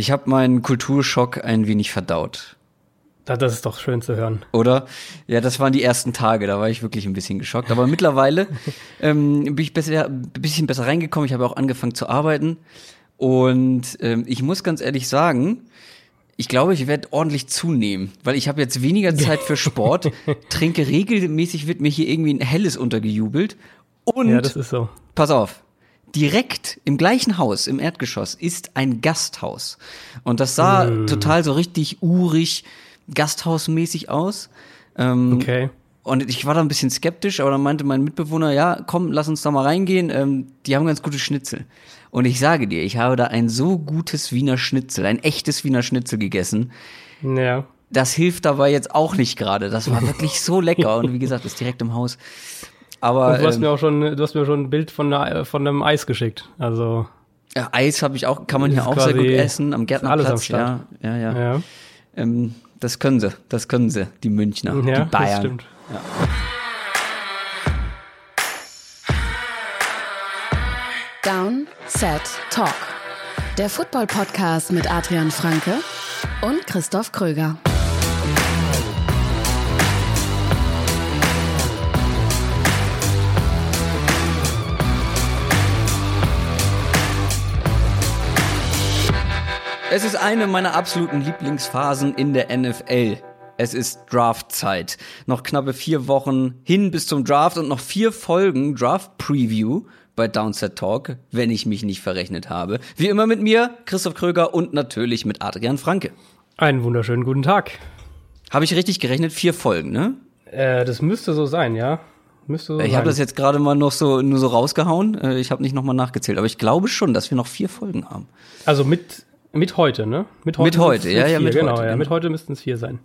Ich habe meinen Kulturschock ein wenig verdaut. Das ist doch schön zu hören. Oder? Ja, das waren die ersten Tage, da war ich wirklich ein bisschen geschockt. Aber mittlerweile ähm, bin ich besser, ein bisschen besser reingekommen. Ich habe auch angefangen zu arbeiten. Und ähm, ich muss ganz ehrlich sagen, ich glaube, ich werde ordentlich zunehmen, weil ich habe jetzt weniger Zeit für Sport, trinke regelmäßig, wird mir hier irgendwie ein helles untergejubelt. Und ja, das ist so. pass auf, direkt im gleichen Haus, im Erdgeschoss, ist ein Gasthaus. Und das sah Mm. total so richtig urig, gasthausmäßig aus. Ähm, Okay. Und ich war da ein bisschen skeptisch, aber dann meinte mein Mitbewohner, ja, komm, lass uns da mal reingehen. Ähm, die haben ganz gute Schnitzel. Und ich sage dir, ich habe da ein so gutes Wiener Schnitzel, ein echtes Wiener Schnitzel gegessen. Ja. Das hilft dabei jetzt auch nicht gerade. Das war wirklich so lecker. Und wie gesagt, ist direkt im Haus. Aber Und du hast ähm, mir auch schon, du hast mir schon ein Bild von, einer, von einem Eis geschickt. Also, ja, Eis habe ich auch, kann man hier auch sehr gut essen. Am ist alles am Gärtnerplatz. Start. Ja, ja, ja. ja. Ähm, das können sie, das können sie, die Münchner, Ja, die das Bayern. stimmt. Down, Set, Talk. Der Football-Podcast mit Adrian Franke und Christoph Kröger. Es ist eine meiner absoluten Lieblingsphasen in der NFL. Es ist Draftzeit. Noch knappe vier Wochen hin bis zum Draft und noch vier Folgen Draft Preview bei Downset Talk, wenn ich mich nicht verrechnet habe. Wie immer mit mir, Christoph Kröger und natürlich mit Adrian Franke. Einen wunderschönen guten Tag. Habe ich richtig gerechnet? Vier Folgen, ne? Äh, das müsste so sein, ja. Müsste so Ich habe das jetzt gerade mal noch so nur so rausgehauen. Äh, Ich habe nicht nochmal nachgezählt, aber ich glaube schon, dass wir noch vier Folgen haben. Also mit, mit heute, ne? Mit Mit heute, ja, ja, mit genau, heute, ja. genau. Mit heute müssten es vier sein.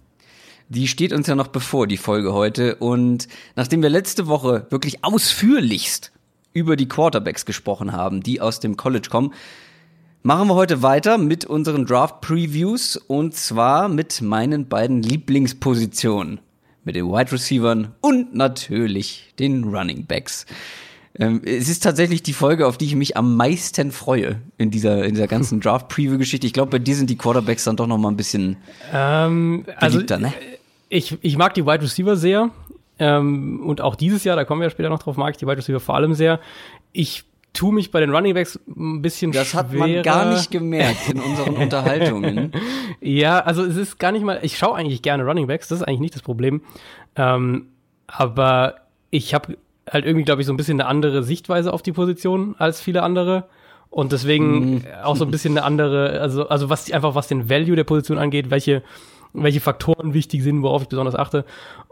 Die steht uns ja noch bevor, die Folge heute. Und nachdem wir letzte Woche wirklich ausführlichst über die Quarterbacks gesprochen haben, die aus dem College kommen, machen wir heute weiter mit unseren Draft-Previews und zwar mit meinen beiden Lieblingspositionen. Mit den Wide Receivern und natürlich den Running Backs. Ähm, es ist tatsächlich die Folge, auf die ich mich am meisten freue in dieser, in dieser ganzen Draft-Preview-Geschichte. Ich glaube, bei dir sind die Quarterbacks dann doch noch mal ein bisschen Ähm, also, beliebter, ne? ich, ich mag die Wide Receiver sehr. Ähm, und auch dieses Jahr, da kommen wir ja später noch drauf, mag ich die Wide Receiver vor allem sehr. Ich tue mich bei den Running Backs ein bisschen Das hat schwerer. man gar nicht gemerkt in unseren Unterhaltungen. Ja, also es ist gar nicht mal, ich schaue eigentlich gerne Running Backs, das ist eigentlich nicht das Problem. Ähm, aber ich habe halt irgendwie, glaube ich, so ein bisschen eine andere Sichtweise auf die Position als viele andere. Und deswegen auch so ein bisschen eine andere, also, also was einfach was den Value der Position angeht, welche, welche Faktoren wichtig sind, worauf ich besonders achte.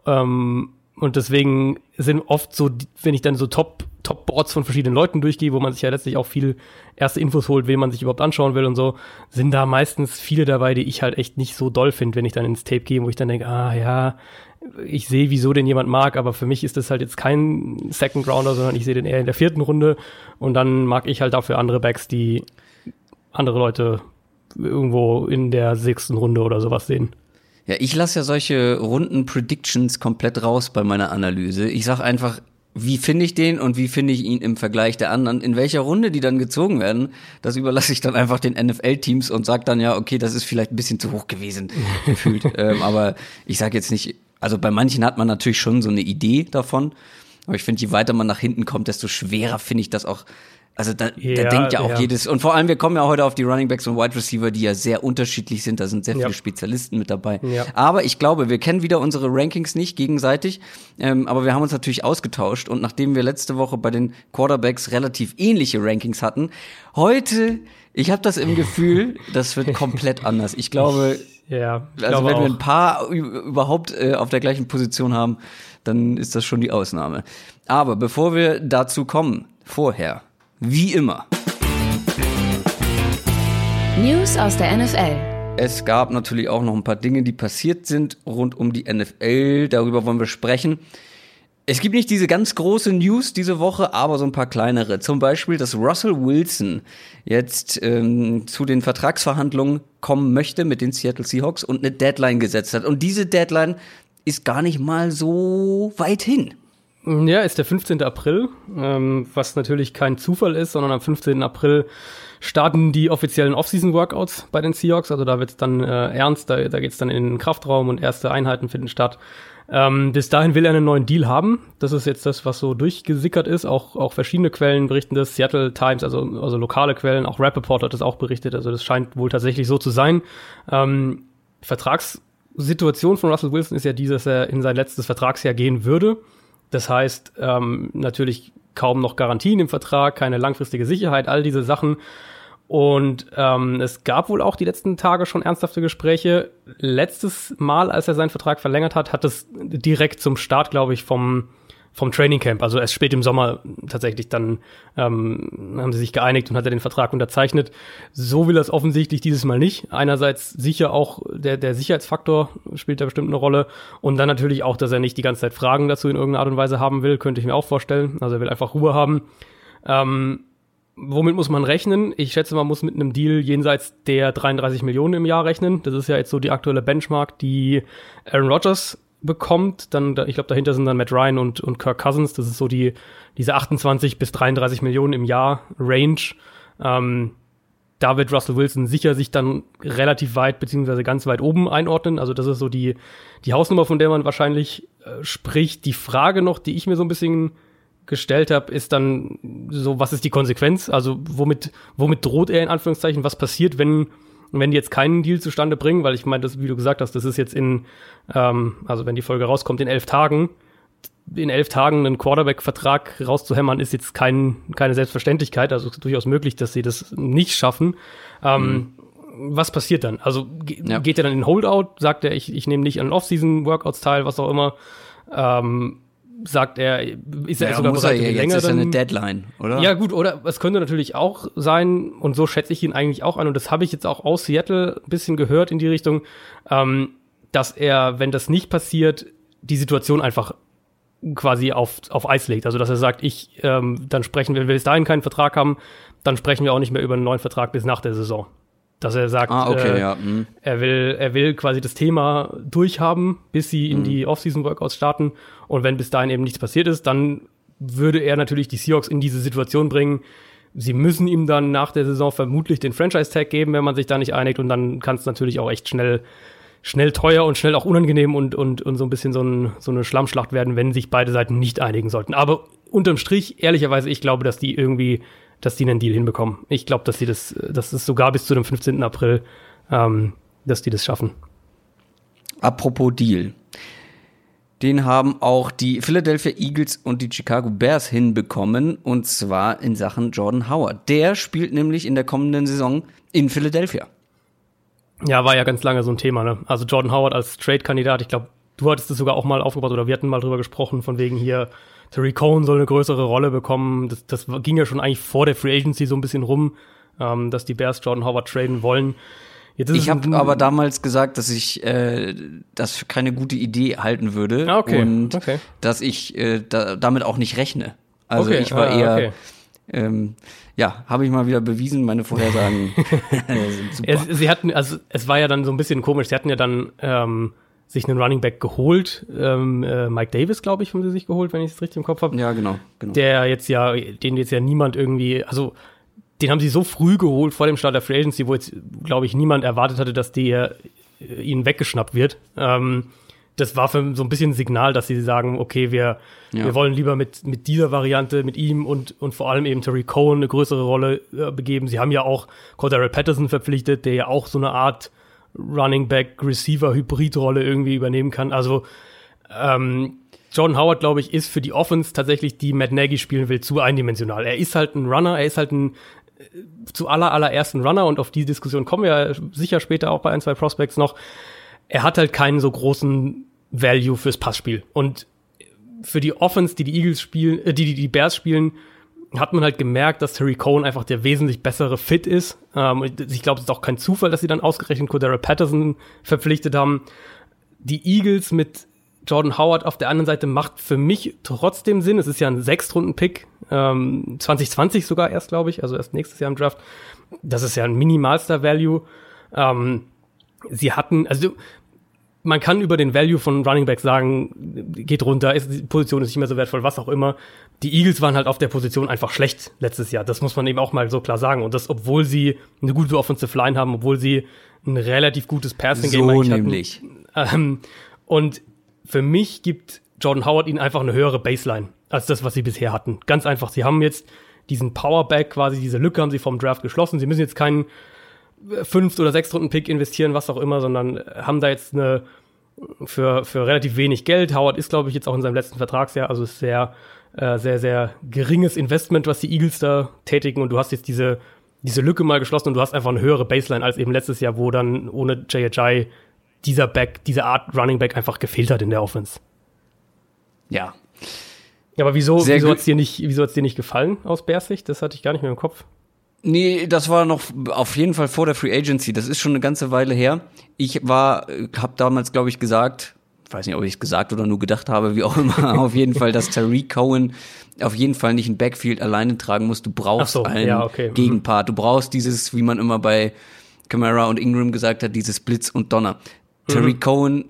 Ähm, und deswegen sind oft so, wenn ich dann so Top, Top-Boards von verschiedenen Leuten durchgehe, wo man sich ja letztlich auch viel erste Infos holt, wen man sich überhaupt anschauen will und so, sind da meistens viele dabei, die ich halt echt nicht so doll finde, wenn ich dann ins Tape gehe, wo ich dann denke, ah ja, ich sehe, wieso den jemand mag, aber für mich ist das halt jetzt kein Second Rounder, sondern ich sehe den eher in der vierten Runde und dann mag ich halt dafür andere Backs, die andere Leute irgendwo in der sechsten Runde oder sowas sehen. Ja, ich lasse ja solche runden Predictions komplett raus bei meiner Analyse. Ich sag einfach, wie finde ich den und wie finde ich ihn im Vergleich der anderen. In welcher Runde die dann gezogen werden, das überlasse ich dann einfach den NFL-Teams und sag dann ja, okay, das ist vielleicht ein bisschen zu hoch gewesen, gefühlt. ähm, aber ich sage jetzt nicht, also bei manchen hat man natürlich schon so eine Idee davon. Aber ich finde, je weiter man nach hinten kommt, desto schwerer finde ich das auch. Also da, da Ja, denkt ja auch ja. jedes, und vor allem, wir kommen ja heute auf die Running Backs und Wide Receiver, die ja sehr unterschiedlich sind. Da sind sehr Ja. viele Spezialisten mit dabei. Aber ich glaube, wir kennen wieder unsere Rankings nicht gegenseitig. Ähm, aber wir haben uns natürlich ausgetauscht. Und nachdem wir letzte Woche bei den Quarterbacks relativ ähnliche Rankings hatten, heute, ich habe das im Gefühl, das wird komplett anders. Ich glaube, Ja, ich also wenn wir ein auch. paar überhaupt äh, auf der gleichen Position haben, dann ist das schon die Ausnahme. Aber bevor wir dazu kommen, vorher, wie immer, News aus der NFL. Es gab natürlich auch noch ein paar Dinge, die passiert sind rund um die NFL. Darüber wollen wir sprechen. Es gibt nicht diese ganz große News diese Woche, aber so ein paar kleinere. Zum Beispiel, dass Russell Wilson jetzt ähm, zu den Vertragsverhandlungen kommen möchte mit den Seattle Seahawks und eine Deadline gesetzt hat. Und diese Deadline ist gar nicht mal so weit hin. Ja, ist der 15. April, ähm, was natürlich kein Zufall ist, sondern am 15. April starten die offiziellen Off-Season-Workouts bei den Seahawks. Also da wird es dann äh, ernst, da, da geht es dann in den Kraftraum und erste Einheiten finden statt. Ähm, bis dahin will er einen neuen Deal haben. Das ist jetzt das, was so durchgesickert ist. Auch, auch verschiedene Quellen berichten das. Seattle Times, also, also lokale Quellen, auch Rappaport hat das auch berichtet. Also das scheint wohl tatsächlich so zu sein. Ähm, Vertragssituation von Russell Wilson ist ja die, dass er in sein letztes Vertragsjahr gehen würde. Das heißt, ähm, natürlich kaum noch Garantien im Vertrag, keine langfristige Sicherheit, all diese Sachen. Und ähm, es gab wohl auch die letzten Tage schon ernsthafte Gespräche. Letztes Mal, als er seinen Vertrag verlängert hat, hat es direkt zum Start, glaube ich, vom vom Training Camp, also erst spät im Sommer tatsächlich dann ähm, haben sie sich geeinigt und hat er den Vertrag unterzeichnet. So will er es offensichtlich dieses Mal nicht. Einerseits sicher auch der, der Sicherheitsfaktor spielt da bestimmt eine Rolle und dann natürlich auch, dass er nicht die ganze Zeit Fragen dazu in irgendeiner Art und Weise haben will, könnte ich mir auch vorstellen. Also er will einfach Ruhe haben. Ähm, womit muss man rechnen? Ich schätze, man muss mit einem Deal jenseits der 33 Millionen im Jahr rechnen. Das ist ja jetzt so die aktuelle Benchmark, die Aaron Rodgers bekommt, dann, ich glaube, dahinter sind dann Matt Ryan und, und Kirk Cousins. Das ist so die, diese 28 bis 33 Millionen im Jahr Range. Ähm, da wird Russell Wilson sicher sich dann relativ weit beziehungsweise ganz weit oben einordnen. Also das ist so die, die Hausnummer, von der man wahrscheinlich äh, spricht. Die Frage noch, die ich mir so ein bisschen gestellt habe, ist dann so, was ist die Konsequenz? Also womit, womit droht er in Anführungszeichen? Was passiert, wenn wenn die jetzt keinen Deal zustande bringen, weil ich meine, das, wie du gesagt hast, das ist jetzt in, ähm, also wenn die Folge rauskommt, in elf Tagen, in elf Tagen einen Quarterback-Vertrag rauszuhämmern, ist jetzt kein, keine Selbstverständlichkeit. Also ist durchaus möglich, dass sie das nicht schaffen. Ähm, mhm. Was passiert dann? Also ja. geht er dann in Holdout? Sagt er, ich, ich nehme nicht an Off-Season-Workouts teil, was auch immer? Ähm, sagt er, ist er ja, sogar muss bereit, er ja, länger jetzt ist dann, eine Deadline, oder? Ja, gut, oder es könnte natürlich auch sein, und so schätze ich ihn eigentlich auch an, und das habe ich jetzt auch aus Seattle ein bisschen gehört in die Richtung, ähm, dass er, wenn das nicht passiert, die Situation einfach quasi auf, auf Eis legt. Also dass er sagt, ich, ähm, dann sprechen wir, wenn wir bis dahin keinen Vertrag haben, dann sprechen wir auch nicht mehr über einen neuen Vertrag bis nach der Saison dass er sagt, ah, okay, äh, ja. mhm. er will, er will quasi das Thema durchhaben, bis sie in Mhm. die Off-Season-Workouts starten. Und wenn bis dahin eben nichts passiert ist, dann würde er natürlich die Seahawks in diese Situation bringen. Sie müssen ihm dann nach der Saison vermutlich den Franchise-Tag geben, wenn man sich da nicht einigt. Und dann kann es natürlich auch echt schnell, schnell teuer und schnell auch unangenehm und, und, und so ein bisschen so, ein, so eine Schlammschlacht werden, wenn sich beide Seiten nicht einigen sollten. Aber unterm Strich, ehrlicherweise, ich glaube, dass die irgendwie dass die einen Deal hinbekommen. Ich glaube, dass sie das, das ist sogar bis zu dem 15. April, ähm, dass die das schaffen. Apropos Deal. Den haben auch die Philadelphia Eagles und die Chicago Bears hinbekommen, und zwar in Sachen Jordan Howard. Der spielt nämlich in der kommenden Saison in Philadelphia. Ja, war ja ganz lange so ein Thema, ne? Also Jordan Howard als Trade-Kandidat, ich glaube, du hattest das sogar auch mal aufgebaut oder wir hatten mal drüber gesprochen, von wegen hier, Terry Cohen soll eine größere Rolle bekommen. Das, das ging ja schon eigentlich vor der Free Agency so ein bisschen rum, ähm, dass die Bears Jordan Howard traden wollen. Jetzt ist Ich habe aber damals gesagt, dass ich äh, das für keine gute Idee halten würde Ah, okay, und okay. dass ich äh, da, damit auch nicht rechne. Also Okay, ich war ah, eher, okay. ähm, ja, habe ich mal wieder bewiesen, meine Vorhersagen sind super. Es, sie hatten, also es war ja dann so ein bisschen komisch. Sie hatten ja dann ähm, sich einen Running Back geholt. Ähm, äh, Mike Davis, glaube ich, haben sie sich geholt, wenn ich es richtig im Kopf habe. ja, genau, genau. Der jetzt ja, den jetzt ja niemand irgendwie, also den haben sie so früh geholt vor dem Start der Free Agency, wo jetzt, glaube ich, niemand erwartet hatte, dass der äh, ihnen weggeschnappt wird. Ähm, das war für so ein bisschen ein Signal, dass sie sagen, okay, wir, Ja. wir wollen lieber mit, mit dieser Variante, mit ihm und, und vor allem eben Terry Cohen eine größere Rolle äh, begeben. Sie haben ja auch Cordero Patterson verpflichtet, der ja auch so eine Art Running Back Receiver Hybridrolle irgendwie übernehmen kann. Also ähm, Jordan Howard, glaube ich, ist für die Offense tatsächlich, die Matt Nagy spielen will, zu eindimensional. Er ist halt ein Runner, er ist halt ein äh, zu aller allerersten Runner und auf die Diskussion kommen wir sicher später auch bei ein, zwei Prospects noch. Er hat halt keinen so großen Value fürs Passspiel. Und für die Offense, die die Eagles spielen, äh, die, die die Bears spielen, hat man halt gemerkt, dass Terry Cohen einfach der wesentlich bessere Fit ist. Ähm, ich glaube, es ist auch kein Zufall, dass sie dann ausgerechnet Cordero Patterson verpflichtet haben. Die Eagles mit Jordan Howard auf der anderen Seite macht für mich trotzdem Sinn. Es ist ja ein Sechstrunden-Pick, ähm, 2020 sogar erst, glaube ich, also erst nächstes Jahr im Draft. Das ist ja ein Minimalster-Value. Ähm, sie hatten, also man kann über den Value von Running Back sagen, geht runter, ist, die Position ist nicht mehr so wertvoll, was auch immer. Die Eagles waren halt auf der Position einfach schlecht letztes Jahr. Das muss man eben auch mal so klar sagen. Und das, obwohl sie eine gute Offensive Line haben, obwohl sie ein relativ gutes Passing Game so nämlich. Hatten. Ähm, und für mich gibt Jordan Howard ihnen einfach eine höhere Baseline als das, was sie bisher hatten. Ganz einfach. Sie haben jetzt diesen Powerback, quasi diese Lücke haben sie vom Draft geschlossen. Sie müssen jetzt keinen fünft oder sechs Runden Pick investieren, was auch immer, sondern haben da jetzt eine für, für relativ wenig Geld. Howard ist, glaube ich, jetzt auch in seinem letzten Vertragsjahr, also ist sehr, äh, sehr, sehr geringes Investment, was die Eagles da tätigen und du hast jetzt diese, diese Lücke mal geschlossen und du hast einfach eine höhere Baseline als eben letztes Jahr, wo dann ohne JHI dieser Back, diese Art Running Back einfach gefehlt hat in der Offense. Ja. Ja, aber wieso, wieso hat's dir nicht, wieso hat's dir nicht gefallen aus Bears Sicht? Das hatte ich gar nicht mehr im Kopf. Nee, das war noch auf jeden Fall vor der Free Agency. Das ist schon eine ganze Weile her. Ich war, habe damals, glaube ich, gesagt, weiß nicht, ob ich es gesagt oder nur gedacht habe, wie auch immer, auf jeden Fall, dass Tariq Cohen auf jeden Fall nicht ein Backfield alleine tragen muss. Du brauchst so, einen ja, okay. Mhm. Gegenpart. Du brauchst dieses, wie man immer bei Camara und Ingram gesagt hat, dieses Blitz und Donner. Mhm. Tariq Cohen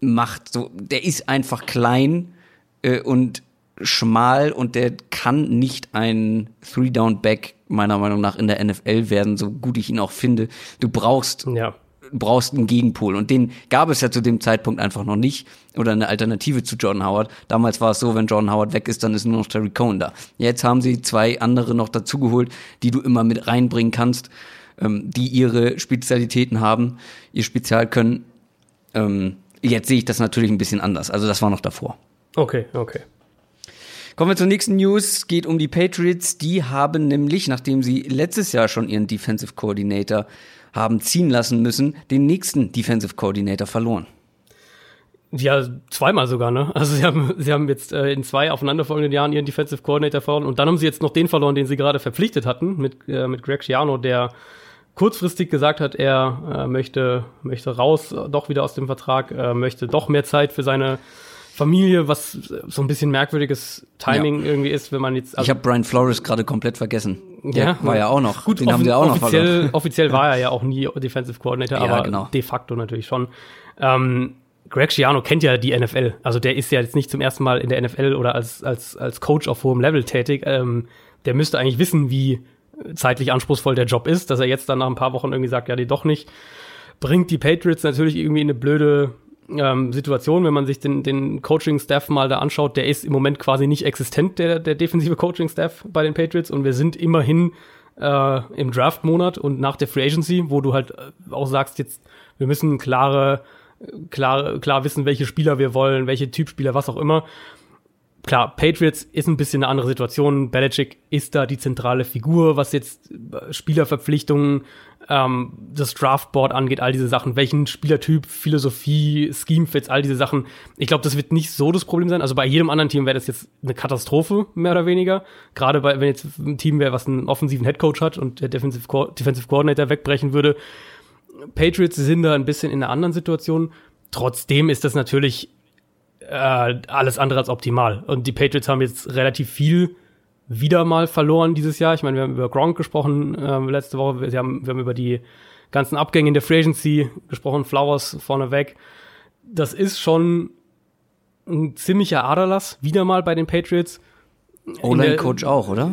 macht so, der ist einfach klein äh, und schmal und der kann nicht ein Three-Down-Back meiner Meinung nach in der NFL werden, so gut ich ihn auch finde. Du brauchst ja. brauchst einen Gegenpol und den gab es ja zu dem Zeitpunkt einfach noch nicht oder eine Alternative zu Jordan Howard. Damals war es so, wenn Jordan Howard weg ist, dann ist nur noch Terry Cohen da. Jetzt haben sie zwei andere noch dazugeholt, die du immer mit reinbringen kannst, ähm, die ihre Spezialitäten haben, ihr Spezialkönnen. Ähm, jetzt sehe ich das natürlich ein bisschen anders. Also das war noch davor. Okay, okay. Kommen wir zur nächsten News. Es geht um die Patriots. Die haben nämlich, nachdem sie letztes Jahr schon ihren Defensive Coordinator haben ziehen lassen müssen, den nächsten Defensive Coordinator verloren. Ja, zweimal sogar, ne? Also sie haben, sie haben jetzt äh, in zwei aufeinanderfolgenden Jahren ihren Defensive Coordinator verloren und dann haben sie jetzt noch den verloren, den sie gerade verpflichtet hatten, mit, äh, mit Greg Schiano, der kurzfristig gesagt hat, er äh, möchte, möchte raus, äh, doch wieder aus dem Vertrag, äh, möchte doch mehr Zeit für seine Familie, was so ein bisschen merkwürdiges Timing ja. irgendwie ist, wenn man jetzt. Also ich habe Brian Flores gerade komplett vergessen. Der ja, war ja auch noch. Gut, den haben sie auch noch offiziell, offiziell war er ja auch nie Defensive Coordinator, ja, aber genau. de facto natürlich schon. Ähm, Greg Schiano kennt ja die NFL. Also der ist ja jetzt nicht zum ersten Mal in der NFL oder als, als, als Coach auf hohem Level tätig. Ähm, der müsste eigentlich wissen, wie zeitlich anspruchsvoll der Job ist, dass er jetzt dann nach ein paar Wochen irgendwie sagt, ja, die doch nicht. Bringt die Patriots natürlich irgendwie in eine blöde ähm, Situation, wenn man sich den, den Coaching-Staff mal da anschaut, der ist im Moment quasi nicht existent, der, der defensive Coaching-Staff bei den Patriots und wir sind immerhin äh, im Draft-Monat und nach der Free Agency, wo du halt äh, auch sagst, jetzt, wir müssen klare, klar, klar wissen, welche Spieler wir wollen, welche Typspieler, was auch immer. Klar, Patriots ist ein bisschen eine andere Situation. Belichick ist da die zentrale Figur, was jetzt äh, Spielerverpflichtungen ähm, das Draftboard angeht, all diese Sachen, welchen Spielertyp, Philosophie, Scheme-Fits, all diese Sachen. Ich glaube, das wird nicht so das Problem sein. Also bei jedem anderen Team wäre das jetzt eine Katastrophe, mehr oder weniger. Gerade bei, wenn jetzt ein Team wäre, was einen offensiven Headcoach hat und der Defensive, Co Defensive Coordinator wegbrechen würde. Patriots sind da ein bisschen in einer anderen Situation. Trotzdem ist das natürlich äh, alles andere als optimal. Und die Patriots haben jetzt relativ viel wieder mal verloren dieses Jahr. Ich meine, wir haben über Gronk gesprochen äh, letzte Woche. Wir haben, wir haben über die ganzen Abgänge in der Free Agency gesprochen, Flowers vorneweg. Das ist schon ein ziemlicher Aderlass, wieder mal bei den Patriots. O-Line-Coach auch, oder?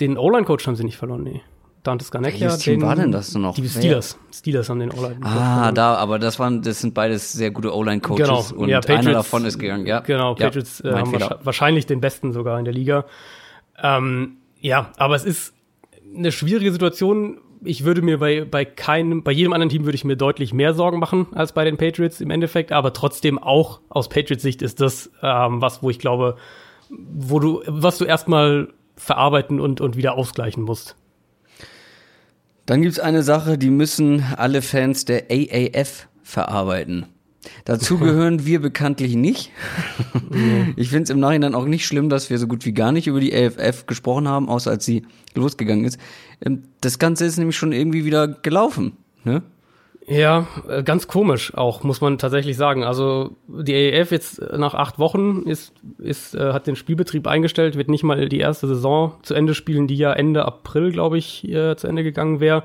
Den O-Line-Coach haben sie nicht verloren, nee. Dante Scarnecchia. Welches Team war denn das noch? Die Steelers. Steelers haben den O-Line. Ah, da, aber das waren, das sind beides sehr gute O-Line-Coaches. Genau. Und ja, Patriots, einer davon ist gegangen, ja. Genau, Patriots ja, äh, haben Fehler. wahrscheinlich den besten sogar in der Liga. Ähm, ja, aber es ist eine schwierige Situation. Ich würde mir bei, bei keinem, bei jedem anderen Team würde ich mir deutlich mehr Sorgen machen als bei den Patriots im Endeffekt, aber trotzdem auch aus Patriots Sicht ist das ähm, was, wo ich glaube, wo du, was du erstmal verarbeiten und, und wieder ausgleichen musst. Dann gibt's eine Sache, die müssen alle Fans der AAF verarbeiten. Dazu gehören wir bekanntlich nicht. Ich finde es im Nachhinein auch nicht schlimm, dass wir so gut wie gar nicht über die AFF gesprochen haben, außer als sie losgegangen ist. Ähm, das Ganze ist nämlich schon irgendwie wieder gelaufen. Ne? Ja, äh, ganz komisch auch, muss man tatsächlich sagen. Also die AEF jetzt nach acht Wochen ist, ist, äh, hat den Spielbetrieb eingestellt, wird nicht mal die erste Saison zu Ende spielen, die ja Ende April, glaube ich, äh, zu Ende gegangen wäre.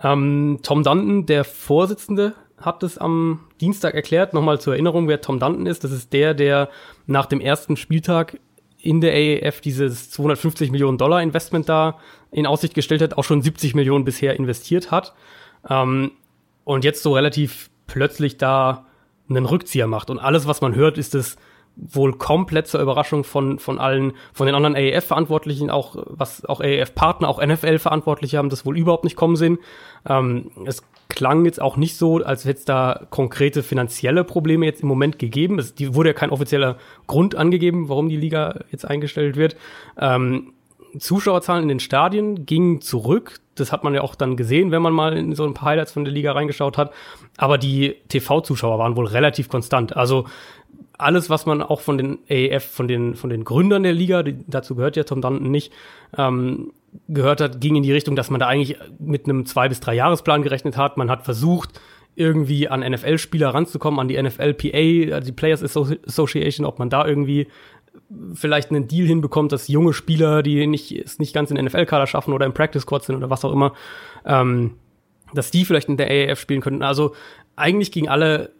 Ähm, Tom Dunton, der Vorsitzende hat es am Dienstag erklärt. Nochmal zur Erinnerung, wer Tom Dunton ist. Das ist der, der nach dem ersten Spieltag in der AAF dieses 250 Millionen Dollar Investment da in Aussicht gestellt hat, auch schon 70 Millionen bisher investiert hat. Ähm, und jetzt so relativ plötzlich da einen Rückzieher macht. Und alles, was man hört, ist es wohl komplett zur Überraschung von, von allen, von den anderen AEF-Verantwortlichen, auch, was auch AEF-Partner, auch NFL-Verantwortliche haben das wohl überhaupt nicht kommen sehen. Ähm, es klang jetzt auch nicht so, als hätte es da konkrete finanzielle Probleme jetzt im Moment gegeben. Es die wurde ja kein offizieller Grund angegeben, warum die Liga jetzt eingestellt wird. Ähm, Zuschauerzahlen in den Stadien gingen zurück. Das hat man ja auch dann gesehen, wenn man mal in so ein paar Highlights von der Liga reingeschaut hat. Aber die TV-Zuschauer waren wohl relativ konstant. Also alles, was man auch von den AEF, von den, von den Gründern der Liga, die, dazu gehört ja Tom Dunton nicht, ähm, gehört hat, ging in die Richtung, dass man da eigentlich mit einem zwei bis drei Jahresplan gerechnet hat. Man hat versucht, irgendwie an NFL-Spieler ranzukommen, an die NFLPA, also die Players Association, ob man da irgendwie vielleicht einen Deal hinbekommt, dass junge Spieler, die nicht, es nicht ganz in NFL-Kader schaffen oder im Practice Squad sind oder was auch immer, ähm, dass die vielleicht in der AAF spielen könnten. Also eigentlich gingen alle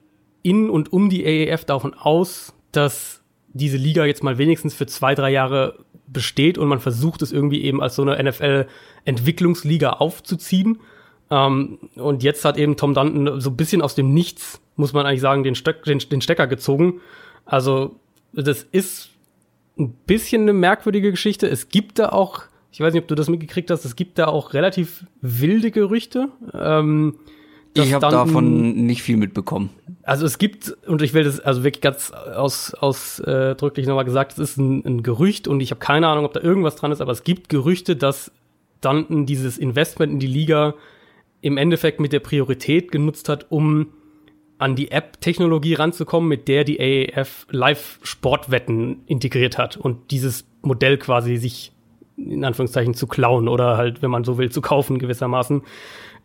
in und um die AEF davon aus, dass diese Liga jetzt mal wenigstens für zwei, drei Jahre besteht und man versucht es irgendwie eben als so eine NFL-Entwicklungsliga aufzuziehen. Ähm, und jetzt hat eben Tom Dunton so ein bisschen aus dem Nichts, muss man eigentlich sagen, den, Steck, den, den Stecker gezogen. Also das ist ein bisschen eine merkwürdige Geschichte. Es gibt da auch, ich weiß nicht, ob du das mitgekriegt hast, es gibt da auch relativ wilde Gerüchte. Ähm, ich habe davon nicht viel mitbekommen. Also es gibt, und ich will das also wirklich ganz aus, ausdrücklich nochmal gesagt, es ist ein, ein Gerücht und ich habe keine Ahnung, ob da irgendwas dran ist, aber es gibt Gerüchte, dass Danton dieses Investment in die Liga im Endeffekt mit der Priorität genutzt hat, um an die App-Technologie ranzukommen, mit der die AAF Live-Sportwetten integriert hat und dieses Modell quasi sich in Anführungszeichen zu klauen oder halt, wenn man so will, zu kaufen gewissermaßen.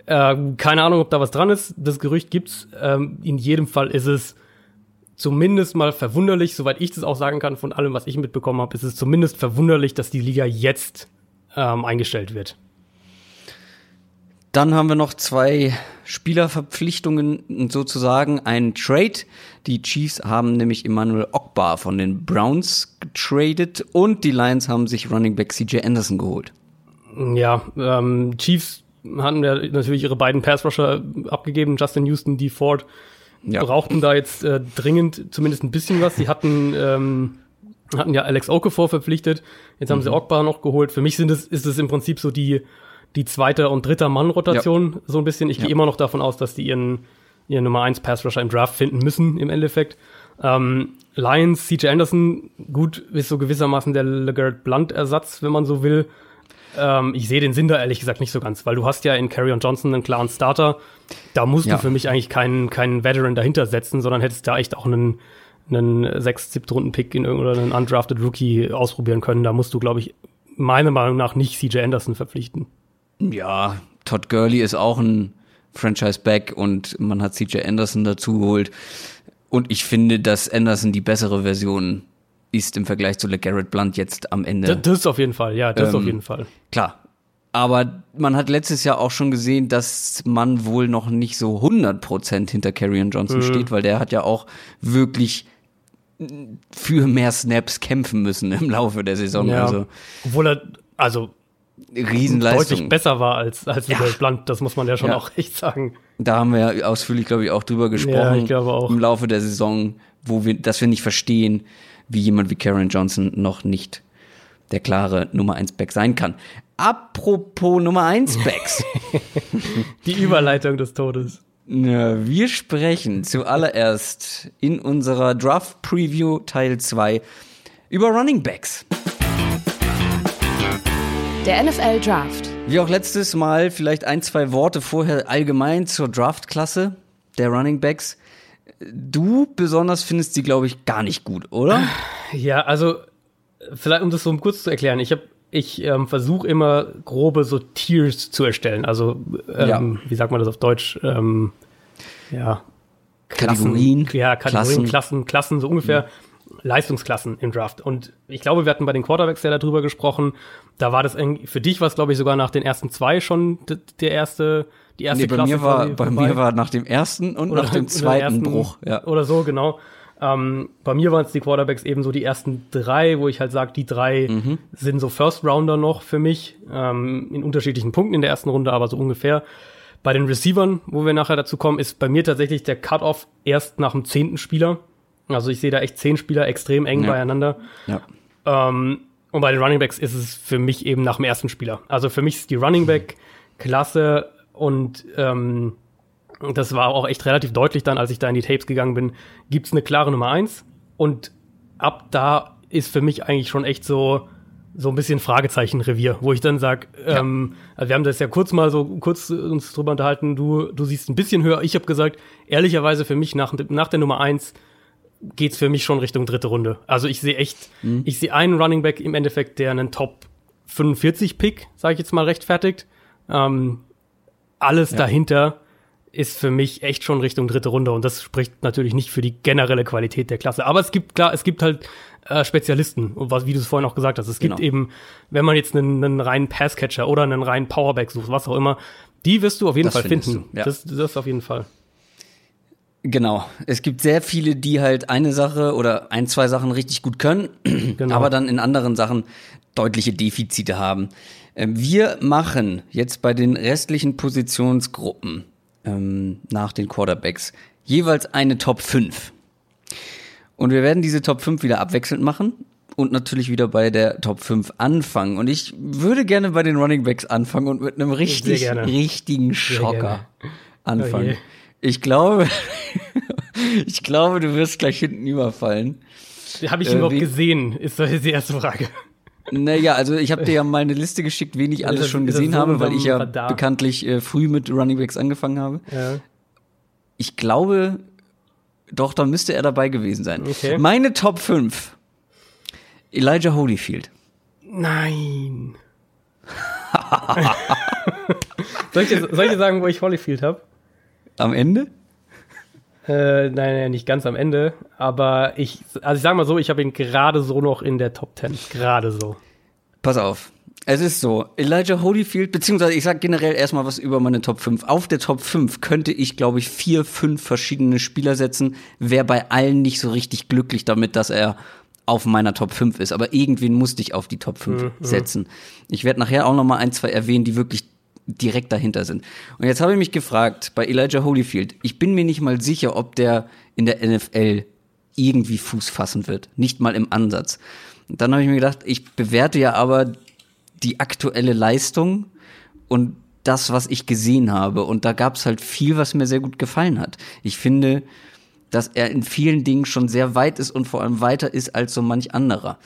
Äh, keine Ahnung, ob da was dran ist. Das Gerücht gibt's. Ähm, in jedem Fall ist es zumindest mal verwunderlich, soweit ich das auch sagen kann, von allem, was ich mitbekommen habe, ist es zumindest verwunderlich, dass die Liga jetzt ähm, eingestellt wird. Dann haben wir noch zwei Spielerverpflichtungen sozusagen, ein Trade. Die Chiefs haben nämlich Emmanuel Ogbar von den Browns getradet und die Lions haben sich Running Back CJ Anderson geholt. Ja, ähm, Chiefs hatten ja natürlich ihre beiden Pass-Rusher abgegeben, Justin Houston, D. Ford, ja. brauchten da jetzt äh, dringend zumindest ein bisschen was. Sie hatten, ähm, hatten ja Alex Okafor verpflichtet, jetzt haben mhm. sie Ogbar noch geholt. Für mich sind es, ist es im Prinzip so die, die zweite und dritte Mann-Rotation, ja. so ein bisschen. Ich ja. gehe immer noch davon aus, dass die ihren, ihren Nummer 1 Pass-Rusher im Draft finden müssen, im Endeffekt. Ähm, Lions, CJ Anderson, gut, ist so gewissermaßen der LeGarrette Blunt-Ersatz, wenn man so will. Ähm, ich sehe den Sinn da ehrlich gesagt nicht so ganz, weil du hast ja in Carrion Johnson einen klaren Starter. Da musst ja. du für mich eigentlich keinen, keinen Veteran dahinter setzen, sondern hättest da echt auch einen, einen 6 7 Runden Pick in oder einen undrafted Rookie ausprobieren können. Da musst du, glaube ich, meiner Meinung nach nicht CJ Anderson verpflichten. Ja, Todd Gurley ist auch ein Franchise-Back und man hat CJ Anderson dazu geholt. Und ich finde, dass Anderson die bessere Version ist im Vergleich zu LeGarrette Blunt jetzt am Ende. Das, das ist auf jeden Fall, ja, das ähm, ist auf jeden Fall. Klar. Aber man hat letztes Jahr auch schon gesehen, dass man wohl noch nicht so 100% hinter Carrion Johnson mhm. steht, weil der hat ja auch wirklich für mehr Snaps kämpfen müssen im Laufe der Saison. Ja. Also, Obwohl er, also Riesenleistung. deutlich besser war als, als ja. Blunt, das muss man ja schon ja. auch echt sagen. Da haben wir ja ausführlich, glaube ich, auch drüber gesprochen. Ja, auch. Im Laufe der Saison, wo wir, dass wir nicht verstehen, wie jemand wie Karen Johnson noch nicht der klare Nummer 1 Back sein kann. Apropos Nummer 1 Backs. Die Überleitung des Todes. Ja, wir sprechen zuallererst in unserer Draft Preview Teil 2 über Running Backs. Der NFL Draft. Wie auch letztes Mal vielleicht ein, zwei Worte vorher allgemein zur Draftklasse der Running Backs. Du besonders findest sie, glaube ich, gar nicht gut, oder? Ja, also vielleicht um das so kurz zu erklären, ich habe ich ähm, versuche immer grobe so Tiers zu erstellen. Also ähm, ja. wie sagt man das auf Deutsch? Ähm, ja. Klassen, Kategorien. Ja, Kategorien, Klassen, Klassen, Klassen so ungefähr. Mhm. Leistungsklassen im Draft. Und ich glaube, wir hatten bei den Quarterbacks ja darüber gesprochen. Da war das für dich was, glaube ich, sogar nach den ersten zwei schon der erste, die erste Nee, bei Klasse mir war, bei vorbei. mir war nach dem ersten und nach dem oder zweiten ersten- Bruch. Ja. Oder so, genau. Ähm, bei mir waren es die Quarterbacks eben so die ersten drei, wo ich halt sage, die drei Mhm. sind so First Rounder noch für mich, ähm, in unterschiedlichen Punkten in der ersten Runde, aber so ungefähr. Bei den Receivern, wo wir nachher dazu kommen, ist bei mir tatsächlich der Cut-Off erst nach dem zehnten Spieler. Also ich sehe da echt zehn Spieler extrem eng Ja. beieinander. Ja. Ähm, und bei den Running Backs ist es für mich eben nach dem ersten Spieler. Also für mich ist die Running Back Klasse und ähm, das war auch echt relativ deutlich dann, als ich da in die Tapes gegangen bin, gibt's eine klare Nummer eins und ab da ist für mich eigentlich schon echt so so ein bisschen Fragezeichen-Revier, wo ich dann sag, ähm, also wir haben das ja kurz mal so kurz uns drüber unterhalten, du, du siehst ein bisschen höher. Ich habe gesagt, ehrlicherweise für mich nach, nach der Nummer eins geht's für mich schon Richtung dritte Runde. Also ich sehe echt, ich sehe einen Running Back im Endeffekt, der einen Top 45 Pick, sage ich jetzt mal, rechtfertigt. Ähm, alles dahinter ist für mich echt schon Richtung dritte Runde und das spricht natürlich nicht für die generelle Qualität der Klasse. Aber es gibt klar, es gibt halt äh, Spezialisten und was, wie du es vorhin auch gesagt hast, es gibt Genau. eben, wenn man jetzt einen, einen reinen Passcatcher oder einen reinen Powerback sucht, was auch immer, die wirst du auf jeden Das Fall finden. ja. das, das auf jeden Fall. Genau. Es gibt sehr viele, die halt eine Sache oder ein, zwei Sachen richtig gut können, Genau. aber dann in anderen Sachen deutliche Defizite haben. Ähm, Wir machen jetzt bei den restlichen Positionsgruppen ähm, nach den Quarterbacks jeweils eine Top 5. Und wir werden diese Top 5 wieder abwechselnd machen und natürlich wieder bei der Top 5 anfangen. Und ich würde gerne bei den Running Backs anfangen und mit einem richtig, richtigen Schocker gerne. anfangen. Oh. Ich glaube, ich glaube, du wirst gleich hinten überfallen. Habe ich Äh, ihn überhaupt wie- gesehen, ist doch die erste Frage. Naja, also ich habe dir ja mal eine Liste geschickt, wen ich alles das- schon gesehen so habe, weil ich ja Radar? bekanntlich äh, früh mit Running Backs angefangen habe. Ja. Ich glaube, doch, da müsste er dabei gewesen sein. Okay. Meine Top 5. Elijah Holyfield. Nein. soll, ich dir, soll ich dir sagen, wo ich Holyfield habe? Am Ende? Äh, nein, nein, nicht ganz am Ende. Aber ich, also ich sag mal so, ich habe ihn gerade so noch in der Top 10. Gerade so. Pass auf. Es ist so, Elijah Holyfield, beziehungsweise ich sag generell erstmal was über meine Top 5. Auf der Top 5 könnte ich, glaube ich, vier, fünf verschiedene Spieler setzen. Wäre bei allen nicht so richtig glücklich damit, dass er auf meiner Top 5 ist. Aber irgendwen musste ich auf die Top 5 setzen. Ich werde nachher auch noch mal ein, zwei erwähnen, die wirklich direkt dahinter sind. Und jetzt habe ich mich gefragt, bei Elijah Holyfield, ich bin mir nicht mal sicher, ob der in der NFL irgendwie Fuß fassen wird. Nicht mal im Ansatz. Und dann habe ich mir gedacht, ich bewerte ja aber die aktuelle Leistung und das, was ich gesehen habe. Und da gab es halt viel, was mir sehr gut gefallen hat. Ich finde, dass er in vielen Dingen schon sehr weit ist und vor allem weiter ist als so manch anderer.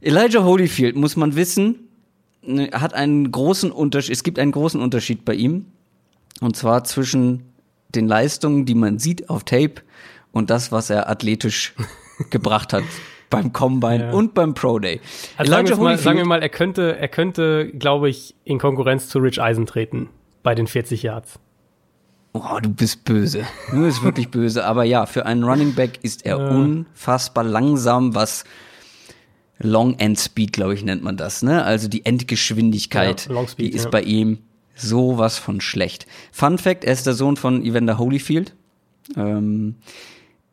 Elijah Holyfield, muss man wissen, hat einen großen Unterschied, es gibt einen großen Unterschied bei ihm. Und zwar zwischen den Leistungen, die man sieht auf Tape und das, was er athletisch gebracht hat beim Combine Ja. und beim Pro Day. Also sagen, mal, sagen wir mal, er könnte, er könnte, glaube ich, in Konkurrenz zu Rich Eisen treten bei den 40 Yards. Oh, du bist böse. Du bist wirklich böse. Aber ja, für einen Running Back ist er unfassbar langsam, was Long End Speed, glaube ich, nennt man das. Ne? Also die Endgeschwindigkeit, Ja, Speed, die ist ja. bei ihm sowas von schlecht. Fun Fact: Er ist der Sohn von Evander Holyfield. Ähm,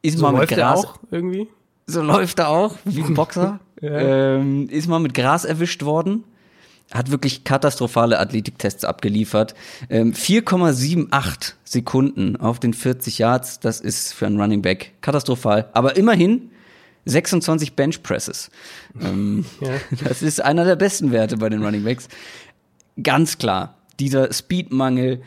ist So mal mit läuft er Gras. auch irgendwie. So läuft er auch, wie ein Boxer. Ja. ähm, ist mal mit Gras erwischt worden. Hat wirklich katastrophale Athletiktests abgeliefert. Ähm, 4,78 Sekunden auf den 40 Yards, das ist für einen Running Back katastrophal. Aber immerhin 26 Bench Presses. Ähm, Ja. Das ist einer der besten Werte bei den Running Backs. Ganz klar, dieser Speedmangel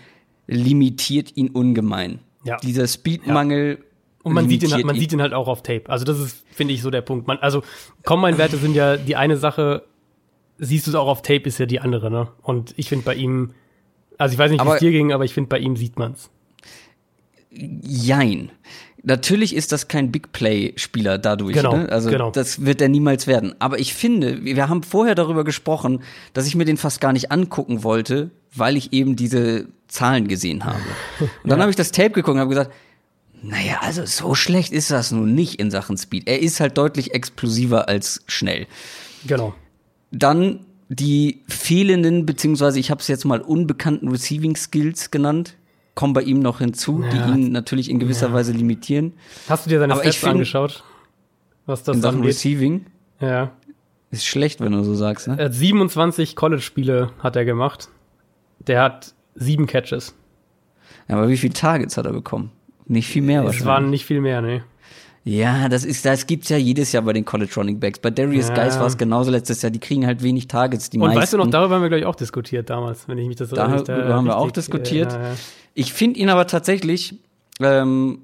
limitiert ihn ungemein. Ja. Dieser Speedmangel Und man sieht, ihn, limitiert man sieht ihn halt auch auf Tape. Also das ist, finde ich, so der Punkt. Man, also Combine-Werte sind ja die eine Sache, siehst du es auch auf Tape, ist ja die andere, ne? Und ich finde bei ihm, also ich weiß nicht, wie es dir ging, aber ich finde bei ihm sieht man's. Jein. Natürlich ist das kein Big Play-Spieler dadurch. Genau, ne? Also genau. das wird er niemals werden. Aber ich finde, wir haben vorher darüber gesprochen, dass ich mir den fast gar nicht angucken wollte, weil ich eben diese Zahlen gesehen habe. Und dann habe ich das Tape geguckt und habe gesagt, naja, also so schlecht ist das nun nicht in Sachen Speed. Er ist halt deutlich explosiver als schnell. Genau. Dann die fehlenden, beziehungsweise ich habe es jetzt mal unbekannten Receiving Skills genannt, kommen bei ihm noch hinzu, Ja. die ihn natürlich in gewisser Ja. Weise limitieren. Hast du dir seine Aber Stats find- angeschaut? Was das In Sachen angeht? Receiving Ja. ist schlecht, wenn du so sagst. Ne? Er hat 27 College-Spiele hat er gemacht. Der hat sieben Catches. Ja, aber wie viele Targets hat er bekommen? Nicht viel mehr Es wahrscheinlich. waren nicht viel mehr, ne? Ja, das ist, das gibt's ja jedes Jahr bei den College Running Backs. Bei Darius Ja. Guys war es genauso letztes Jahr. Die kriegen halt wenig Targets. Die Und meisten. weißt du noch, darüber haben wir, glaube ich, auch diskutiert damals, wenn ich mich das Darüber da haben wir auch richtig, diskutiert. äh, ja, ja. Ich finde ihn aber tatsächlich, ähm,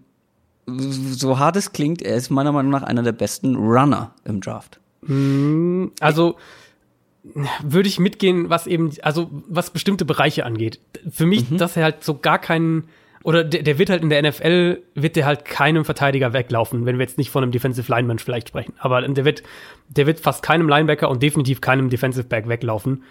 so hart es klingt, er ist meiner Meinung nach einer der besten Runner im Draft. Also würde ich mitgehen, was eben, also was bestimmte Bereiche angeht. Für mich, Mhm. dass er halt so gar keinen, oder der, der wird halt in der NFL, wird der halt keinem Verteidiger weglaufen, wenn wir jetzt nicht von einem Defensive Lineman vielleicht sprechen. Aber der wird, der wird fast keinem Linebacker und definitiv keinem Defensive Back weglaufen.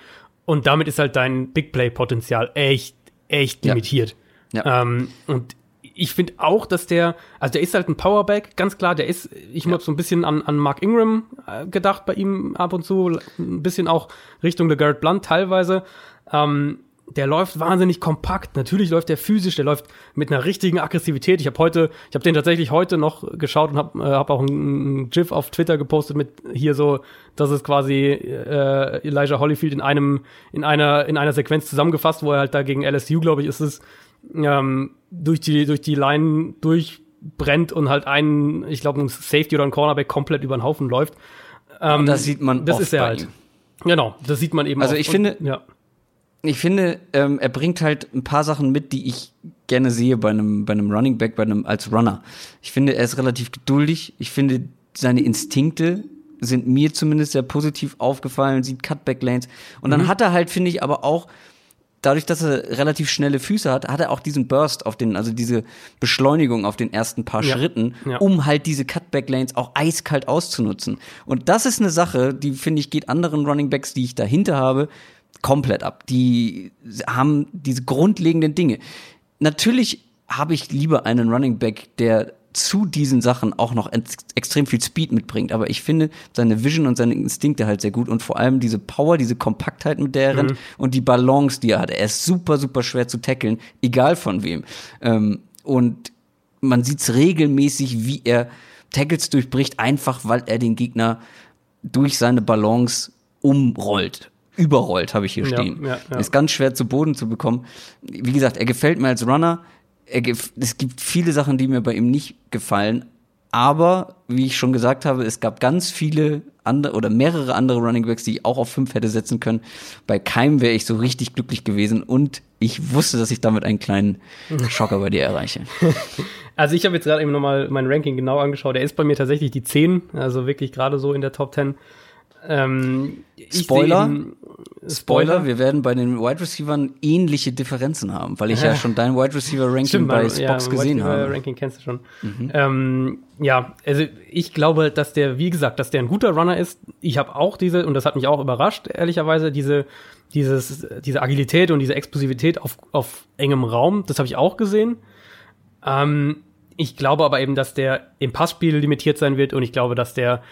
Und damit ist halt dein Big Play-Potenzial echt, echt Ja. limitiert. Ja. Ähm, und ich finde auch, dass der, also der ist halt ein Powerback, ganz klar, der ist, ich habe so ein bisschen an, an Mark Ingram äh, gedacht bei ihm ab und zu, ein bisschen auch Richtung der Garrett Blunt teilweise. Ähm, der läuft wahnsinnig kompakt. Natürlich läuft der physisch, der läuft mit einer richtigen Aggressivität. Ich habe heute, ich habe den tatsächlich heute noch geschaut und habe äh, hab auch ein, ein GIF auf Twitter gepostet mit hier so, das ist quasi äh, Elijah Holyfield in einem in einer in einer Sequenz zusammengefasst, wo er halt da gegen LSU, glaube ich, ist es ähm, durch die durch die Line durchbrennt und halt einen, ich glaube, ein Safety oder ein Cornerback komplett über den Haufen läuft. Ähm, Das sieht man das oft ist er halt. ihm. Genau, das sieht man eben. Also ich finde- Und, ja. Ich finde, ähm, er bringt halt ein paar Sachen mit, die ich gerne sehe bei einem, bei einem Running Back, bei einem als Runner. Ich finde, er ist relativ geduldig. Ich finde, seine Instinkte sind mir zumindest sehr positiv aufgefallen, sieht Cutback Lanes. Und dann hat er halt, finde ich, aber auch dadurch, dass er relativ schnelle Füße hat, hat er auch diesen Burst auf den, also diese Beschleunigung auf den ersten paar Ja. Schritten, Ja. um halt diese Cutback Lanes auch eiskalt auszunutzen. Und das ist eine Sache, die finde ich geht anderen Running Backs, die ich dahinter habe, komplett ab. Die haben diese grundlegenden Dinge. Natürlich habe ich lieber einen Running Back, der zu diesen Sachen auch noch ex extrem viel Speed mitbringt. Aber ich finde seine Vision und seine Instinkte halt sehr gut und vor allem diese Power, diese Kompaktheit, mit der er rennt und die Balance, die er hat. Er ist super, super schwer zu tackeln, egal von wem. Ähm, und man sieht's regelmäßig, wie er Tackles durchbricht, einfach weil er den Gegner durch seine Balance umrollt. Überrollt, habe ich hier Ja, stehen. ja, ja. Ist ganz schwer zu Boden zu bekommen. Wie gesagt, er gefällt mir als Runner. Er gef es gibt viele Sachen, die mir bei ihm nicht gefallen. Aber, wie ich schon gesagt habe, es gab ganz viele andere oder mehrere andere Running Backs, die ich auch auf fünf hätte setzen können. Bei keinem wäre ich so richtig glücklich gewesen und ich wusste, dass ich damit einen kleinen Schocker bei dir erreiche. Also ich habe jetzt gerade eben nochmal mein Ranking genau angeschaut. Er ist bei mir tatsächlich die 10, also wirklich gerade so in der Top 10. Ähm, Spoiler? eben- Spoiler, wir werden bei den Wide Receivern ähnliche Differenzen haben, weil ich ja schon dein Wide Receiver Ranking Stimmt, bei Spox ja, gesehen Wide Receiver habe. Ranking kennst du schon. Ähm, ja, also ich glaube, dass der, wie gesagt, dass der ein guter Runner ist. Ich habe auch diese, und das hat mich auch überrascht, ehrlicherweise, diese, dieses, diese Agilität und diese Explosivität auf, auf engem Raum, das habe ich auch gesehen. Ähm, ich glaube aber eben, dass der im Passspiel limitiert sein wird und ich glaube, dass der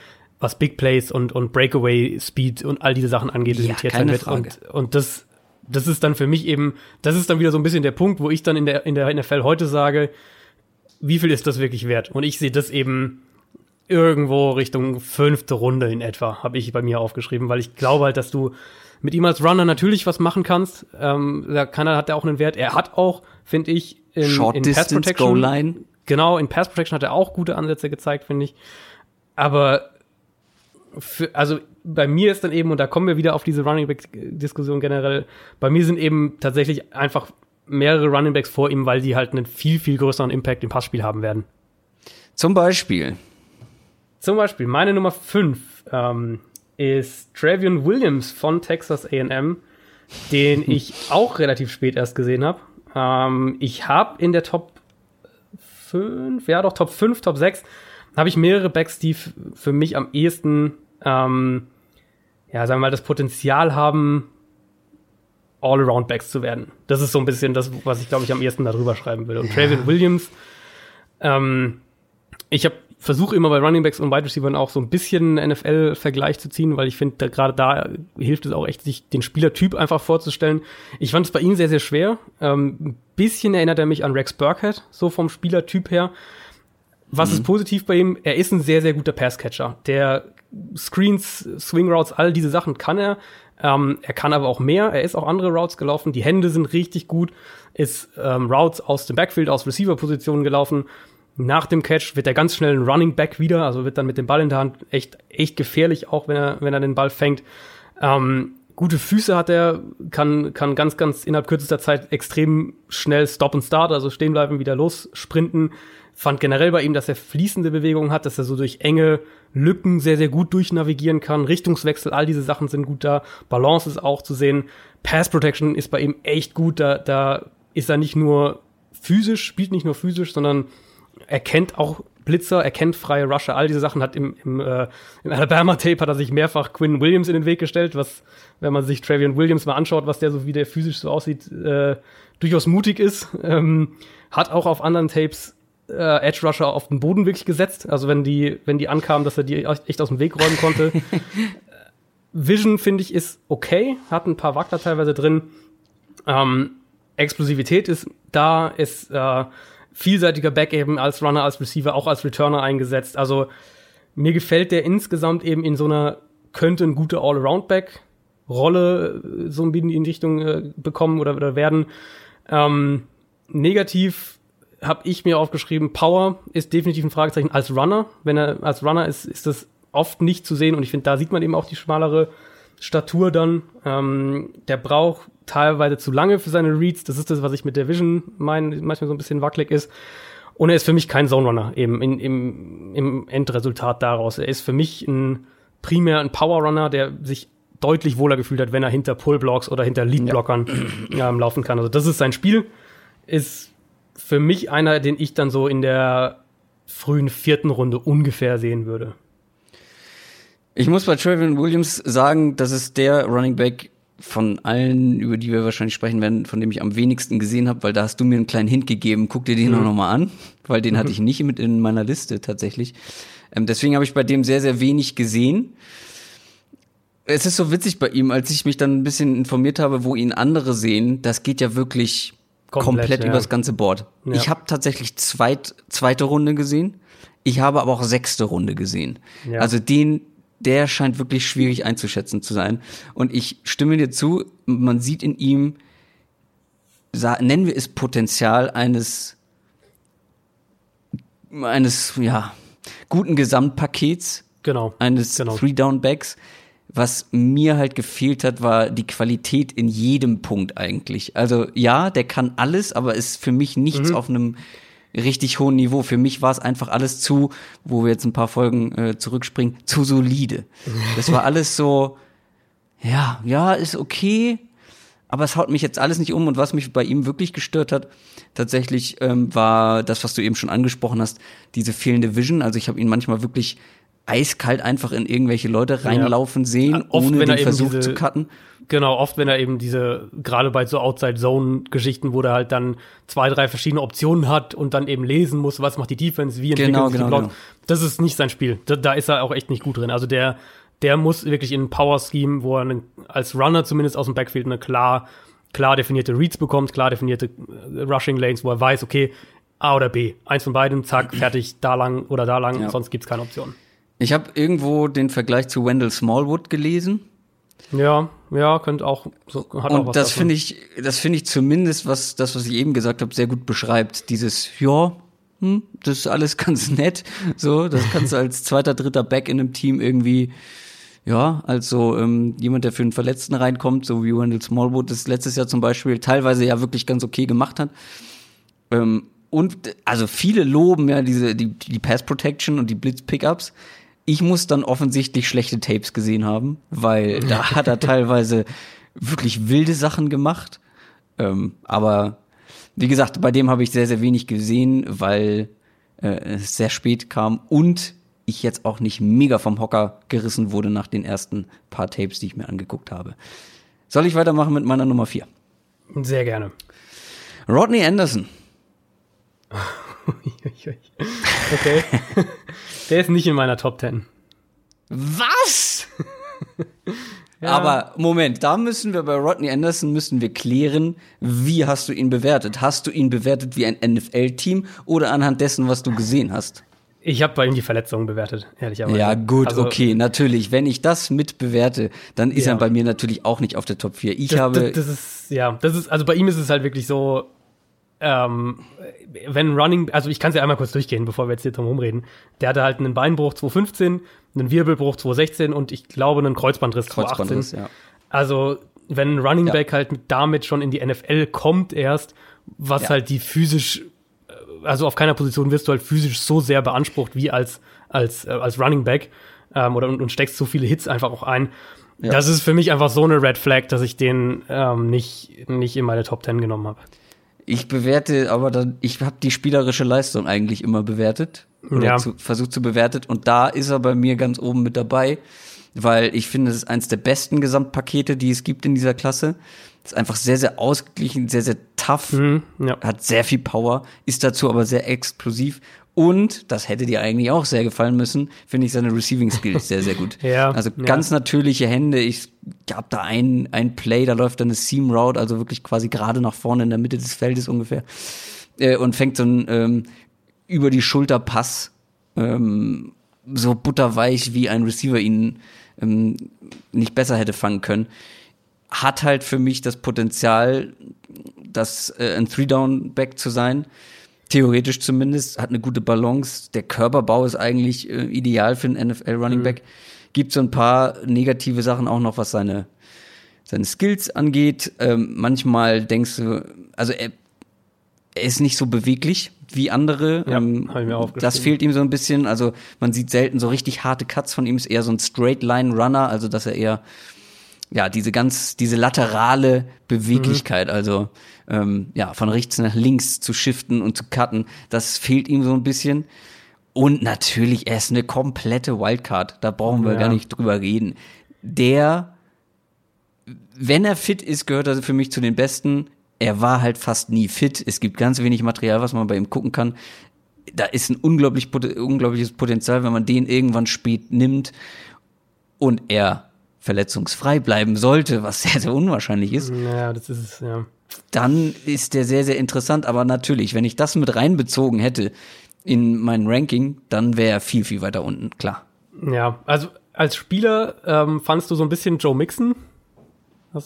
was Big Plays und, und Breakaway Speed und all diese Sachen angeht, Ja, limitiert keine sein wird. Frage. Und, und das, das ist dann für mich eben, das ist dann wieder so ein bisschen der Punkt, wo ich dann in der, in der NFL heute sage, wie viel ist das wirklich wert? Und ich sehe das eben irgendwo Richtung fünfte Runde in etwa, habe ich bei mir aufgeschrieben, weil ich glaube halt, dass du mit ihm als Runner natürlich was machen kannst. Ähm, da kann er, hat er auch einen Wert. Er hat auch, finde ich, in, Short in Pass Distance, Protection. Goal Line. Genau, in Pass Protection hat er auch gute Ansätze gezeigt, finde ich. Aber für, also bei mir ist dann eben, und da kommen wir wieder auf diese Running Back-Diskussion generell, bei mir sind eben tatsächlich einfach mehrere Running Backs vor ihm, weil die halt einen viel, viel größeren Impact im Passspiel haben werden. Zum Beispiel. Zum Beispiel, meine Nummer 5 ähm, ist Travion Williams von Texas AM, den ich auch relativ spät erst gesehen habe. Ähm, ich habe in der Top 5, ja doch, Top 5, Top 6, habe ich mehrere Backs, die für mich am ehesten, ähm, ja, sagen wir mal, das Potenzial haben, All-Around-Backs zu werden. Das ist so ein bisschen das, was ich, glaube ich, am ehesten darüber schreiben will. Und Travion Williams, ähm, ich habe versuche immer bei Running Backs und Wide Receivers auch so ein bisschen NFL-Vergleich zu ziehen, weil ich finde, da, gerade da hilft es auch echt, sich den Spielertyp einfach vorzustellen. Ich fand es bei ihm sehr, sehr schwer. Ähm, ein bisschen erinnert er mich an Rex Burkhead, so vom Spielertyp her. Was mhm. ist positiv bei ihm? Er ist ein sehr, sehr guter Passcatcher. Der Screens, Swing Routes, all diese Sachen kann er. Ähm, er kann aber auch mehr. Er ist auch andere Routes gelaufen. Die Hände sind richtig gut. Ist ähm, Routes aus dem Backfield, aus Receiver-Positionen gelaufen nach dem Catch wird er ganz schnell ein Running Back wieder, also wird dann mit dem Ball in der Hand echt, echt gefährlich, auch wenn er, wenn er den Ball fängt. Ähm, gute Füße hat er, kann, kann ganz, ganz innerhalb kürzester Zeit extrem schnell Stop und Start, also stehen bleiben, wieder los, sprinten. Fand generell bei ihm, dass er fließende Bewegungen hat, dass er so durch enge Lücken sehr, sehr gut durchnavigieren kann. Richtungswechsel, all diese Sachen sind gut da. Balance ist auch zu sehen. Pass Protection ist bei ihm echt gut. Da, da ist er nicht nur physisch, spielt nicht nur physisch, sondern er kennt auch Blitzer, er kennt freie Rusher, all diese Sachen hat im, im, äh, im Alabama-Tape hat er sich mehrfach Quinn Williams in den Weg gestellt, was, wenn man sich Travian Williams mal anschaut, was der so, wie der physisch so aussieht, äh, durchaus mutig ist. Ähm, hat auch auf anderen Tapes äh, Edge Rusher auf den Boden wirklich gesetzt. Also wenn die, wenn die ankamen, dass er die echt aus dem Weg räumen konnte. Vision, finde ich, ist okay, hat ein paar Wackler teilweise drin. Ähm, Explosivität ist da, ist äh, vielseitiger Back eben als Runner, als Receiver, auch als Returner eingesetzt. Also mir gefällt der insgesamt eben in so einer könnte ein guter All-Around-Back-Rolle äh, so ein bisschen in Richtung äh, bekommen oder, oder werden. Ähm, negativ habe ich mir aufgeschrieben, Power ist definitiv ein Fragezeichen als Runner. Wenn er als Runner ist, ist das oft nicht zu sehen und ich finde, da sieht man eben auch die schmalere Statur dann. Ähm, der braucht teilweise zu lange für seine Reads. Das ist das, was ich mit der Vision meine, manchmal so ein bisschen wackelig ist. Und er ist für mich kein Zone Runner eben in, im, im Endresultat daraus. Er ist für mich ein primär ein Power Runner, der sich deutlich wohler gefühlt hat, wenn er hinter Pullblocks oder hinter Leadblockern ja. ähm, laufen kann. Also das ist sein Spiel. Ist für mich einer, den ich dann so in der frühen vierten Runde ungefähr sehen würde. Ich muss bei Trevor Williams sagen, das ist der Running Back von allen, über die wir wahrscheinlich sprechen werden, von dem ich am wenigsten gesehen habe, weil da hast du mir einen kleinen Hint gegeben. Guck dir den mhm. auch noch mal an, weil den mhm. hatte ich nicht mit in meiner Liste tatsächlich. Ähm, deswegen habe ich bei dem sehr, sehr wenig gesehen. Es ist so witzig bei ihm, als ich mich dann ein bisschen informiert habe, wo ihn andere sehen, das geht ja wirklich komplett, komplett ja. übers ganze Board. Ja. Ich habe tatsächlich zweit, zweite Runde gesehen. Ich habe aber auch sechste Runde gesehen. Ja. Also den, der scheint wirklich schwierig einzuschätzen zu sein. Und ich stimme dir zu, man sieht in ihm, nennen wir es Potenzial eines, eines, ja, guten Gesamtpakets. Genau. Eines genau. Three-Down-Backs. Was mir halt gefehlt hat, war die Qualität in jedem Punkt eigentlich. Also ja, der kann alles, aber ist für mich nichts mhm. auf einem richtig hohen Niveau. Für mich war es einfach alles zu, wo wir jetzt ein paar Folgen äh, zurückspringen, zu solide. Das war alles so, ja, ja, ist okay, aber es haut mich jetzt alles nicht um. Und was mich bei ihm wirklich gestört hat, tatsächlich ähm, war das, was du eben schon angesprochen hast, diese fehlende Vision. Also ich habe ihn manchmal wirklich eiskalt einfach in irgendwelche Leute reinlaufen ja. sehen, Oft, ohne den Versuch diese, zu cutten. Genau, oft wenn er eben diese, gerade bei so Outside-Zone-Geschichten, wo er halt dann zwei, drei verschiedene Optionen hat und dann eben lesen muss, was macht die Defense, wie entwickelt genau, sich genau, die Block. Genau. Das ist nicht sein Spiel. Da, da, ist er auch echt nicht gut drin. Also der, der muss wirklich in ein Power-Scheme, wo er einen, als Runner zumindest aus dem Backfield eine klar, klar definierte Reads bekommt, klar definierte äh, Rushing Lanes, wo er weiß, okay, A oder B. Eins von beiden, zack, fertig, da lang oder da lang, ja. sonst gibt's keine Option. Ich habe irgendwo den Vergleich zu Wendell Smallwood gelesen. Ja, ja, könnte auch. So, hat Und auch was das finde ich, das finde ich zumindest, was das, was ich eben gesagt habe, sehr gut beschreibt. Dieses, ja, hm, das ist alles ganz nett. So, das kannst du als zweiter, dritter Back in einem Team irgendwie, ja, also ähm, jemand, der für einen Verletzten reinkommt, so wie Wendell Smallwood das letztes Jahr zum Beispiel teilweise ja wirklich ganz okay gemacht hat. Ähm, und also viele loben ja diese die, die Pass Protection und die Blitz Pickups ich muss dann offensichtlich schlechte Tapes gesehen haben, weil da hat er teilweise wirklich wilde Sachen gemacht. Ähm, aber wie gesagt, bei dem habe ich sehr, sehr wenig gesehen, weil äh, es sehr spät kam und ich jetzt auch nicht mega vom Hocker gerissen wurde nach den ersten paar Tapes, die ich mir angeguckt habe. Soll ich weitermachen mit meiner Nummer vier? Sehr gerne. Rodney Anderson. okay. Der ist nicht in meiner Top 10. Was? Aber Moment, da müssen wir bei Rodney Anderson müssen wir klären, wie hast du ihn bewertet? Hast du ihn bewertet wie ein NFL-Team oder anhand dessen, was du gesehen hast? Ich habe bei ihm die Verletzungen bewertet, ehrlicherweise. Ja, gut, Also, okay, natürlich. Wenn ich das mit bewerte, dann ist Ja. er bei mir natürlich auch nicht auf der Top 4. Ich Das, habe das, das ist, ja, das ist, also bei ihm ist es halt wirklich so, ähm, wenn Running, also ich kann es ja einmal kurz durchgehen, bevor wir jetzt hier drum rumreden. Der hatte halt einen Beinbruch 2015, einen Wirbelbruch 2016 und ich glaube einen Kreuzbandriss, Kreuzbandriss, 2018. ja. Also, wenn ein Running Ja. Back halt mit- damit schon in die NFL kommt erst, was Ja. halt die physisch, äh, also auf keiner Position wirst du halt physisch so sehr beansprucht wie als, als, äh, als Running Back, ähm, oder und, und steckst so viele Hits einfach auch ein. Ja. Das ist für mich einfach so eine Red Flag, dass ich den ähm, nicht, nicht in meine Top 10 genommen habe. Ich bewerte, aber dann, ich habe die spielerische Leistung eigentlich immer bewertet oder Ja. zu, versucht zu bewertet und da ist er bei mir ganz oben mit dabei, weil ich finde, es ist eins der besten Gesamtpakete, die es gibt in dieser Klasse. Ist einfach sehr, sehr ausgeglichen, sehr, sehr tough, Mhm, ja. hat sehr viel Power, ist dazu aber sehr explosiv und, das hätte dir eigentlich auch sehr gefallen müssen, finde ich seine Receiving Skills sehr, sehr gut. Ja, also ja. ganz natürliche Hände. Ich gab da ein, ein Play, da läuft dann eine Seam Route, also wirklich quasi gerade nach vorne in der Mitte des Feldes ungefähr. Äh, und fängt so ein ähm, über die Schulter Pass, ähm, so butterweich, wie ein Receiver ihn ähm, nicht besser hätte fangen können. Hat halt für mich das Potenzial, das äh, ein Three-Down-Back zu sein. Theoretisch zumindest, hat eine gute Balance. Der Körperbau ist eigentlich äh, ideal für einen NFL-Running Back. Gibt so ein paar negative Sachen auch noch, was seine, seine Skills angeht. Ähm, manchmal denkst du, also er, er ist nicht so beweglich wie andere. Ja, ähm, hab ich mir aufgeschrieben. das fehlt ihm so ein bisschen. Also man sieht selten so richtig harte Cuts von ihm. Ist eher so ein Straight-Line-Runner, also dass er eher ja, diese ganz, diese laterale Beweglichkeit, also ähm, ja, von rechts nach links zu shiften und zu cutten, das fehlt ihm so ein bisschen. Und natürlich, er ist eine komplette Wildcard, da brauchen wir Ja. gar nicht drüber reden. Der, wenn er fit ist, gehört er für mich zu den Besten. Er war halt fast nie fit. Es gibt ganz wenig Material, was man bei ihm gucken kann. Da ist ein unglaublich, unglaubliches Potenzial, wenn man den irgendwann spät nimmt und er verletzungsfrei bleiben sollte, was sehr, sehr unwahrscheinlich ist, Ja, das ist es, ja. dann ist der sehr, sehr interessant. Aber natürlich, wenn ich das mit reinbezogen hätte in mein Ranking, dann wäre er viel, viel weiter unten, klar. Ja, also als Spieler ähm, fandst du so ein bisschen Joe Mixon?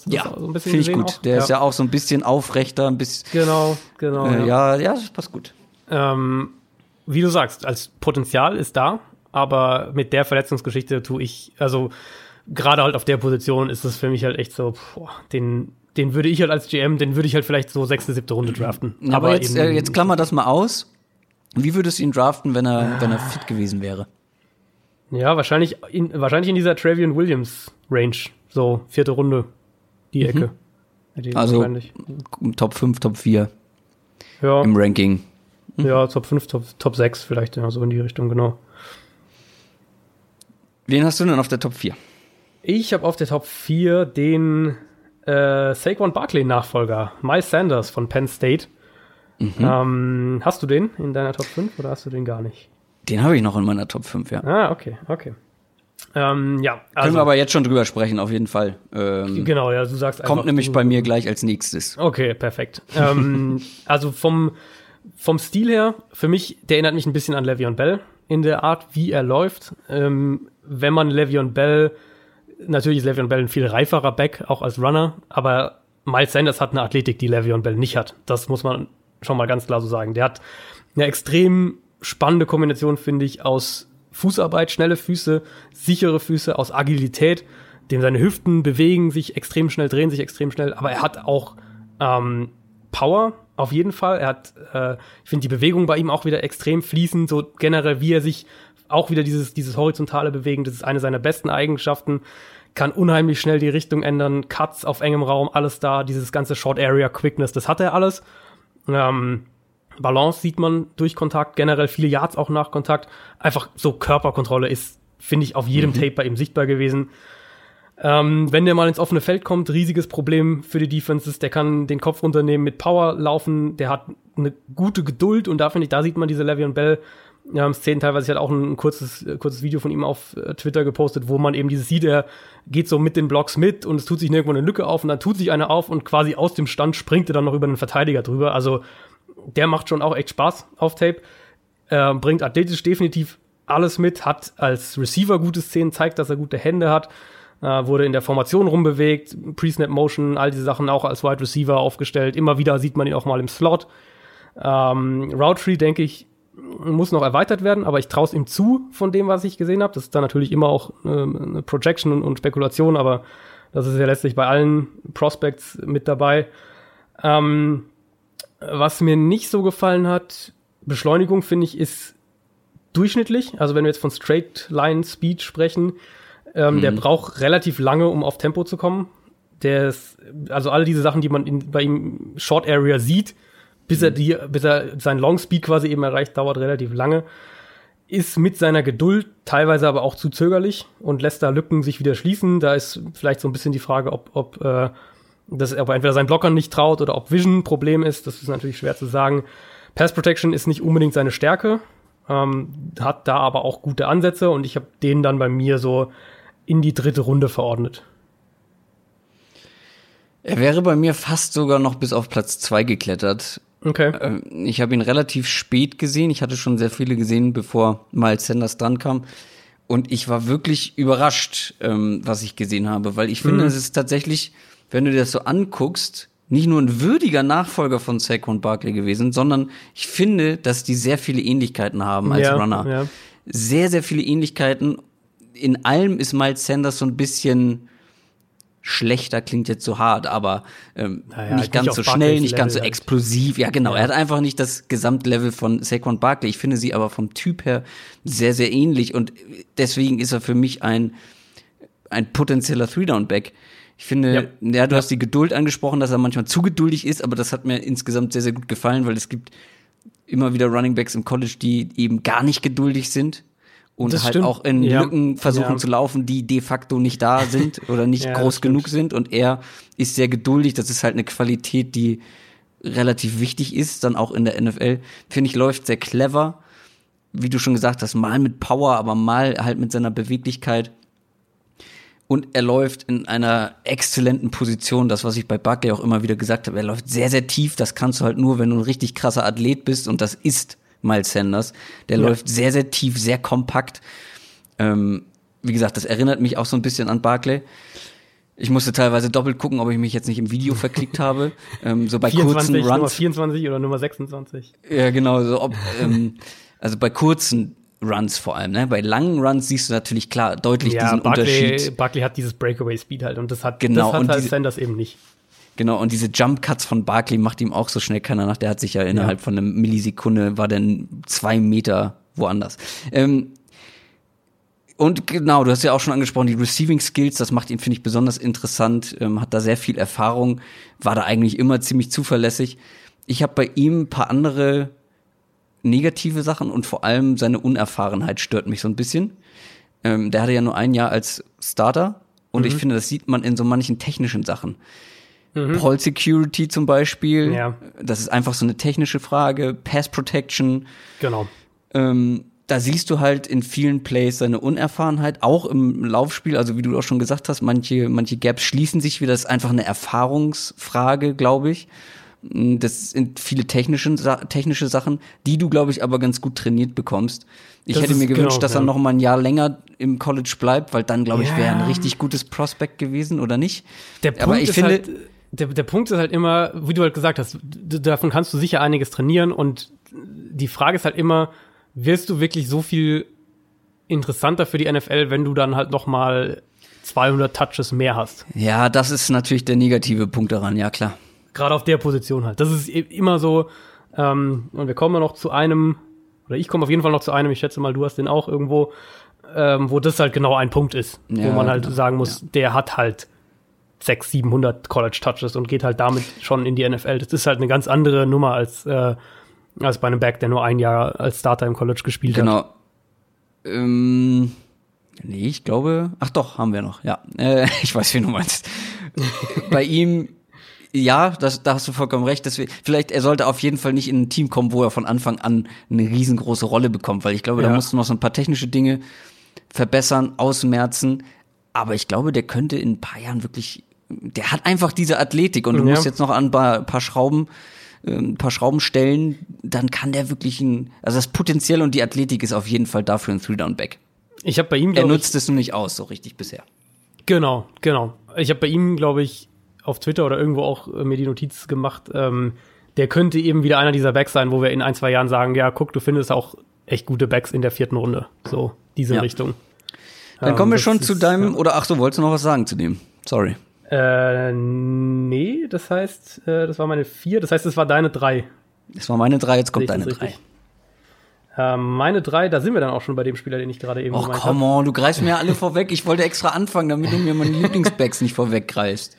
Ja, so ein bisschen finde ich gut. auch? Der ist ja auch so ein bisschen aufrechter, ein bisschen, Genau, genau. äh, ja, ja, das passt gut. Ähm, wie du sagst, als Potenzial ist da, aber mit der Verletzungsgeschichte tue ich, also gerade halt auf der Position ist es für mich halt echt so, boah, den, den würde ich halt als GM, den würde ich halt vielleicht so sechste, siebte Runde draften. Aber, jetzt, eben- äh, jetzt klammer das mal aus. Wie würdest du ihn draften, wenn er, wenn er fit gewesen wäre? Ja, wahrscheinlich in, wahrscheinlich in dieser Travian Williams Range, so vierte Runde, die Ecke. Hätte ich Also. Top 5, Top 4 ja, im Ranking. ja, Top 5, Top, Top 6 vielleicht, ja, so in die Richtung, genau. Wen hast du denn auf der Top 4? Ich habe auf der Top 4 den äh, Saquon Barkley-Nachfolger, Miles Sanders von Penn State. Mhm. Ähm, hast du den in deiner Top 5 oder hast du den gar nicht? Den habe ich noch in meiner Top 5, ja. Ah, okay, okay. Ähm, ja, Können also, wir aber jetzt schon drüber sprechen, auf jeden Fall. Ähm, genau, ja, du sagst einfach. kommt nämlich bei mir gleich als nächstes. Okay, perfekt. ähm, also vom, vom Stil her, für mich, der erinnert mich ein bisschen an Le'Veon Bell in der Art, wie er läuft. Ähm, wenn man Le'Veon Bell, natürlich ist Le'Veon Bell ein viel reiferer Back, auch als Runner, aber Miles Sanders hat eine Athletik, die Le'Veon Bell nicht hat. Das muss man schon mal ganz klar so sagen. Der hat eine extrem spannende Kombination, finde ich, aus Fußarbeit, schnelle Füße, sichere Füße, aus Agilität, dem seine Hüften bewegen sich extrem schnell, drehen sich extrem schnell, aber er hat auch ähm, Power auf jeden Fall. Er hat, äh, ich finde die Bewegung bei ihm auch wieder extrem fließend, so generell, wie er sich auch wieder dieses, dieses horizontale Bewegen, das ist eine seiner besten Eigenschaften, kann unheimlich schnell die Richtung ändern, Cuts auf engem Raum, alles da, dieses ganze Short Area Quickness, das hat er alles. Ähm, Balance sieht man durch Kontakt, generell viele Yards auch nach Kontakt. Einfach so Körperkontrolle ist, finde ich, auf jedem Tape bei ihm sichtbar gewesen. Ähm, wenn der mal ins offene Feld kommt, riesiges Problem für die Defenses. Der kann den Kopf runternehmen, mit Power laufen. Der hat eine gute Geduld und da finde ich, da sieht man diese Le'Veon Bell ja, Szenen teilweise. Ich hatte auch ein kurzes, kurzes Video von ihm auf äh, Twitter gepostet, wo man eben dieses sieht, er geht so mit den Blocks mit und es tut sich nirgendwo eine Lücke auf und dann tut sich eine auf und quasi aus dem Stand springt er dann noch über den Verteidiger drüber. Also der macht schon auch echt Spaß auf Tape. Äh, bringt athletisch definitiv alles mit, hat als Receiver gute Szenen, zeigt, dass er gute Hände hat äh, wurde in der Formation rumbewegt, Pre-Snap Motion, all diese Sachen auch als Wide Receiver aufgestellt. Immer wieder sieht man ihn auch mal im Slot. Ähm, Route Tree, denke ich, muss noch erweitert werden, aber ich traue es ihm zu von dem, was ich gesehen habe. Das ist dann natürlich immer auch äh, eine Projection und Spekulation, aber das ist ja letztlich bei allen Prospects mit dabei. Ähm, was mir nicht so gefallen hat, Beschleunigung finde ich ist durchschnittlich. Also wenn wir jetzt von Straight Line Speed sprechen, ähm, mhm. Der braucht relativ lange, um auf Tempo zu kommen. Der ist, also alle diese Sachen, die man in, bei ihm Short Area sieht, bis er mhm. die, bis er seinen Long Speed quasi eben erreicht, dauert relativ lange. Ist mit seiner Geduld teilweise aber auch zu zögerlich und lässt da Lücken sich wieder schließen. Da ist vielleicht so ein bisschen die Frage, ob, ob, äh, das, ob er entweder seinen Blockern nicht traut oder ob Vision ein Problem ist. Das ist natürlich schwer zu sagen. Pass Protection ist nicht unbedingt seine Stärke, ähm, hat da aber auch gute Ansätze und ich habe den dann bei mir so in die dritte Runde verordnet. Er wäre bei mir fast sogar noch bis auf Platz zwei geklettert. Okay. Ähm, ich habe ihn relativ spät gesehen. Ich hatte schon sehr viele gesehen, bevor Miles Sanders dran kam. Und ich war wirklich überrascht, ähm, was ich gesehen habe, weil ich finde, mhm. es ist tatsächlich, wenn du dir das so anguckst, nicht nur ein würdiger Nachfolger von Saquon Barkley gewesen, sondern ich finde, dass die sehr viele Ähnlichkeiten haben als ja, Runner. Ja. Sehr, sehr viele Ähnlichkeiten in allem ist Miles Sanders so ein bisschen schlechter klingt jetzt so hart, aber ähm, naja, nicht ganz so schnell, nicht ganz so explosiv. Ja, genau. Ja. Er hat einfach nicht das Gesamtlevel von Saquon Barkley. Ich finde sie aber vom Typ her sehr, sehr ähnlich und deswegen ist er für mich ein, ein potenzieller Three-Down-Back. Ich finde, ja, ja du ja. hast die Geduld angesprochen, dass er manchmal zu geduldig ist, aber das hat mir insgesamt sehr, sehr gut gefallen, weil es gibt immer wieder Running Backs im College, die eben gar nicht geduldig sind und das halt stimmt. auch in ja. Lücken versuchen ja. zu laufen, die de facto nicht da sind oder nicht ja, groß genug sind. Und er ist sehr geduldig. Das ist halt eine Qualität, die relativ wichtig ist, dann auch in der NFL. Finde ich, läuft sehr clever. Wie du schon gesagt hast, mal mit Power, aber mal halt mit seiner Beweglichkeit. Und er läuft in einer exzellenten Position, das, was ich bei Buckley auch immer wieder gesagt habe. Er läuft sehr, sehr tief. Das kannst du halt nur, wenn du ein richtig krasser Athlet bist. Und das ist Miles Sanders. Der ja. läuft sehr, sehr tief, sehr kompakt. Ähm, wie gesagt, das erinnert mich auch so ein bisschen an Barclay. Ich musste teilweise doppelt gucken, ob ich mich jetzt nicht im Video verklickt habe. Ähm, so bei 24, kurzen Runs. Nummer 24 oder Nummer 26. Ja, genau. So ob, ähm, also bei kurzen Runs vor allem. Ne? Bei langen Runs siehst du natürlich klar deutlich ja, diesen Barclay, Unterschied. Barkley hat dieses Breakaway Speed halt und das hat, genau, das hat und halt diese, Sanders eben nicht. Genau, und diese Jump Cuts von Barkley macht ihm auch so schnell keiner nach. Der hat sich ja innerhalb ja. von einer Millisekunde, war dann zwei Meter woanders. Ähm, und genau, du hast ja auch schon angesprochen, die Receiving Skills, das macht ihn, finde ich, besonders interessant, ähm, hat da sehr viel Erfahrung, war da eigentlich immer ziemlich zuverlässig. Ich habe bei ihm ein paar andere negative Sachen und vor allem seine Unerfahrenheit stört mich so ein bisschen. Ähm, der hatte ja nur ein Jahr als Starter und mhm. ich finde, das sieht man in so manchen technischen Sachen. Mhm. Paul Security zum Beispiel. Ja. Das ist einfach so eine technische Frage. Pass Protection. Genau. Ähm, da siehst du halt in vielen Plays seine Unerfahrenheit, auch im Laufspiel, also wie du auch schon gesagt hast, manche, manche Gaps schließen sich wieder, das ist einfach eine Erfahrungsfrage, glaube ich. Das sind viele technische, technische Sachen, die du, glaube ich, aber ganz gut trainiert bekommst. Ich das hätte mir gewünscht, genau, dass er noch mal ein Jahr länger im College bleibt, weil dann, glaube ich, wäre ein richtig gutes Prospect gewesen, oder nicht? Der Punkt aber ich finde, halt der, der Punkt ist halt immer, wie du halt gesagt hast, davon kannst du sicher einiges trainieren und die Frage ist halt immer, wirst du wirklich so viel interessanter für die NFL, wenn du dann halt noch mal 200 Touches mehr hast? Ja, das ist natürlich der negative Punkt daran, ja klar. Gerade auf der Position halt. Das ist immer so, ähm, und wir kommen ja noch zu einem, oder ich komme auf jeden Fall noch zu einem, ich schätze mal, du hast den auch irgendwo, ähm, wo das halt genau ein Punkt ist, ja, wo man halt genau. sagen muss, ja. der hat halt 600, 700 College Touches und geht halt damit schon in die NFL. Das ist halt eine ganz andere Nummer als, äh, als bei einem Back, der nur ein Jahr als Starter im College gespielt genau. hat. Genau. Ähm, Nee, ich glaube, ach doch, haben wir noch, ja. Äh, ich weiß, wie du meinst. Bei ihm, ja, das, da hast du vollkommen recht. Deswegen, vielleicht, er sollte auf jeden Fall nicht in ein Team kommen, wo er von Anfang an eine riesengroße Rolle bekommt, weil ich glaube, Ja. da musst du noch so ein paar technische Dinge verbessern, ausmerzen. Aber ich glaube, der könnte in ein paar Jahren wirklich, der hat einfach diese Athletik und du Ja. musst jetzt noch an ein paar, paar Schrauben, ein paar Schrauben stellen, dann kann der wirklich ein, also das Potenzial und die Athletik ist auf jeden Fall dafür ein Three-Down-Back. Ich habe bei ihm, Er glaube ich, nutzt es nur nicht aus, so richtig bisher. Genau, genau. Ich habe bei ihm, glaube ich, auf Twitter oder irgendwo auch äh, mir die Notiz gemacht, ähm, der könnte eben wieder einer dieser Backs sein, wo wir in ein, zwei Jahren sagen, ja, guck, du findest auch echt gute Backs in der vierten Runde. So, diese Ja. Richtung. Dann Ähm, kommen wir das schon zu deinem, oder ach so, wolltest du noch was sagen zu dem? Sorry. Äh, nee, das heißt, äh, das war meine vier, das heißt, das war deine drei. Das war meine drei, jetzt kommt deine drei. Ähm, meine drei, da sind wir dann auch schon bei dem Spieler, den ich gerade eben Och, come on, du greifst mir alle vorweg. Ich wollte extra anfangen, damit du mir meine Lieblingsbacks nicht vorweggreifst.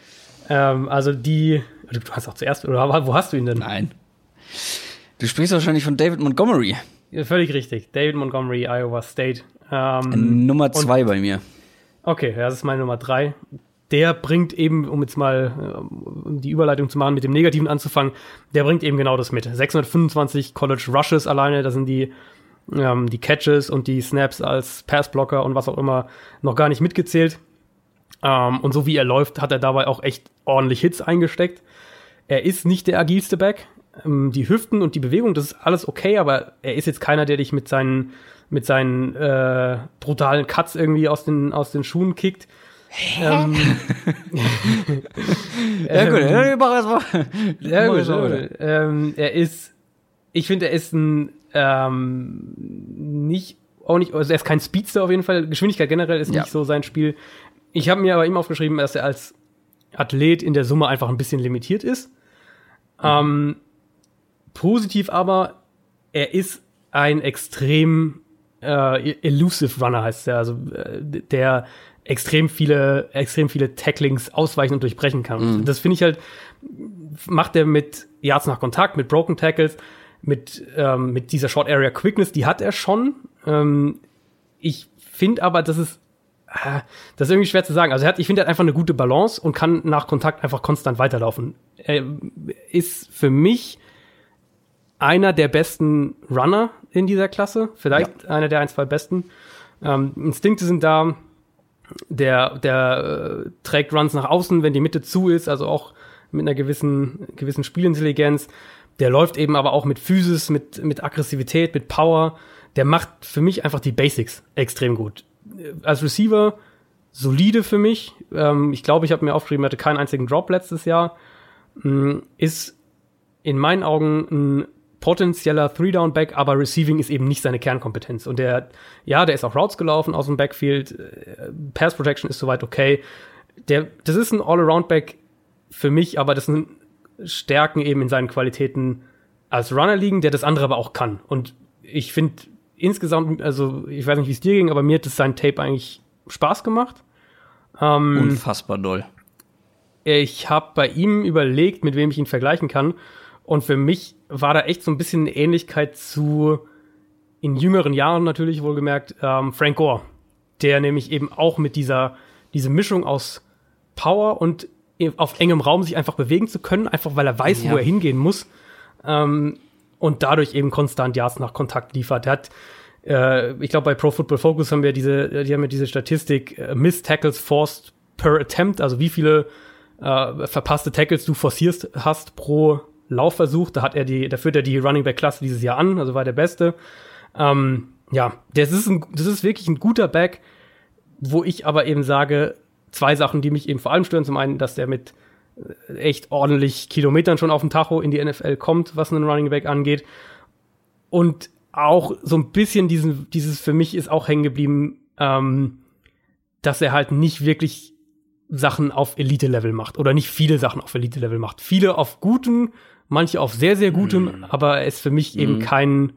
Ähm, also die, du hast auch zuerst, oder wo hast du ihn denn? Nein. Du sprichst wahrscheinlich von David Montgomery. Ja, Völlig richtig. David Montgomery, Iowa State. Ähm, Nummer zwei bei mir. Okay, das ist meine Nummer drei. Der bringt eben, um jetzt mal äh, um die Überleitung zu machen, mit dem Negativen anzufangen, der bringt eben genau das mit. 625 College Rushes alleine, da sind die, ähm, die Catches und die Snaps als Passblocker und was auch immer noch gar nicht mitgezählt. Ähm, und so wie er läuft, hat er dabei auch echt ordentlich Hits eingesteckt. Er ist nicht der agilste Back. Ähm, die Hüften und die Bewegung, das ist alles okay, aber er ist jetzt keiner, der dich mit seinen, mit seinen äh, brutalen Cuts irgendwie aus den, aus den Schuhen kickt. Ähm, Ja, gut, ja, mach erst mal. ja, gut, ja, gut. Ähm, er ist, ich finde, er ist ein ähm, nicht, auch nicht, also er ist kein Speedster auf jeden Fall. Geschwindigkeit generell ist Ja. nicht so sein Spiel. Ich habe mir aber ihm aufgeschrieben, dass er als Athlet in der Summe einfach ein bisschen limitiert ist. Ähm, positiv aber, er ist ein extrem äh, elusive Runner heißt er, also äh, der extrem viele, extrem viele Tacklings ausweichen und durchbrechen kann. Und Das finde ich halt, macht er mit Yards nach Kontakt, mit Broken Tackles, mit, ähm, mit dieser Short Area Quickness, die hat er schon. Ähm, ich finde aber, das ist, ah, das ist irgendwie schwer zu sagen. Also er hat, ich finde, er hat einfach eine gute Balance und kann nach Kontakt einfach konstant weiterlaufen. Er ist für mich einer der besten Runner in dieser Klasse, vielleicht einer der ein, zwei besten. Ähm, Instinkte sind da, der, der äh, trägt Runs nach außen, wenn die Mitte zu ist, also auch mit einer gewissen, gewissen Spielintelligenz. Der läuft eben aber auch mit Physis, mit, mit Aggressivität, mit Power. Der macht für mich einfach die Basics extrem gut. Äh, Als Receiver solide für mich. Ähm, ich glaube, ich habe mir aufgeschrieben, er hatte keinen einzigen Drop letztes Jahr. Mm, Ist in meinen Augen ein potenzieller Three-Down-Back, aber Receiving ist eben nicht seine Kernkompetenz. Und der, ja, der ist auch Routes gelaufen aus dem Backfield. äh, Pass Protection ist soweit okay. Der, das ist ein All-Around-Back für mich, aber das sind Stärken eben in seinen Qualitäten als Runner liegen, der das andere aber auch kann. Und ich finde insgesamt, also ich weiß nicht, wie es dir ging, aber mir hat das sein Tape eigentlich Spaß gemacht. Ähm, Unfassbar doll. ich habe bei ihm überlegt, mit wem ich ihn vergleichen kann. Und für mich war da echt so ein bisschen eine Ähnlichkeit zu, in jüngeren Jahren natürlich wohlgemerkt, ähm, Frank Gore. Der nämlich eben auch mit dieser, diese Mischung aus Power und e- auf engem Raum sich einfach bewegen zu können, einfach weil er weiß, Ja. wo er hingehen muss. Ähm, und dadurch eben konstant Yards nach Kontakt liefert. Er hat, äh, ich glaube, bei Pro Football Focus haben wir diese, die haben ja diese Statistik, äh, Missed Tackles forced per Attempt, also wie viele äh, verpasste Tackles du forcierst hast pro Laufversuch. Da hat er die, da führt er die Running Back Klasse dieses Jahr an, also war der Beste. Ähm, ja, das ist, ein, das ist wirklich ein guter Back, wo ich aber eben sage, zwei Sachen, die mich eben vor allem stören. Zum einen, dass der mit äh, echt ordentlich Kilometern schon auf dem Tacho in die NFL kommt, was einen Running Back angeht. Und auch so ein bisschen diesen, dieses für mich ist auch hängen geblieben, ähm, dass er halt nicht wirklich Sachen auf Elite-Level macht oder nicht viele Sachen auf Elite-Level macht. Viele auf guten, manche auf sehr, sehr gutem, aber er ist für mich eben Mhm. kein,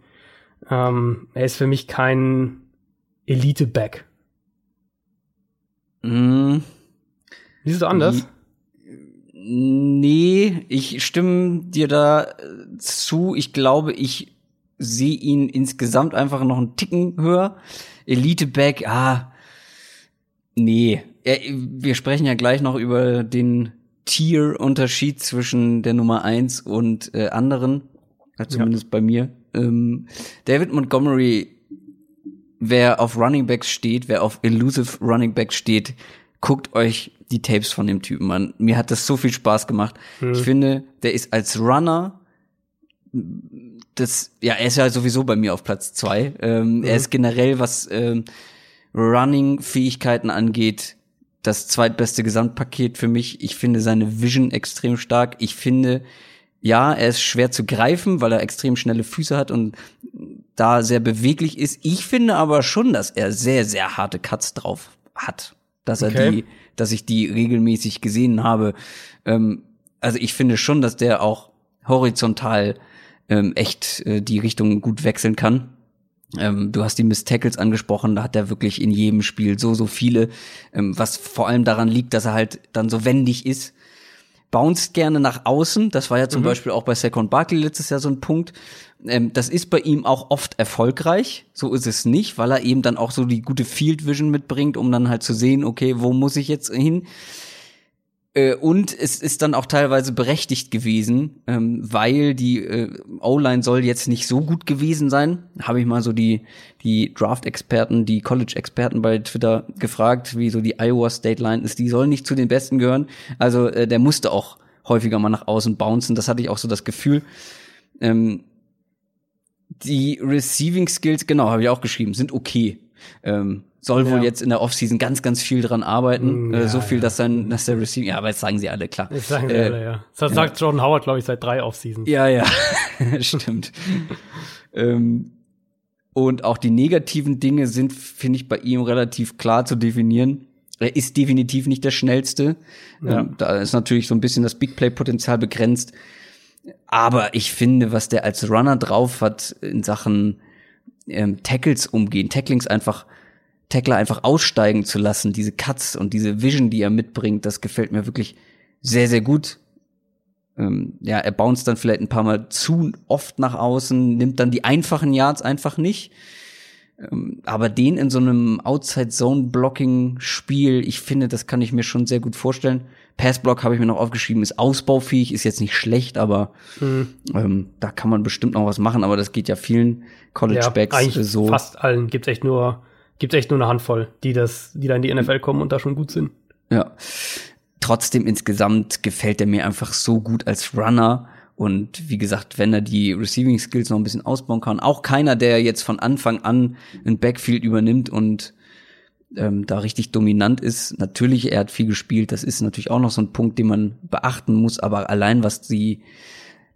ähm, er ist für mich kein Elite-Back. Mm, Siehst du anders? nee, ich stimme dir da äh, zu. Ich glaube, ich sehe ihn insgesamt einfach noch einen Ticken höher. Elite-Back, ah, Nee, wir sprechen ja gleich noch über den Tier-Unterschied zwischen der Nummer eins und äh, anderen, zumindest ja. bei mir. Ähm, David Montgomery, wer auf Running Backs steht, wer auf Elusive Running Backs steht, guckt euch die Tapes von dem Typen an. Mir hat das so viel Spaß gemacht. Hm. Ich finde, der ist als Runner das, ja, er ist ja sowieso bei mir auf Platz zwei. Ähm, mhm. Er ist generell, was ähm, Running-Fähigkeiten angeht, das zweitbeste Gesamtpaket für mich. Ich finde seine Vision extrem stark. Ich finde, ja, er ist schwer zu greifen, weil er extrem schnelle Füße hat und da sehr beweglich ist. Ich finde aber schon, dass er sehr, sehr harte Cuts drauf hat. Dass okay. er die, dass ich die regelmäßig gesehen habe. Ähm, also ich finde schon, dass der auch horizontal ähm, echt äh, die Richtung gut wechseln kann. Ähm, du hast die Miss Tackles angesprochen, da hat er wirklich in jedem Spiel so, so viele, ähm, was vor allem daran liegt, dass er halt dann so wendig ist. Bounced gerne nach außen, das war ja zum mhm. Beispiel auch bei Second Barkley letztes Jahr so ein Punkt. Ähm, das ist bei ihm auch oft erfolgreich, so ist es nicht, weil er eben dann auch so die gute Field Vision mitbringt, um dann halt zu sehen, okay, wo muss ich jetzt hin? Äh, und es ist dann auch teilweise berechtigt gewesen, ähm, weil die äh, O-Line soll jetzt nicht so gut gewesen sein. Habe ich mal so die, die Draft-Experten, die College-Experten bei Twitter gefragt, wie so die Iowa State Line ist. Die soll nicht zu den Besten gehören. Also äh, der musste auch häufiger mal nach außen bouncen. Das hatte ich auch so das Gefühl. Ähm, die Receiving Skills, genau, habe ich auch geschrieben, sind okay. Ähm, soll ja. wohl jetzt in der Offseason ganz, ganz viel dran arbeiten. Mm, ja, äh, so viel, ja. dass dann, dass der Receiver, ja, aber jetzt sagen sie alle, klar. Das sagen sie äh, alle, ja. Das sagt Jordan Howard, glaube ich, seit drei Offseasons. Ja, ja, stimmt. ähm, und auch die negativen Dinge sind, finde ich, bei ihm relativ klar zu definieren. Er ist definitiv nicht der schnellste. Ja. Ähm, da ist natürlich so ein bisschen das Big Play-Potenzial begrenzt. Aber ich finde, was der als Runner drauf hat in Sachen ähm, Tackles umgehen, Tacklings einfach Tackler einfach aussteigen zu lassen, diese Cuts und diese Vision, die er mitbringt, das gefällt mir wirklich sehr, sehr gut. Ähm, ja, er bounced dann vielleicht ein paar Mal zu oft nach außen, nimmt dann die einfachen Yards einfach nicht. Ähm, aber den in so einem Outside-Zone-Blocking-Spiel, ich finde, das kann ich mir schon sehr gut vorstellen. Passblock habe ich mir noch aufgeschrieben, ist ausbaufähig, ist jetzt nicht schlecht, aber mhm. ähm, da kann man bestimmt noch was machen, aber das geht ja vielen College-Backs ja, so. Fast allen gibt echt nur gibt echt nur eine Handvoll, die das, die da in die NFL kommen und da schon gut sind. Ja. Trotzdem insgesamt gefällt er mir einfach so gut als Runner. Und wie gesagt, wenn er die Receiving Skills noch ein bisschen ausbauen kann, auch keiner, der jetzt von Anfang an ein Backfield übernimmt und ähm, da richtig dominant ist. Natürlich, er hat viel gespielt, das ist natürlich auch noch so ein Punkt, den man beachten muss, aber allein was die,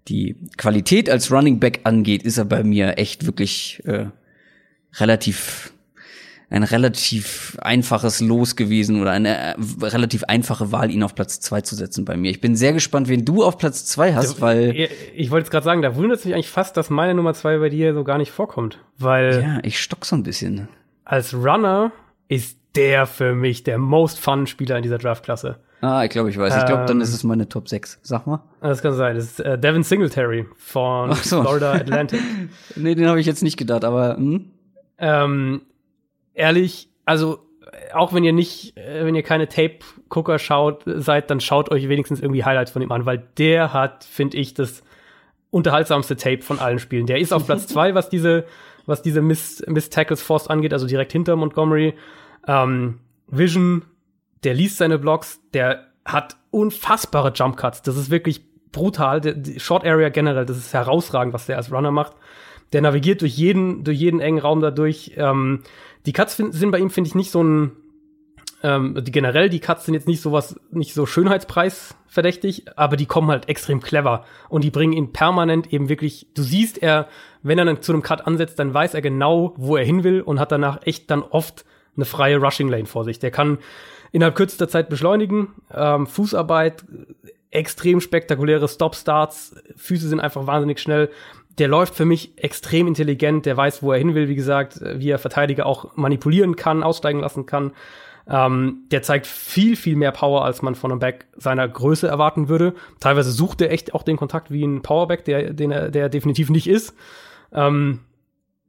die Qualität als Running Back angeht, ist er bei mir echt wirklich äh, relativ ein relativ einfaches Los gewesen oder eine äh, relativ einfache Wahl, ihn auf Platz zwei zu setzen bei mir. Ich bin sehr gespannt, wen du auf Platz zwei hast, weil. Ich wollte jetzt gerade sagen, da wundert es mich eigentlich fast, dass meine Nummer zwei bei dir so gar nicht vorkommt. Weil. Ja, ich stock so ein bisschen. Als Runner ist der für mich der most fun Spieler in dieser Draftklasse. Ah, ich glaube, ich weiß. Ich glaube, dann ist ähm, es meine Top 6. Sag mal. Das kann sein. Das ist äh, Devin Singletary von so. Florida Atlantic. nee, den habe ich jetzt nicht gedacht, aber hm? ähm, ehrlich, also auch wenn ihr nicht, äh, wenn ihr keine Tape-Gucker schaut, seid, dann schaut euch wenigstens irgendwie Highlights von ihm an, weil der hat, finde ich, das unterhaltsamste Tape von allen Spielen. Der ist auf Platz zwei, was diese, was diese Miss, Miss Tackles Force angeht, also direkt hinter Montgomery. Ähm, Vision, der liest seine Blocks, der hat unfassbare Jump Cuts. Das ist wirklich brutal. Der, die Short Area generell, das ist herausragend, was der als Runner macht. Der navigiert durch jeden, durch jeden engen Raum dadurch. Ähm, die Cuts sind bei ihm, finde ich, nicht so ein, ähm, die, generell, die Cuts sind jetzt nicht sowas, nicht so schönheitspreisverdächtig, aber die kommen halt extrem clever und die bringen ihn permanent eben wirklich, du siehst er, wenn er dann zu einem Cut ansetzt, dann weiß er genau, wo er hin will und hat danach echt dann oft eine freie Rushing Lane vor sich. Der kann innerhalb kürzester Zeit beschleunigen, ähm, Fußarbeit, extrem spektakuläre Stop-Starts, Füße sind einfach wahnsinnig schnell der läuft für mich extrem intelligent, der weiß, wo er hin will, wie gesagt, wie er Verteidiger auch manipulieren kann, aussteigen lassen kann. Ähm, der zeigt viel, viel mehr Power, als man von einem Back seiner Größe erwarten würde. Teilweise sucht er echt auch den Kontakt wie ein Powerback, der, den er, der definitiv nicht ist. Ähm,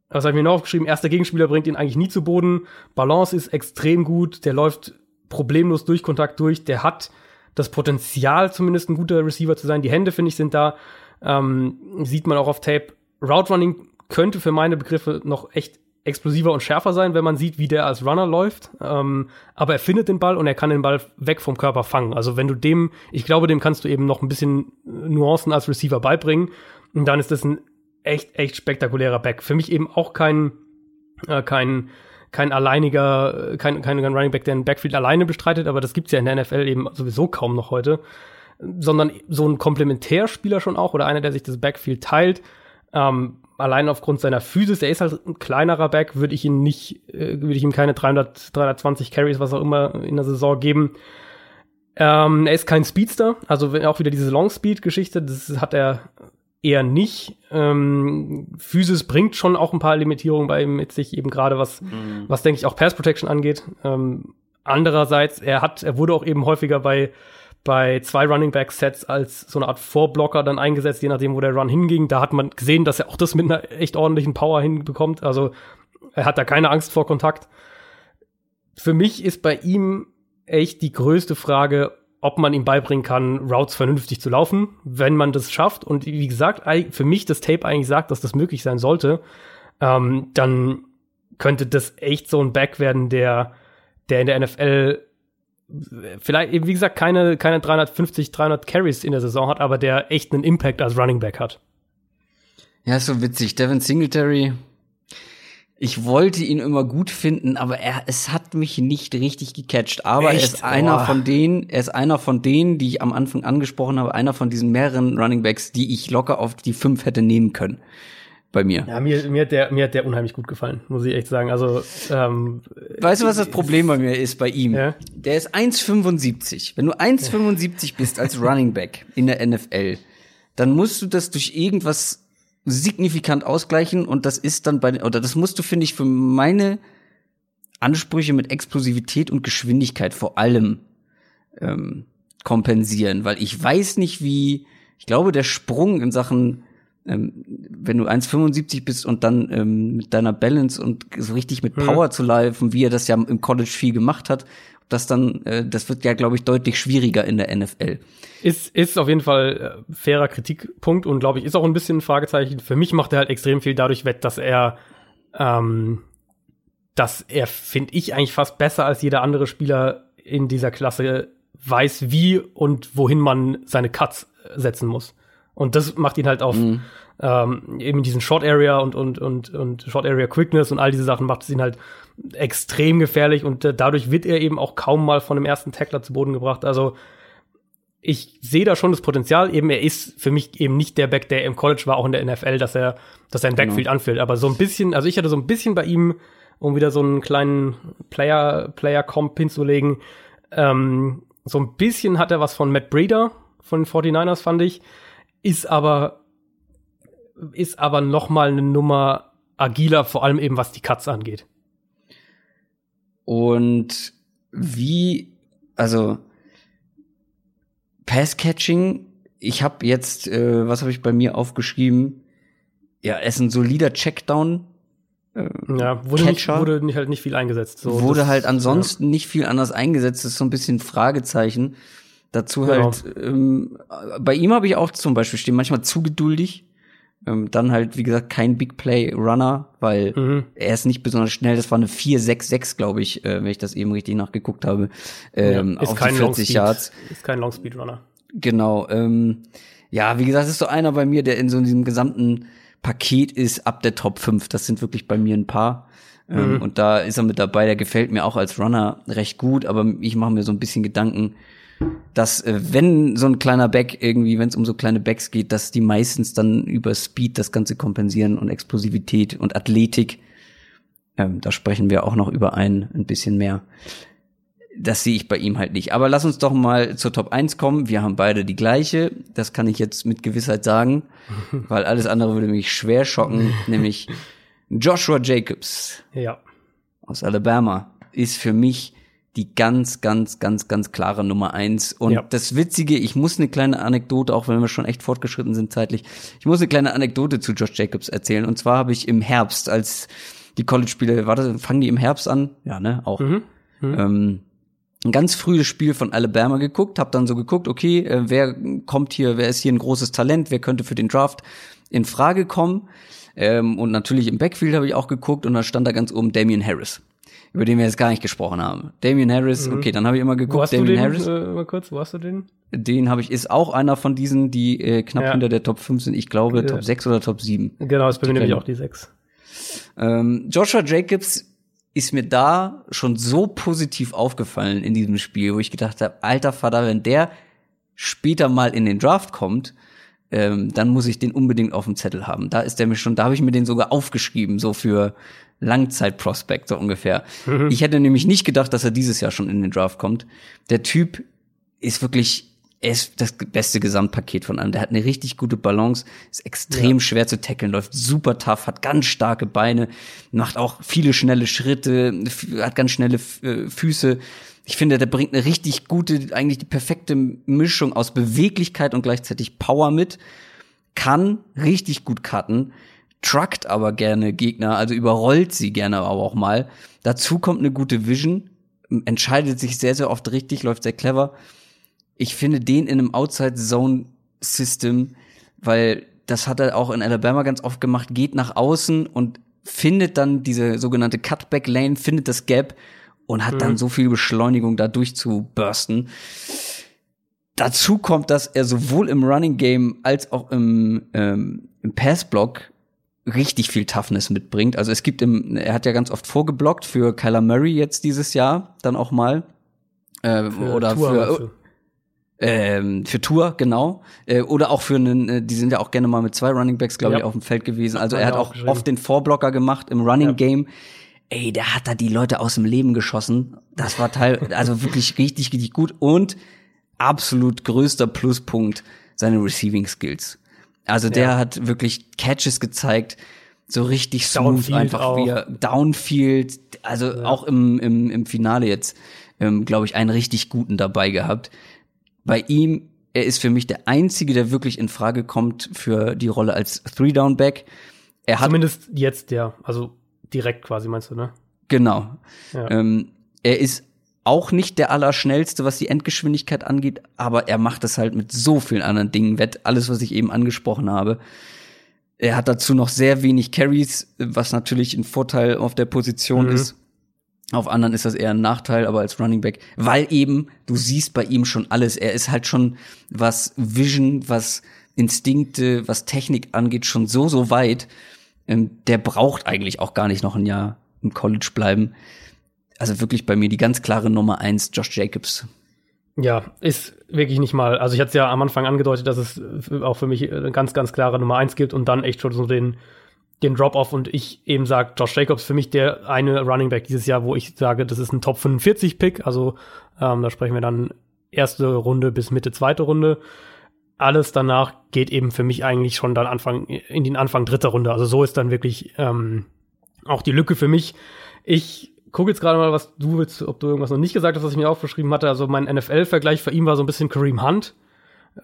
was habe ich mir noch aufgeschrieben? Erster Gegenspieler bringt ihn eigentlich nie zu Boden. Balance ist extrem gut. Der läuft problemlos durch Kontakt durch. Der hat das Potenzial, zumindest ein guter Receiver zu sein. Die Hände, finde ich, sind da. Ähm, sieht man auch auf Tape. Route Running könnte für meine Begriffe noch echt explosiver und schärfer sein, wenn man sieht, wie der als Runner läuft. Ähm, aber er findet den Ball und er kann den Ball weg vom Körper fangen. Also wenn du dem, ich glaube, dem kannst du eben noch ein bisschen Nuancen als Receiver beibringen. Und dann ist das ein echt, echt spektakulärer Back. Für mich eben auch kein, äh, kein, kein alleiniger, kein, kein Running Back, der ein Backfield alleine bestreitet, aber das gibt's ja in der NFL eben sowieso kaum noch heute. Sondern so ein Komplementärspieler schon auch oder einer, der sich das Backfield teilt. Ähm, allein aufgrund seiner Physis, er ist halt ein kleinerer Back, würde ich ihn nicht, äh, würde ich ihm keine 300, 320 Carries, was auch immer in der Saison geben. Ähm, er ist kein Speedster, also auch wieder diese Long Speed Geschichte, das hat er eher nicht. Ähm, Physis bringt schon auch ein paar Limitierungen bei ihm mit sich, eben gerade was, mhm. was denke ich auch Pass Protection angeht. Ähm, andererseits, er hat, er wurde auch eben häufiger bei bei zwei Running Back Sets als so eine Art Vorblocker dann eingesetzt, je nachdem, wo der Run hinging. Da hat man gesehen, dass er auch das mit einer echt ordentlichen Power hinbekommt. Also er hat da keine Angst vor Kontakt. Für mich ist bei ihm echt die größte Frage, ob man ihm beibringen kann, Routes vernünftig zu laufen, wenn man das schafft. Und wie gesagt, für mich das Tape eigentlich sagt, dass das möglich sein sollte, ähm, dann könnte das echt so ein Back werden, der, der in der NFL vielleicht, wie gesagt, keine, keine 350, 300 Carries in der Saison hat, aber der echt einen Impact als Running Back hat. Ja, ist so witzig. Devin Singletary, ich wollte ihn immer gut finden, aber er, es hat mich nicht richtig gecatcht. Aber Echt? er ist einer oh. von denen, er ist einer von denen, die ich am Anfang angesprochen habe, einer von diesen mehreren Running Backs, die ich locker auf die fünf hätte nehmen können bei mir. Ja, mir, mir, hat der, mir hat der unheimlich gut gefallen, muss ich echt sagen. Also, ähm, Weißt du, was das Problem bei mir ist bei ihm? Ja? Der ist 1,75. Wenn du 1,75 bist als Running Back in der NFL, dann musst du das durch irgendwas signifikant ausgleichen und das ist dann bei, oder das musst du, finde ich, für meine Ansprüche mit Explosivität und Geschwindigkeit vor allem ähm, kompensieren, weil ich weiß nicht, wie, ich glaube, der Sprung in Sachen ähm, wenn du 1,75 bist und dann ähm, mit deiner Balance und so richtig mit. Power hm. zu laufen, wie er das ja im College viel gemacht hat, das dann, äh, das wird ja, glaube ich, deutlich schwieriger in der NFL. Ist, ist auf jeden Fall äh, fairer Kritikpunkt und glaube ich, ist auch ein bisschen ein Fragezeichen. Für mich macht er halt extrem viel dadurch wett, dass er, ähm, dass er, finde ich, eigentlich fast besser als jeder andere Spieler in dieser Klasse weiß, wie und wohin man seine Cuts setzen muss. Und das macht ihn halt auf mhm. ähm, eben diesen Short Area und, und, und, und Short Area Quickness und all diese Sachen macht es ihn halt extrem gefährlich und äh, dadurch wird er eben auch kaum mal von dem ersten Tackler zu Boden gebracht. Also ich sehe da schon das Potenzial. Eben, er ist für mich eben nicht der Back, der im College war, auch in der NFL, dass er, dass er ein. Backfield genau. anfühlt. Aber so ein bisschen, also ich hatte so ein bisschen bei ihm, um wieder so einen kleinen Player, Player-Comp hinzulegen, ähm, so ein bisschen hat er was von Matt Breeder von den 49ers, fand ich ist aber ist aber noch mal eine Nummer agiler, vor allem eben was die Cuts angeht. Und wie, also Passcatching, ich habe jetzt, äh, was habe ich bei mir aufgeschrieben? Ja, er ist ein solider Checkdown. Äh, ja, wurde, Catcher. Nicht, wurde nicht, halt nicht viel eingesetzt. So, wurde das, halt ansonsten ja. nicht viel anders eingesetzt. Das ist so ein bisschen Fragezeichen. Dazu genau. halt, ähm, bei ihm habe ich auch zum Beispiel stehen, manchmal zu geduldig. Ähm, dann halt, wie gesagt, kein Big Play Runner, weil mhm. er ist nicht besonders schnell. Das war eine 4-6-6, glaube ich, äh, wenn ich das eben richtig nachgeguckt habe. Ähm, ja, ist auf kein 40 Yards. Ist kein Long Speed Runner. Genau. Ähm, ja, wie gesagt, ist so einer bei mir, der in so diesem gesamten Paket ist ab der Top 5. Das sind wirklich bei mir ein paar. Ähm, mhm. Und da ist er mit dabei. Der gefällt mir auch als Runner recht gut, aber ich mache mir so ein bisschen Gedanken, dass äh, wenn so ein kleiner Back irgendwie, wenn es um so kleine Backs geht, dass die meistens dann über Speed das Ganze kompensieren und Explosivität und Athletik. Ähm, da sprechen wir auch noch über ein, ein bisschen mehr. Das sehe ich bei ihm halt nicht. Aber lass uns doch mal zur Top 1 kommen. Wir haben beide die gleiche. Das kann ich jetzt mit Gewissheit sagen, weil alles andere würde mich schwer schocken, nämlich Joshua Jacobs. Ja. Aus Alabama ist für mich die ganz, ganz, ganz, ganz klare Nummer eins. Und ja. das Witzige, ich muss eine kleine Anekdote, auch wenn wir schon echt fortgeschritten sind zeitlich, ich muss eine kleine Anekdote zu Josh Jacobs erzählen. Und zwar habe ich im Herbst, als die College-Spiele, warte, fangen die im Herbst an? Ja, ne, auch. Mhm. Mhm. Ähm, ein ganz frühes Spiel von Alabama geguckt, habe dann so geguckt, okay, äh, wer kommt hier, wer ist hier ein großes Talent, wer könnte für den Draft in Frage kommen. Ähm, und natürlich im Backfield habe ich auch geguckt und da stand da ganz oben Damian Harris, über den wir jetzt gar nicht gesprochen haben. Damian Harris, mhm. okay, dann habe ich immer geguckt, Damian du den, Harris. Äh, mal kurz, wo hast du den? Den habe ich, ist auch einer von diesen, die äh, knapp Ja. hinter der Top 5 sind. Ich glaube, Ja. Top 6 oder Top 7. Genau, ist bei mir Die nämlich auch die sechs. Ähm, Joshua Jacobs ist mir da schon so positiv aufgefallen in diesem Spiel, wo ich gedacht habe, alter Vater, wenn der später mal in den Draft kommt, ähm, dann muss ich den unbedingt auf dem Zettel haben. Da ist der mir schon, da habe ich mir den sogar aufgeschrieben, so für Langzeitprospekt so ungefähr. Ich hätte nämlich nicht gedacht, dass er dieses Jahr schon in den Draft kommt. Der Typ ist wirklich, er ist das beste Gesamtpaket von allem. Der hat eine richtig gute Balance, ist extrem schwer zu tackeln, läuft super tough, hat ganz starke Beine, macht auch viele schnelle Schritte, hat ganz schnelle äh, Füße. Ich finde, der bringt eine richtig gute, eigentlich die perfekte Mischung aus Beweglichkeit und gleichzeitig Power mit. Kann richtig gut cutten, truckt aber gerne Gegner, also überrollt sie gerne aber auch mal. Dazu kommt eine gute Vision, entscheidet sich sehr, sehr oft richtig, läuft sehr clever. Ich finde den in einem Outside-Zone-System, weil das hat er auch in Alabama ganz oft gemacht, geht nach außen und findet dann diese sogenannte Cutback-Lane, findet das Gap und hat dann so viel Beschleunigung da durchzubursten. Dazu kommt, dass er sowohl im Running Game als auch im, ähm, im Passblock richtig viel Toughness mitbringt. Also es gibt im, er hat ja ganz oft vorgeblockt für Kyler Murray jetzt dieses Jahr, dann auch mal. Äh, oder Tour, für, ähm, für Tour, genau. Äh, oder auch für einen, äh, die sind ja auch gerne mal mit zwei Running Backs, glaube Ja. ich, auf dem Feld gewesen. Also er hat auch oft den Vorblocker gemacht im Running Ja. Game. Ey, der hat da die Leute aus dem Leben geschossen. Das war teil, also wirklich richtig, richtig gut. Und absolut größter Pluspunkt seine Receiving Skills. Also der Ja. hat wirklich Catches gezeigt, so richtig smooth Downfield einfach auch. wie er Downfield, also auch im, im, im Finale jetzt, ähm, glaube ich, einen richtig guten dabei gehabt. Bei ihm, er ist für mich der einzige, der wirklich in Frage kommt für die Rolle als Three-Down-Back. Er hat Zumindest jetzt, ja. Also direkt quasi, meinst du, ne? Genau. Ja. Ähm, er ist auch nicht der Allerschnellste, was die Endgeschwindigkeit angeht, aber er macht es halt mit so vielen anderen Dingen wett. Alles, was ich eben angesprochen habe. Er hat dazu noch sehr wenig Carries, was natürlich ein Vorteil auf der Position Mhm. ist. Auf anderen ist das eher ein Nachteil, aber als Running Back, weil eben du siehst bei ihm schon alles. Er ist halt schon, was Vision, was Instinkte, was Technik angeht, schon so, so weit. Ähm, der braucht eigentlich auch gar nicht noch ein Jahr im College bleiben. Also wirklich bei mir die ganz klare Nummer eins, Josh Jacobs. Ja, ist wirklich nicht mal. Also ich hatte es ja am Anfang angedeutet, dass es auch für mich eine ganz, ganz klare Nummer eins gibt und dann echt schon so den, den Drop-off und ich eben sage, Josh Jacobs für mich der eine Running Back dieses Jahr, wo ich sage, das ist ein Top 45 Pick. Also ähm, da sprechen wir dann erste Runde bis Mitte zweite Runde. Alles danach geht eben für mich eigentlich schon dann Anfang in den Anfang dritter Runde. Also so ist dann wirklich ähm, auch die Lücke für mich. Ich gucke jetzt gerade mal, was du willst, ob du irgendwas noch nicht gesagt hast, was ich mir aufgeschrieben hatte. Also mein NFL-Vergleich für ihn war so ein bisschen Kareem Hunt,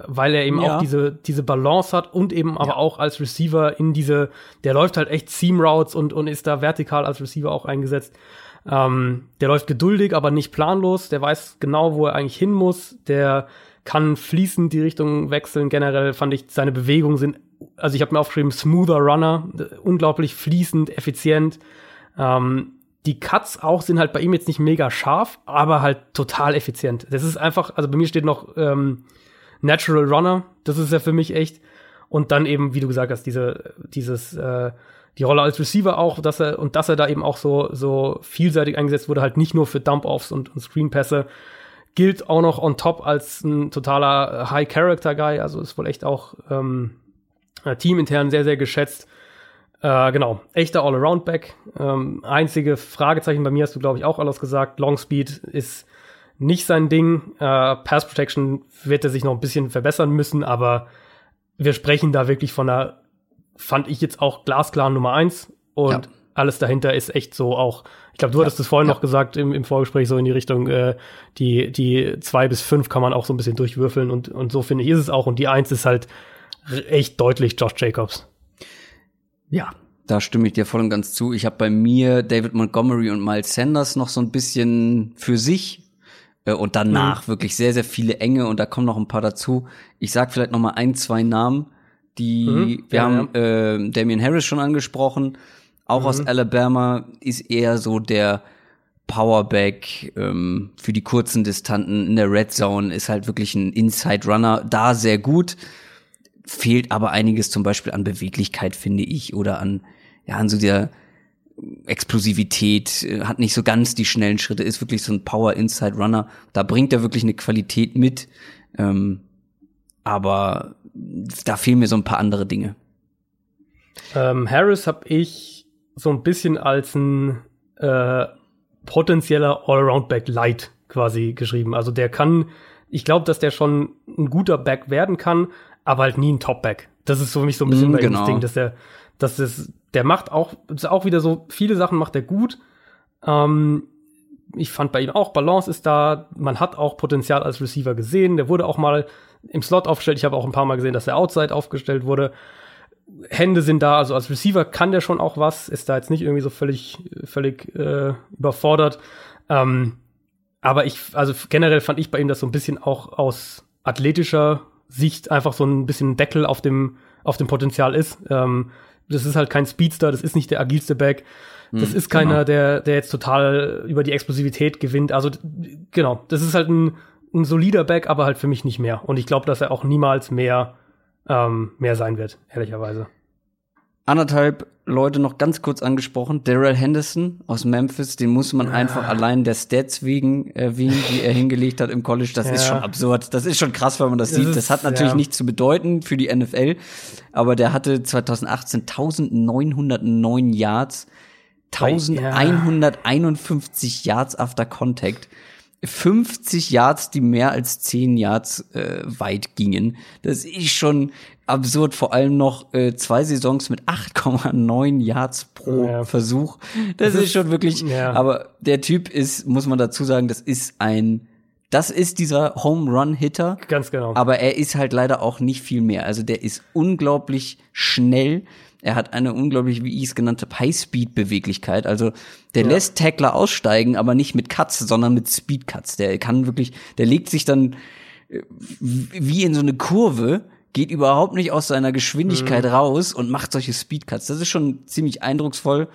weil er eben Ja. auch diese, diese Balance hat und eben aber Ja. auch als Receiver in diese, der läuft halt echt Seam Routes und, und ist da vertikal als Receiver auch eingesetzt. Ähm, der läuft geduldig, aber nicht planlos. Der weiß genau, wo er eigentlich hin muss. Der kann fließend die Richtung wechseln. Generell fand ich, seine Bewegungen sind, also ich habe mir aufgeschrieben, smoother Runner, unglaublich fließend, effizient. Ähm, die Cuts auch sind halt bei ihm jetzt nicht mega scharf, aber halt total effizient. Das ist einfach, also bei mir steht noch ähm, Natural Runner, das ist ja für mich echt. Und dann eben, wie du gesagt hast, diese, dieses, äh, die Rolle als Receiver auch, dass er, und dass er da eben auch so, so vielseitig eingesetzt wurde, halt nicht nur für Dump-Offs und, und Screen-Pässe, gilt auch noch on top als ein totaler High-Character-Guy, also ist wohl echt auch ähm, äh, teamintern sehr, sehr geschätzt. Äh, genau, echter All-Around-Back. Ähm, einzige Fragezeichen bei mir hast du, glaube ich, auch alles gesagt. Long Speed ist nicht sein Ding. Äh, Pass Protection wird er sich noch ein bisschen verbessern müssen, aber wir sprechen da wirklich von einer, fand ich jetzt auch glasklar Nummer eins und Ja. alles dahinter ist echt so auch, ich glaube, du Ja, hattest es vorhin ja. noch gesagt im, im Vorgespräch so in die Richtung, äh, die, die zwei bis fünf kann man auch so ein bisschen durchwürfeln und, und so finde ich ist es auch und die eins ist halt echt deutlich Josh Jacobs. Ja, da stimme ich dir voll und ganz zu. Ich habe bei mir David Montgomery und Miles Sanders noch so ein bisschen für sich Äh, und danach mhm. wirklich sehr, sehr viele enge und da kommen noch ein paar dazu. Ich sag vielleicht noch mal ein, zwei Namen, die mhm. wir ja, haben ja. Äh, Damian Harris schon angesprochen, auch mhm. aus Alabama, ist eher so der Powerback ähm, für die kurzen Distanten in der Red Zone, ist halt wirklich ein Inside Runner, da sehr gut. Fehlt aber einiges zum Beispiel an Beweglichkeit, finde ich, oder an, ja, an so der Explosivität, äh, hat nicht so ganz die schnellen Schritte, ist wirklich so ein Power Inside Runner. Da bringt er wirklich eine Qualität mit. Ähm, aber da fehlen mir so ein paar andere Dinge. Ähm, Harris habe ich so ein bisschen als ein äh, potenzieller Allround-Back Light quasi geschrieben. Also der kann, ich glaube, dass der schon ein guter Back werden kann, aber halt nie ein Top-Back. Das ist für mich so ein bisschen mm, genau. das Ding, dass der, dass das, der macht auch, ist auch wieder so, viele Sachen macht er gut. Ähm, ich fand bei ihm auch, Balance ist da, man hat auch Potenzial als Receiver gesehen, der wurde auch mal im Slot aufgestellt, ich habe auch ein paar Mal gesehen, dass er Outside aufgestellt wurde. Hände sind da, also als Receiver kann der schon auch was, ist da jetzt nicht irgendwie so völlig, völlig äh, überfordert. Ähm, aber ich, also generell fand ich bei ihm das so ein bisschen auch aus athletischer Sicht einfach so ein bisschen Deckel auf dem, auf dem Potenzial ist. Ähm, das ist halt kein Speedster, das ist nicht der agilste Back. Das hm, ist keiner, genau. der, der jetzt total über die Explosivität gewinnt. Also genau, das ist halt ein, ein solider Back, aber halt für mich nicht mehr. Und ich glaube, dass er auch niemals mehr ähm, mehr sein wird, ehrlicherweise. Anderthalb Leute noch ganz kurz angesprochen. Daryl Henderson aus Memphis, den muss man ja. einfach allein der Stats wegen erwähnen, die er hingelegt hat im College. Das ja. ist schon absurd. Das ist schon krass, wenn man das, das sieht. Ist, das hat natürlich ja. nichts zu bedeuten für die NFL, aber der hatte 2018 1909 Yards, 1151 Yards after Contact. 50 Yards, die mehr als 10 Yards äh, weit gingen. Das ist schon absurd, vor allem noch äh, zwei Saisons mit 8,9 Yards pro ja. Versuch. Das, das ist, schon wirklich, ja. aber der Typ ist, muss man dazu sagen, das ist ein das ist dieser Home Run Hitter. Ganz genau. Aber er ist halt leider auch nicht viel mehr. Also der ist unglaublich schnell. Er hat eine unglaublich, wie ich es genannte, High-Speed-Beweglichkeit. Also der ja. lässt Tackler aussteigen, aber nicht mit Cuts, sondern mit Speed-Cuts. Der kann wirklich, der legt sich dann äh, wie in so eine Kurve, geht überhaupt nicht aus seiner Geschwindigkeit mhm. raus und macht solche Speed-Cuts. Das ist schon ziemlich eindrucksvoll.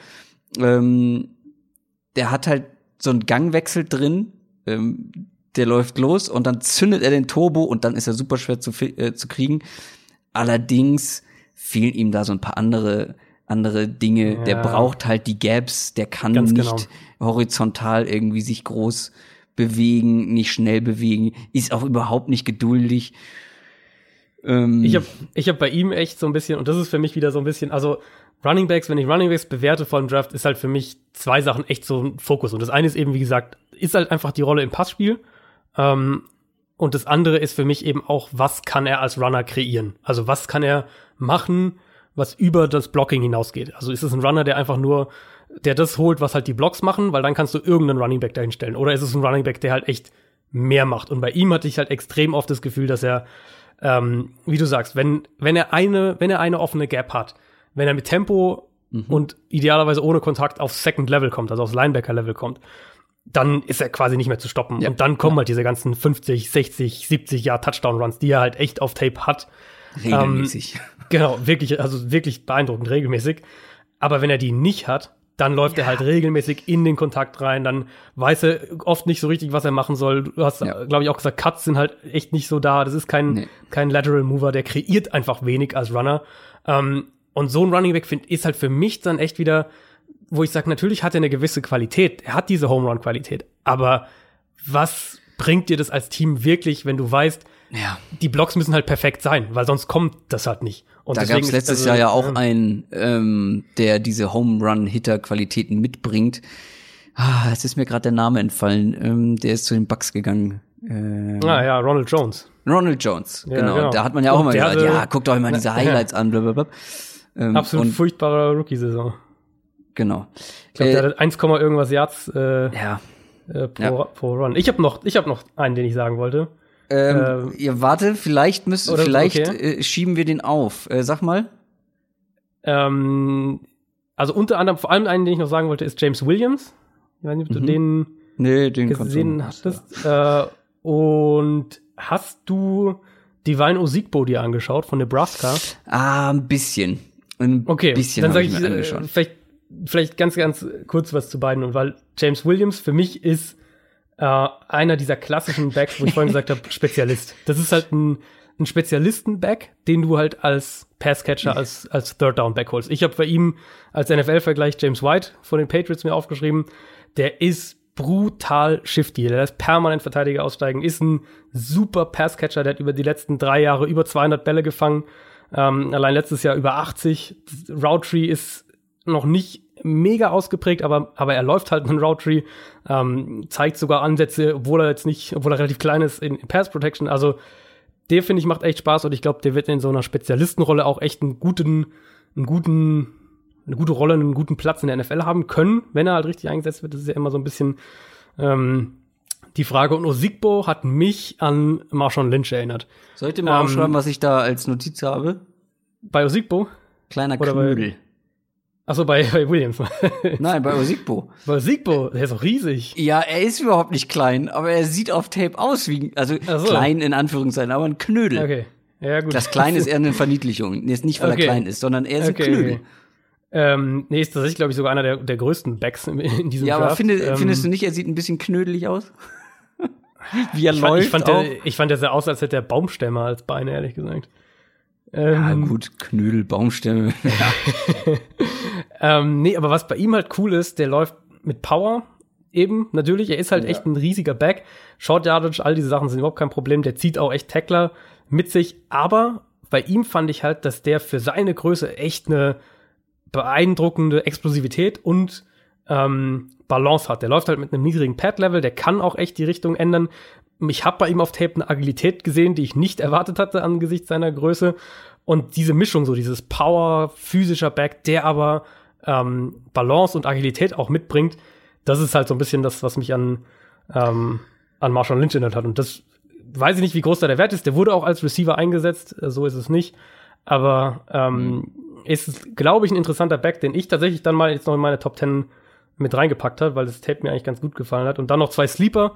Ähm, der hat halt so einen Gangwechsel drin. Ähm, der läuft los und dann zündet er den Turbo und dann ist er super schwer zu, äh, zu kriegen. Allerdings fehlen ihm da so ein paar andere andere Dinge. Ja. Der braucht halt die Gaps, der kann Ganz nicht genau. horizontal irgendwie sich groß bewegen, nicht schnell bewegen, ist auch überhaupt nicht geduldig. Ähm ich habe ich hab bei ihm echt so ein bisschen, und das ist für mich wieder so ein bisschen, also Running Backs, wenn ich Running Backs bewerte vor dem Draft, ist halt für mich zwei Sachen echt so ein Fokus. Und das eine ist eben, wie gesagt, ist halt einfach die Rolle im Passspiel. Ähm, und das andere ist für mich eben auch, was kann er als Runner kreieren? Also was kann er machen, was über das Blocking hinausgeht? Also ist es ein Runner, der einfach nur, der das holt, was halt die Blocks machen, weil dann kannst du irgendeinen Running Back dahin stellen. Oder ist es ein Running Back, der halt echt mehr macht? Und bei ihm hatte ich halt extrem oft das Gefühl, dass er, ähm, wie du sagst, wenn, wenn er eine, wenn er eine offene Gap hat, wenn er mit Tempo mhm. und idealerweise ohne Kontakt aufs Second Level kommt, also aufs Linebacker Level kommt, dann ist er quasi nicht mehr zu stoppen. Ja. Und dann kommen ja. halt diese ganzen 50, 60, 70 Jahr Touchdown-Runs, die er halt echt auf Tape hat. Regelmäßig. Ähm, genau, wirklich, also wirklich beeindruckend regelmäßig. Aber wenn er die nicht hat, dann läuft ja. er halt regelmäßig in den Kontakt rein, dann weiß er oft nicht so richtig, was er machen soll. Du hast, ja. glaube ich, auch gesagt, Cuts sind halt echt nicht so da. Das ist kein, nee. kein Lateral Mover, der kreiert einfach wenig als Runner. Ähm, und so ein Running Back find, ist halt für mich dann echt wieder wo ich sage, natürlich hat er eine gewisse Qualität, er hat diese Home Run Qualität, aber was bringt dir das als Team wirklich, wenn du weißt, ja. die Blocks müssen halt perfekt sein, weil sonst kommt das halt nicht. Und da gab es letztes also, Jahr ja auch einen, ähm, der diese Home Run Hitter Qualitäten mitbringt. Ah, es ist mir gerade der Name entfallen. Ähm, der ist zu den Bucks gegangen. Ähm, ah ja, Ronald Jones. Ronald Jones, ja, genau. genau. Da hat man ja auch immer gesagt, ja, guckt euch mal diese Highlights an, blablabla. Ähm, Absolut furchtbare Rookie-Saison. Genau. Ich glaube, der äh, hat 1, irgendwas Yards äh, ja. Äh, pro, ja. pro Run. Ich habe noch, ich habe noch einen, den ich sagen wollte. Ähm, ähm, ihr warte, vielleicht müssen, vielleicht okay. äh, schieben wir den auf. Äh, sag mal. Ähm, also unter anderem, vor allem einen, den ich noch sagen wollte, ist James Williams. Ich weiß nicht, ob mhm. du den nee, den gesehen hattest. Äh, und hast du Divine Osigbo dir angeschaut von Nebraska? Ah, ein bisschen. Ein Okay, bisschen dann sage ich ich, mir äh, angeschaut. vielleicht, vielleicht ganz, ganz kurz was zu beiden. Und weil James Williams für mich ist äh, einer dieser klassischen Backs, wo ich vorhin gesagt habe, Spezialist. Das ist halt ein, ein Spezialisten-Back, den du halt als Passcatcher, als, als Third-Down-Back holst. Ich habe bei ihm als NFL-Vergleich James White von den Patriots mir aufgeschrieben. Der ist brutal shifty. Der lässt permanent Verteidiger aussteigen, ist ein super Passcatcher. Der hat über die letzten drei Jahre über 200 Bälle gefangen. Ähm, allein letztes Jahr über 80. Route Tree ist noch nicht mega ausgeprägt, aber, aber er läuft halt einen Route ähm, zeigt sogar Ansätze, obwohl er jetzt nicht, obwohl er relativ klein ist in Pass Protection. Also der finde ich macht echt Spaß und ich glaube, der wird in so einer Spezialistenrolle auch echt einen guten, einen guten, eine gute Rolle, einen guten Platz in der NFL haben können, wenn er halt richtig eingesetzt wird. Das ist ja immer so ein bisschen ähm, die Frage. Und Osigbo hat mich an Marshawn Lynch erinnert. Soll ich dir mal Ähm, aufschreiben, was ich da als Notiz habe? Bei Osigbo? Kleiner Knödel. Achso, bei, bei Williams. Nein, bei Osigbo. bei Osigbo, der ist auch riesig. Ja, er ist überhaupt nicht klein, aber er sieht auf Tape aus wie, also so. klein in Anführungszeichen, aber ein Knödel. Okay. Ja, gut. Das Klein ist eher eine Verniedlichung. Jetzt nicht, weil Okay. er klein ist, sondern er ist Okay, ein Knödel. okay. Ähm, nee, ist tatsächlich, glaube ich, sogar einer der, der größten Backs in, in diesem Ja, aber Draft. finde, Ähm, findest du nicht, er sieht ein bisschen knödelig aus? Wie er ich fand, läuft ich, fand auch. der, ich fand der sah aus, als hätte er Baumstämme als Beine, ehrlich gesagt. ja, Ähm, gut, Knödel, Baumstämme. ähm, nee, aber was bei ihm halt cool ist, der läuft mit Power eben, natürlich. Er ist halt echt ein riesiger Back. Short Yardage, all diese Sachen sind überhaupt kein Problem. Der zieht auch echt Tackler mit sich. Aber bei ihm fand ich halt, dass der für seine Größe echt eine beeindruckende Explosivität und ähm, Balance hat. Der läuft halt mit einem niedrigen Pad-Level, der kann auch echt die Richtung ändern. Ich habe bei ihm auf Tape eine Agilität gesehen, die ich nicht erwartet hatte angesichts seiner Größe. Und diese Mischung, so dieses Power, physischer Back, der aber ähm, Balance und Agilität auch mitbringt, das ist halt so ein bisschen das, was mich an, ähm, an Marshall Lynch erinnert hat. Und das weiß ich nicht, wie groß da der Wert ist. Der wurde auch als Receiver eingesetzt, äh, so ist es nicht. Aber ähm, ist, glaube ich, ein interessanter Back, den ich tatsächlich dann mal jetzt noch in meine Top 10 mit reingepackt habe, weil das Tape mir eigentlich ganz gut gefallen hat. Und dann noch zwei Sleeper,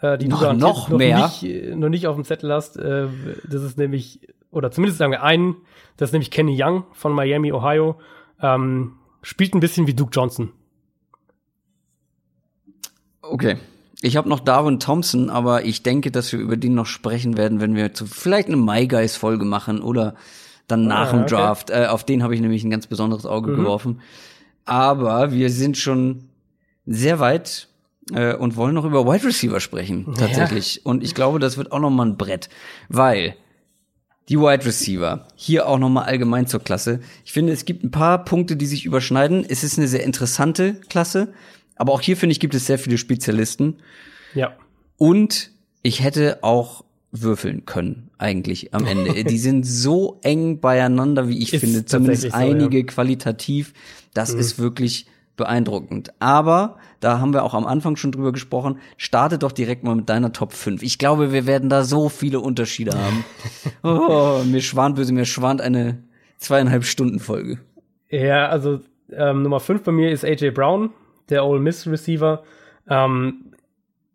äh, die Noch- du noch mehr? Nicht, äh, noch nicht auf dem Zettel hast. Äh, das ist nämlich, oder zumindest sagen wir einen, das ist nämlich Kenny Young von Miami, Ohio. Ähm, spielt ein bisschen wie Duke Johnson. Okay. Ich habe noch Darwin Thompson, aber ich denke, dass wir über den noch sprechen werden, wenn wir zu vielleicht eine My Guys Folge machen oder dann nach dem okay. Draft. Äh, auf den habe ich nämlich ein ganz besonderes Auge geworfen. Aber wir sind schon sehr weit äh, und wollen noch über Wide Receiver sprechen, tatsächlich. Und ich glaube, das wird auch noch mal ein Brett, weil die Wide Receiver, hier auch noch mal allgemein zur Klasse. Ich finde, es gibt ein paar Punkte, die sich überschneiden. Es ist eine sehr interessante Klasse, aber auch hier finde ich, gibt es sehr viele Spezialisten. Ja. Und ich hätte auch würfeln können, eigentlich am Ende. die sind so eng beieinander, wie ich Ist finde, zumindest tatsächlich so, einige ja. qualitativ. Das ist wirklich beeindruckend. Aber, da haben wir auch am Anfang schon drüber gesprochen, starte doch direkt mal mit deiner Top 5. Ich glaube, wir werden da so viele Unterschiede haben. oh, mir schwant böse, mir schwant eine zweieinhalb Stunden Folge. Ja, also ähm, Nummer 5 bei mir ist AJ Brown, der Ole Miss Receiver. Ähm,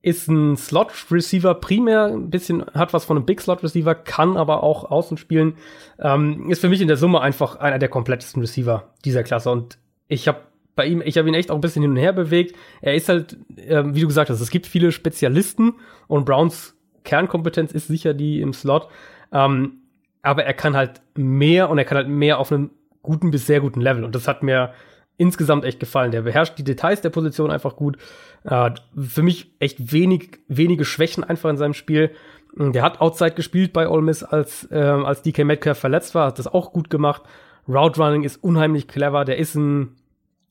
ist ein Slot-Receiver primär, ein bisschen, hat was von einem Big-Slot-Receiver, kann aber auch außen spielen. Ähm, ist für mich in der Summe einfach einer der komplettesten Receiver dieser Klasse. Und ich habe bei ihm, ich habe ihn echt auch ein bisschen hin und her bewegt. Er ist halt, ähm, wie du gesagt hast, es gibt viele Spezialisten und Browns Kernkompetenz ist sicher die im Slot. Ähm, aber er kann halt mehr und er kann halt mehr auf einem guten bis sehr guten Level. Und das hat mir insgesamt echt gefallen. Der beherrscht die Details der Position einfach gut. Äh, für mich echt wenig, wenige Schwächen einfach in seinem Spiel. Der hat Outside gespielt bei Ole Miss, als, äh, als DK Metcalf verletzt war, hat das auch gut gemacht. Route Running ist unheimlich clever. Der ist ein,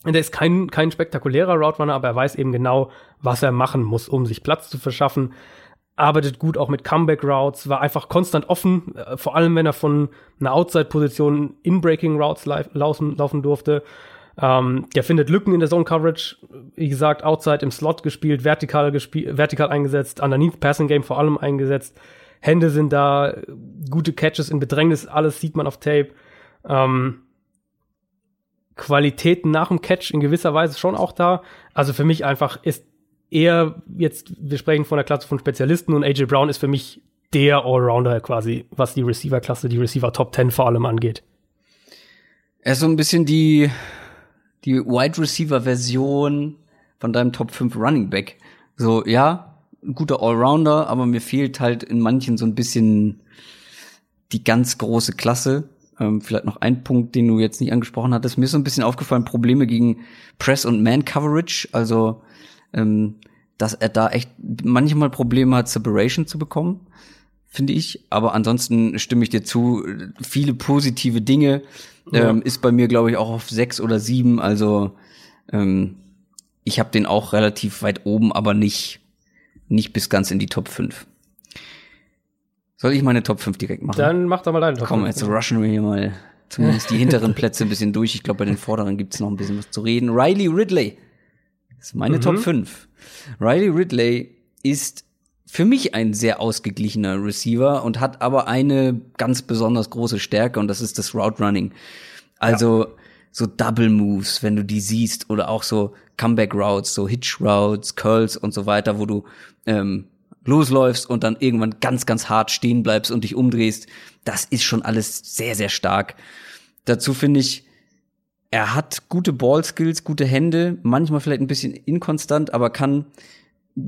der ist kein, kein spektakulärer Route aber er weiß eben genau, was er machen muss, um sich Platz zu verschaffen. Arbeitet gut auch mit Comeback Routes, war einfach konstant offen, äh, vor allem wenn er von einer Outside-Position in Breaking Routes live, laufen, laufen durfte. Ähm, der findet Lücken in der Zone Coverage, wie gesagt, Outside im Slot gespielt, vertikal gespielt, vertikal eingesetzt, underneath Passing Game vor allem eingesetzt. Hände sind da, gute Catches in Bedrängnis, alles sieht man auf Tape. Ähm, Qualitäten nach dem Catch in gewisser Weise schon auch da. Also für mich einfach ist eher jetzt, wir sprechen von der Klasse von Spezialisten und AJ Brown ist für mich der Allrounder quasi, was die Receiver-Klasse, die Receiver Top 10 vor allem angeht. Er ist so ein bisschen die, die Wide Receiver-Version von deinem Top 5 Running Back. So, ja, ein guter Allrounder, aber mir fehlt halt in manchen so ein bisschen die ganz große Klasse. Ähm, vielleicht noch ein Punkt, den du jetzt nicht angesprochen hattest. Mir ist so ein bisschen aufgefallen, Probleme gegen Press und Man Coverage. Also, ähm, dass er da echt manchmal Probleme hat, Separation zu bekommen, finde ich. Aber ansonsten stimme ich dir zu. Viele positive Dinge. Ja. Ähm, ist bei mir, glaube ich, auch auf sechs oder sieben. Also, ähm, ich habe den auch relativ weit oben, aber nicht, nicht bis ganz in die Top 5. Soll ich meine Top 5 direkt machen? Dann mach doch mal deine Top Komm, 5. Komm, jetzt rushen wir hier mal zumindest die hinteren Plätze ein bisschen durch. Ich glaube, bei den vorderen gibt's noch ein bisschen was zu reden. Riley Ridley. Das ist meine mhm. Top 5. Riley Ridley ist für mich ein sehr ausgeglichener Receiver und hat aber eine ganz besonders große Stärke und das ist das Route Running. Also ja. so Double Moves, wenn du die siehst oder auch so Comeback Routes, so Hitch Routes, Curls und so weiter, wo du ähm, losläufst und dann irgendwann ganz, ganz hart stehen bleibst und dich umdrehst. Das ist schon alles sehr, sehr stark. Dazu finde ich, er hat gute Ballskills, gute Hände, manchmal vielleicht ein bisschen inkonstant, aber kann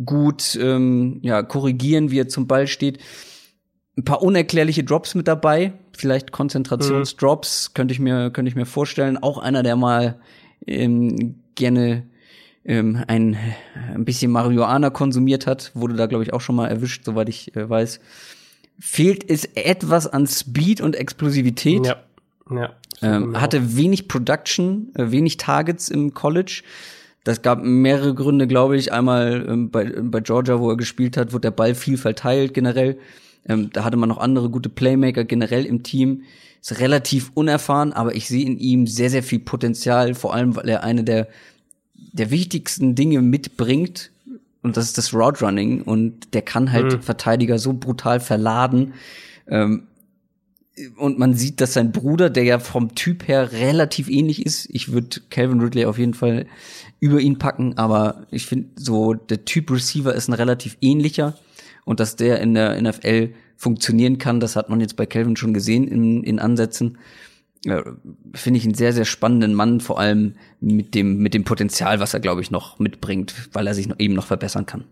gut ähm, ja, korrigieren, wie er zum Ball steht. Ein paar unerklärliche Drops mit dabei, vielleicht Konzentrationsdrops, mhm. könnte ich mir könnte ich mir vorstellen. Auch einer, der mal ähm, gerne ähm, ein, ein bisschen Marihuana konsumiert hat, wurde da, glaube ich, auch schon mal erwischt, soweit ich äh, weiß. Fehlt es etwas an Speed und Explosivität. Ja. ja ähm, hatte wenig Production, äh, wenig Targets im College. Das gab mehrere Gründe, glaube ich. Einmal ähm, bei, bei Georgia, wo er gespielt hat, wurde der Ball viel verteilt generell. Ähm, da hatte man noch andere gute Playmaker generell im Team. Ist relativ unerfahren, aber ich sehe in ihm sehr, sehr viel Potenzial, vor allem weil er eine der der wichtigsten Dinge mitbringt, und das ist das Route Running, und der kann halt mhm. Verteidiger so brutal verladen. Ähm, und man sieht, dass sein Bruder, der ja vom Typ her relativ ähnlich ist, ich würde Calvin Ridley auf jeden Fall über ihn packen, aber ich finde so, der Typ Receiver ist ein relativ ähnlicher und dass der in der NFL funktionieren kann, das hat man jetzt bei Calvin schon gesehen in, in Ansätzen finde ich einen sehr, sehr spannenden Mann, vor allem mit dem, mit dem Potenzial, was er, glaube ich, noch mitbringt, weil er sich noch, eben noch verbessern kann.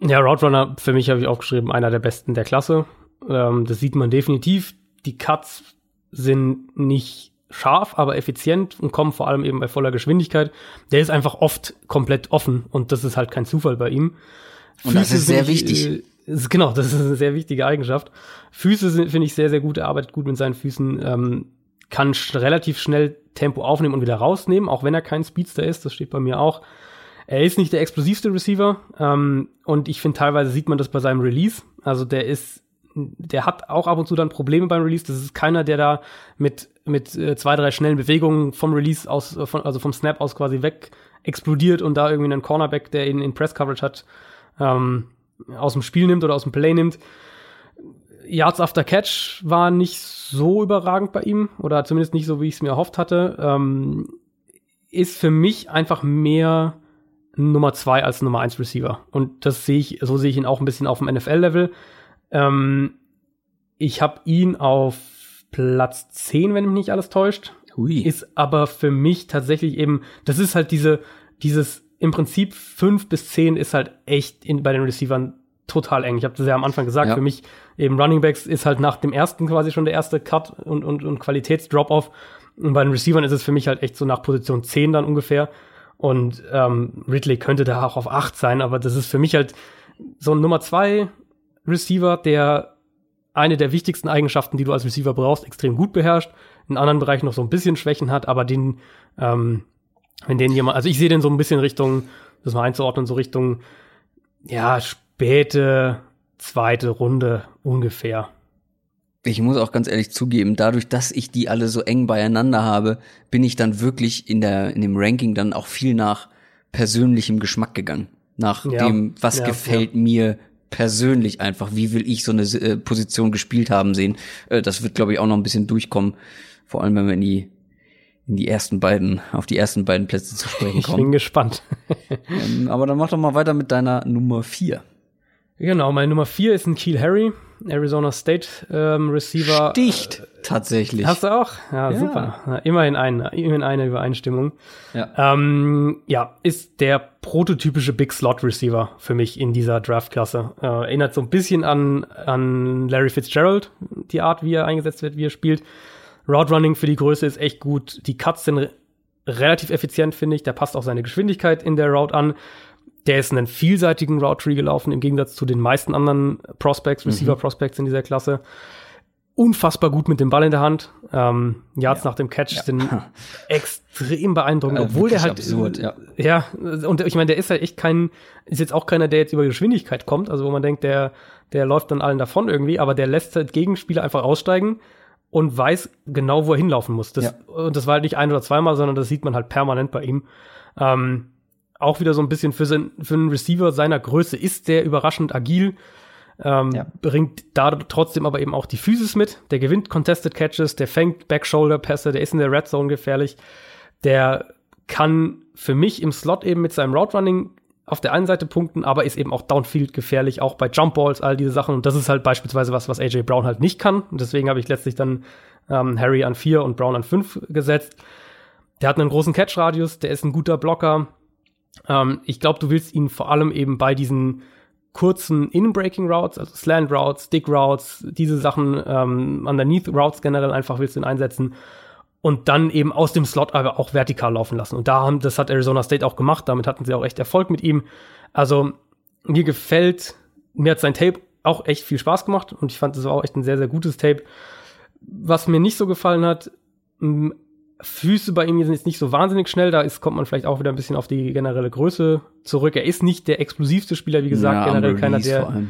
Ja, Route Runner, für mich habe ich aufgeschrieben, einer der besten der Klasse. Ähm, das sieht man definitiv. Die Cuts sind nicht scharf, aber effizient und kommen vor allem eben bei voller Geschwindigkeit. Der ist einfach oft komplett offen und das ist halt kein Zufall bei ihm. Und Füße das ist sehr ich, wichtig. Äh, ist, genau, das ist eine sehr wichtige Eigenschaft. Füße sind, finde ich, sehr, sehr gut. Er arbeitet gut mit seinen Füßen. Ähm, kann sch relativ schnell Tempo aufnehmen und wieder rausnehmen, auch wenn er kein Speedster ist, das steht bei mir auch. Er ist nicht der explosivste Receiver ähm, und ich finde teilweise sieht man das bei seinem Release. Also der ist, der hat auch ab und zu dann Probleme beim Release. Das ist keiner, der da mit mit äh, zwei drei schnellen Bewegungen vom Release aus, äh, von, also vom Snap aus quasi weg explodiert und da irgendwie einen Cornerback, der ihn in Press Coverage hat, ähm, aus dem Spiel nimmt oder aus dem Play nimmt. Yards after Catch war nicht so überragend bei ihm oder zumindest nicht so, wie ich es mir erhofft hatte. Ähm, ist für mich einfach mehr Nummer zwei als Nummer eins Receiver. Und das sehe ich, so sehe ich ihn auch ein bisschen auf dem NFL-Level. Ähm, ich habe ihn auf Platz 10, wenn mich nicht alles täuscht. Hui. Ist aber für mich tatsächlich eben, das ist halt diese, dieses, im Prinzip fünf bis zehn ist halt echt in, bei den Receivern total eng. Ich habe das ja am Anfang gesagt, ja. für mich eben Running Backs ist halt nach dem ersten quasi schon der erste Cut und, und, und Qualitätsdrop-off. Und bei den Receivern ist es für mich halt echt so nach Position 10 dann ungefähr. Und ähm, Ridley könnte da auch auf 8 sein, aber das ist für mich halt so ein Nummer 2 Receiver, der eine der wichtigsten Eigenschaften, die du als Receiver brauchst, extrem gut beherrscht, in anderen Bereichen noch so ein bisschen Schwächen hat, aber den, ähm, wenn den jemand, also ich sehe den so ein bisschen Richtung, das mal einzuordnen, so Richtung, ja, späte zweite Runde ungefähr. Ich muss auch ganz ehrlich zugeben, dadurch, dass ich die alle so eng beieinander habe, bin ich dann wirklich in der in dem Ranking dann auch viel nach persönlichem Geschmack gegangen, nach ja. dem, was ja, gefällt ja. mir persönlich einfach, wie will ich so eine äh, Position gespielt haben sehen. Äh, das wird, glaube ich, auch noch ein bisschen durchkommen, vor allem wenn wir in die in die ersten beiden, auf die ersten beiden Plätze zu sprechen Ich kommen. bin gespannt. ähm, aber dann mach doch mal weiter mit deiner Nummer vier. Genau, meine Nummer vier ist ein Keel Harry, Arizona State ähm, Receiver. Sticht tatsächlich. Hast du auch? Ja, Ja. super. Ja, immerhin, ein, immerhin eine Übereinstimmung. Ja. Ähm, ja, ist der prototypische Big Slot Receiver für mich in dieser Draftklasse. Äh, erinnert so ein bisschen an, an Larry Fitzgerald, die Art, wie er eingesetzt wird, wie er spielt. Route Running für die Größe ist echt gut. Die Cuts sind re relativ effizient, finde ich. Der passt auch seine Geschwindigkeit in der Route an. Der ist einen vielseitigen Route Tree gelaufen, im Gegensatz zu den meisten anderen Prospects, Receiver Prospects in dieser Klasse. Unfassbar gut mit dem Ball in der Hand. Ähm, Yards nach dem Catch sind extrem beeindruckend, Äh, obwohl der halt absurd, ja. ja, und ich meine, der ist halt echt kein, ist jetzt auch keiner, der jetzt über Geschwindigkeit kommt, also wo man denkt, der, der läuft dann allen davon irgendwie, aber der lässt halt Gegenspieler einfach aussteigen und weiß genau, wo er hinlaufen muss. Das, Ja. Und das war halt nicht ein oder zweimal, sondern das sieht man halt permanent bei ihm. Ähm, auch wieder so ein bisschen für, sein, für einen Receiver seiner Größe ist der überraschend agil. Ähm, Ja. Bringt da trotzdem aber eben auch die Physis mit. Der gewinnt Contested Catches, der fängt Back-Shoulder-Pässe, der ist in der Red Zone gefährlich. Der kann für mich im Slot eben mit seinem Route Running auf der einen Seite punkten, aber ist eben auch Downfield gefährlich, auch bei Jump Balls, all diese Sachen. Und das ist halt beispielsweise was, was AJ Brown halt nicht kann. Und deswegen habe ich letztlich dann ähm, Harry an vier und Brown an fünf gesetzt. Der hat einen großen Catch-Radius, der ist ein guter Blocker. Ähm, ich glaube, du willst ihn vor allem eben bei diesen kurzen In-Breaking Routes, also Slant Routes, Stick Routes, diese Sachen, ähm, Underneath Routes generell einfach willst du ihn einsetzen und dann eben aus dem Slot aber auch vertikal laufen lassen. Und da haben, das hat Arizona State auch gemacht, damit hatten sie auch echt Erfolg mit ihm. Also mir gefällt, mir hat sein Tape auch echt viel Spaß gemacht und ich fand, das war auch echt ein sehr, sehr gutes Tape. Was mir nicht so gefallen hat, Füße bei ihm sind jetzt nicht so wahnsinnig schnell, da ist, kommt man vielleicht auch wieder ein bisschen auf die generelle Größe zurück. Er ist nicht der explosivste Spieler, wie gesagt, Ja, generell keiner, der,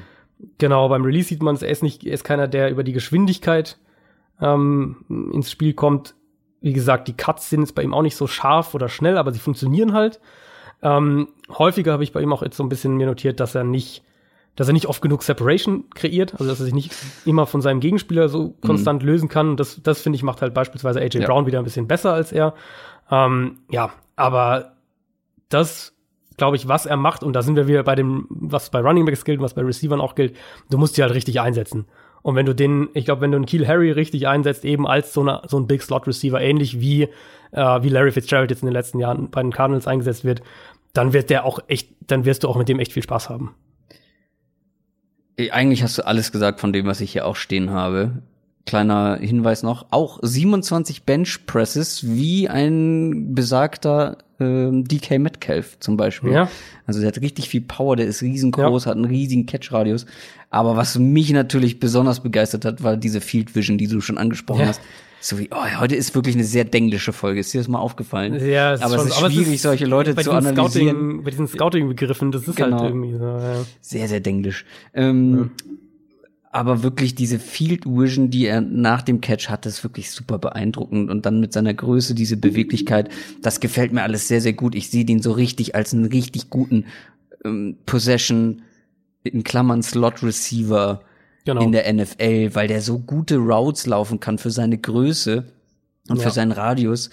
genau, beim Release sieht man es, er ist nicht, er ist keiner, der über die Geschwindigkeit ähm, ins Spiel kommt. Wie gesagt, die Cuts sind jetzt bei ihm auch nicht so scharf oder schnell, aber sie funktionieren halt. Ähm, häufiger habe ich bei ihm auch jetzt so ein bisschen mir notiert, dass er nicht, dass er nicht oft genug Separation kreiert, also dass er sich nicht immer von seinem Gegenspieler so konstant lösen kann. Das, das finde ich macht halt beispielsweise AJ Ja. Brown wieder ein bisschen besser als er. Ähm, ja, aber das glaube ich, was er macht, und da sind wir wieder bei dem, was bei Running Backs gilt, was bei Receivern auch gilt, du musst die halt richtig einsetzen. Und wenn du den, ich glaube, wenn du einen Keel Harry richtig einsetzt, eben als so, eine, so ein Big Slot Receiver, ähnlich wie, äh, wie Larry Fitzgerald jetzt in den letzten Jahren bei den Cardinals eingesetzt wird, dann wird der auch echt, dann wirst du auch mit dem echt viel Spaß haben. Äh, Eigentlich hast du alles gesagt von dem, was ich hier auch stehen habe. Kleiner Hinweis noch, auch 27 Bench Presses wie ein besagter ähm, DK Metcalf zum Beispiel. Ja. Also der hat richtig viel Power, der ist riesengroß, hat einen riesigen Catch-Radius. Aber was mich natürlich besonders begeistert hat, war diese Field Vision, die du schon angesprochen Ja. hast. So wie, oh, heute ist wirklich eine sehr denglische Folge. Ist dir das mal aufgefallen? Ja, es aber schon- es ist schwierig, solche Leute bei zu diesen analysieren. Scouting, bei diesen Scouting-Begriffen, das ist Genau. halt irgendwie so, ja. Sehr, sehr denglisch. Ähm, Aber wirklich diese Field Vision, die er nach dem Catch hat, ist wirklich super beeindruckend. Und dann mit seiner Größe, diese Beweglichkeit, das gefällt mir alles sehr, sehr gut. Ich sehe den so richtig als einen richtig guten ähm, Possession, in Klammern Slot Receiver Genau. in der NFL, weil der so gute Routes laufen kann für seine Größe und Ja. für seinen Radius.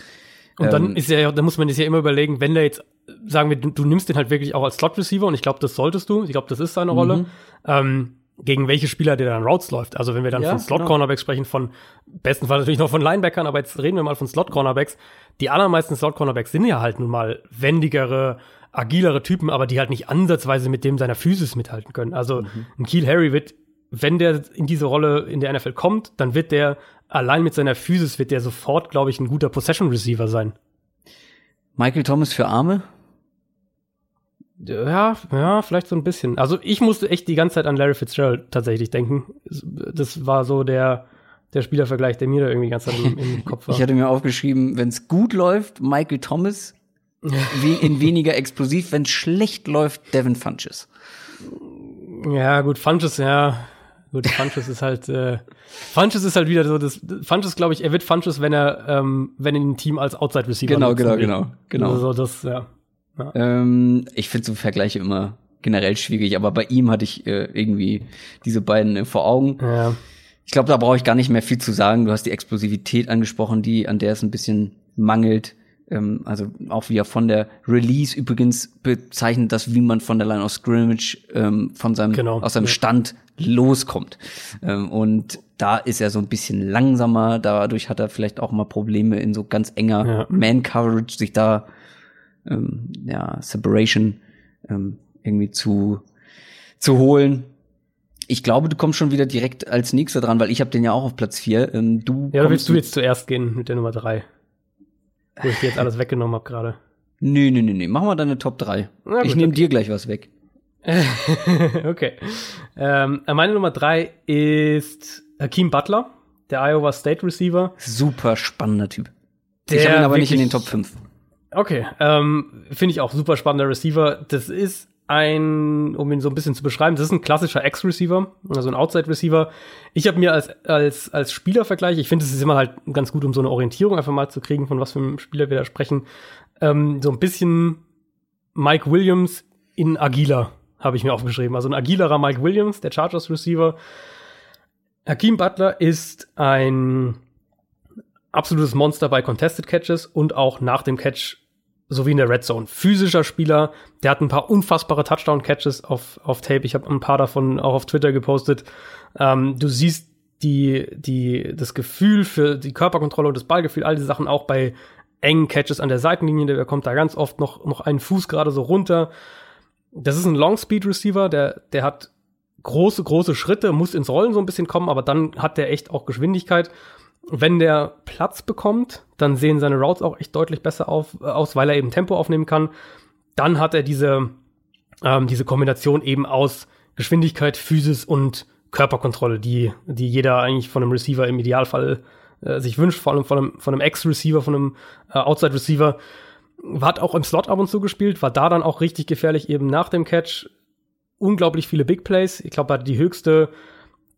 Und dann Ähm, ist ja, da muss man sich ja immer überlegen, wenn der jetzt, sagen wir, du, du nimmst den halt wirklich auch als Slot-Receiver und ich glaube, das solltest du. Ich glaube, das ist seine Mhm. Rolle. Ähm, gegen welche Spieler der dann Routes läuft. Also wenn wir dann Ja, von genau. Slot-Cornerbacks sprechen, von besten Fall natürlich noch von Linebackern, aber jetzt reden wir mal von Slot-Cornerbacks. Die allermeisten Slot-Cornerbacks sind ja halt nun mal wendigere, agilere Typen, aber die halt nicht ansatzweise mit dem seiner Physis mithalten können. Also Mhm. ein Keel Harry wird, wenn der in diese Rolle in der NFL kommt, dann wird der allein mit seiner Physis wird der sofort, glaube ich, ein guter Possession-Receiver sein. Michael Thomas für Arme? Ja, ja, vielleicht so ein bisschen. Also ich musste echt die ganze Zeit an Larry Fitzgerald tatsächlich denken. Das war so der, der Spielervergleich, der mir da irgendwie die ganze Zeit im, im Kopf war. Ich hatte mir aufgeschrieben, wenn es gut läuft, Michael Thomas, we in weniger explosiv, wenn es schlecht läuft, Devin Funches. Ja, gut, Funches, ja. Gut, Funches ist halt, äh, Funches ist halt wieder so, das, Funches, glaube ich, er wird Funches, wenn er, ähm, wenn er ein Team als Outside Receiver Genau, genau, genau, genau. Also so das, ja. Ähm, ich finde so Vergleiche immer generell schwierig, aber bei ihm hatte ich äh, irgendwie diese beiden äh, vor Augen. Ja. Ich glaube, da brauche ich gar nicht mehr viel zu sagen. Du hast die Explosivität angesprochen, die an der es ein bisschen mangelt. Ähm, also auch wie er von der Release übrigens bezeichnet das, wie man von der Line of Scrimmage ähm, von seinem Genau, aus seinem. Stand loskommt. Ähm, und da ist er so ein bisschen langsamer. Dadurch hat er vielleicht auch mal Probleme in so ganz enger Ja. Man-Coverage, sich da ähm, ja, Separation ähm, irgendwie zu, zu holen. Ich glaube, du kommst schon wieder direkt als nächster dran, weil ich habe den ja auch auf Platz 4. Ähm, du Ja, willst du jetzt zuerst gehen mit der Nummer drei. Wo ich dir jetzt alles weggenommen habe gerade. Nee, nee, nee, nee. Mach mal deine Top 3. Na ich nehme okay. dir gleich was weg. okay. Ähm, meine Nummer drei ist Hakeem Butler, der Iowa State Receiver. Super spannender Typ. Der ich habe ihn aber nicht in den Top 5. Okay, ähm, finde ich auch super spannender Receiver. Das ist ein, um ihn so ein bisschen zu beschreiben, das ist ein klassischer X-Receiver, also ein Outside-Receiver. Ich habe mir als, als, als Spielervergleich, ich finde, es ist immer halt ganz gut, um so eine Orientierung einfach mal zu kriegen, von was für einem Spieler wir da sprechen, ähm, so ein bisschen Mike Williams in agiler, habe ich mir aufgeschrieben. Also ein agilerer Mike Williams, der Chargers-Receiver. Hakeem Butler ist ein absolutes Monster bei Contested Catches und auch nach dem Catch sowie in der Red Zone. Physischer Spieler, der hat ein paar unfassbare Touchdown-Catches auf, auf Tape. Ich habe ein paar davon auch auf Twitter gepostet. Ähm, du siehst die, die, das Gefühl für die Körperkontrolle und das Ballgefühl, all diese Sachen auch bei engen Catches an der Seitenlinie. Der kommt da ganz oft noch, noch einen Fuß gerade so runter. Das ist ein Long-Speed-Receiver, der, der hat große, große Schritte, muss ins Rollen so ein bisschen kommen, aber dann hat der echt auch Geschwindigkeit. Wenn der Platz bekommt, dann sehen seine Routes auch echt deutlich besser auf, äh, aus, weil er eben Tempo aufnehmen kann. Dann hat er diese, ähm, diese Kombination eben aus Geschwindigkeit, Physis und Körperkontrolle, die, die jeder eigentlich von einem Receiver im Idealfall äh, sich wünscht, vor allem von einem, von einem Ex-Receiver, von einem äh, Outside-Receiver. Hat auch im Slot ab und zu gespielt, war da dann auch richtig gefährlich, eben nach dem Catch. Unglaublich viele Big Plays. Ich glaube, er hat die höchste,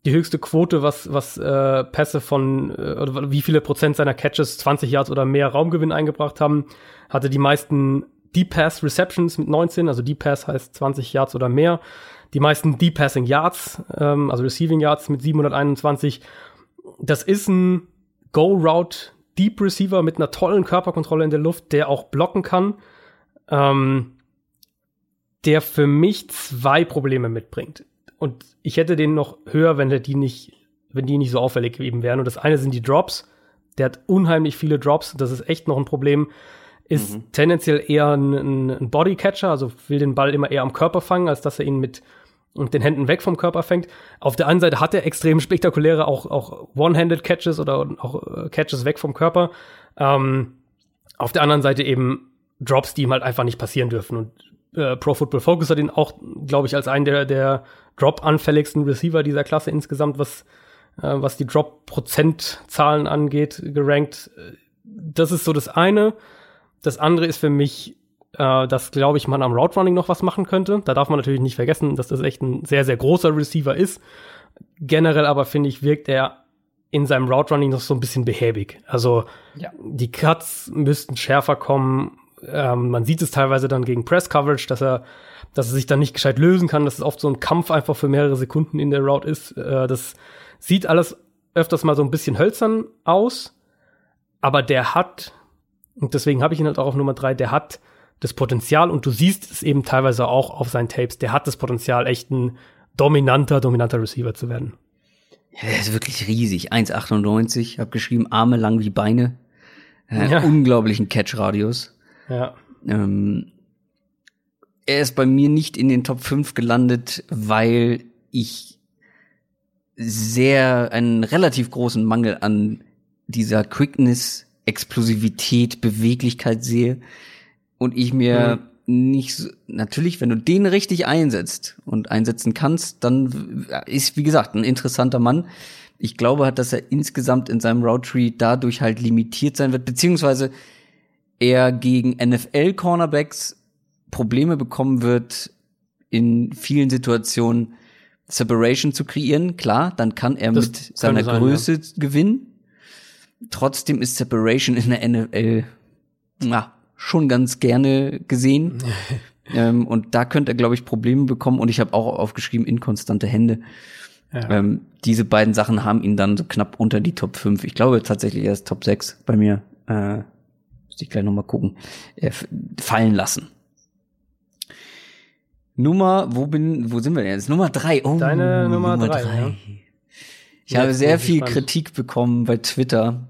die höchste Quote, was, was äh, Pässe von, äh, oder wie viele Prozent seiner Catches 20 Yards oder mehr Raumgewinn eingebracht haben. Hatte die meisten Deep Pass Receptions mit 19, also Deep Pass heißt 20 Yards oder mehr. Die meisten Deep Passing Yards, ähm, also Receiving Yards mit 721. Das ist ein Go Route Deep Receiver mit einer tollen Körperkontrolle in der Luft, der auch blocken kann. Ähm, der für mich zwei Probleme mitbringt. Und ich hätte den noch höher, wenn der die nicht, wenn die nicht so auffällig eben wären. Und das eine sind die Drops. Der hat unheimlich viele Drops. Das ist echt noch ein Problem. Ist tendenziell eher ein, ein, ein Bodycatcher, also will den Ball immer eher am Körper fangen, als dass er ihn mit und den Händen weg vom Körper fängt. Auf der einen Seite hat er extrem spektakuläre auch, auch One-Handed Catches oder auch äh, Catches weg vom Körper. Ähm, auf der anderen Seite eben Drops, die ihm halt einfach nicht passieren dürfen. Und äh, Pro Football Focus hat ihn auch, glaube ich, als einen der, der Drop-anfälligsten Receiver dieser Klasse insgesamt, was, äh, was die Drop-Prozentzahlen angeht, gerankt. Das ist so das eine. Das andere ist für mich, äh, dass, glaube ich, man am Route Running noch was machen könnte. Da darf man natürlich nicht vergessen, dass das echt ein sehr, sehr großer Receiver ist. Generell aber finde ich, wirkt er in seinem Route Running noch so ein bisschen behäbig. Also Ja. die Cuts müssten schärfer kommen. Ähm, man sieht es teilweise dann gegen Press Coverage, dass er, dass er sich dann nicht gescheit lösen kann, dass es oft so ein Kampf einfach für mehrere Sekunden in der Route ist. Äh, das sieht alles öfters mal so ein bisschen hölzern aus, aber der hat, und deswegen habe ich ihn halt auch auf Nummer drei, der hat das Potenzial und du siehst es eben teilweise auch auf seinen Tapes, der hat das Potenzial, echt ein dominanter, dominanter Receiver zu werden. Ja, der ist wirklich riesig. 1,98. Hab geschrieben, Arme lang wie Beine. Äh, Ja. Unglaublichen Catch-Radius. Ja. Ähm, er ist bei mir nicht in den Top 5 gelandet, weil ich sehr einen relativ großen Mangel an dieser Quickness, Explosivität, Beweglichkeit sehe und ich mir nicht so, natürlich, wenn du den richtig einsetzt und einsetzen kannst, dann ist, wie gesagt, ein interessanter Mann. Ich glaube halt, dass er insgesamt in seinem Route Tree dadurch halt limitiert sein wird, beziehungsweise er gegen NFL-Cornerbacks Probleme bekommen wird, in vielen Situationen Separation zu kreieren. Klar, dann kann er Das mit seiner sein, Größe gewinnen. Trotzdem ist Separation in der NFL na, schon ganz gerne gesehen. ähm, und da könnte er, glaube ich, Probleme bekommen. Und ich habe auch aufgeschrieben, inkonstante Hände. Ja. Ähm, diese beiden Sachen haben ihn dann so knapp unter die Top 5. Ich glaube tatsächlich, er ist Top 6 bei mir. Äh, Müsste ich gleich nochmal gucken. Äh, fallen lassen. Nummer, wo bin, wo sind wir denn jetzt? Nummer drei. Oh, Deine Nummer drei, ja. Ich Jetzt habe sehr viel gespannt. Kritik bekommen bei Twitter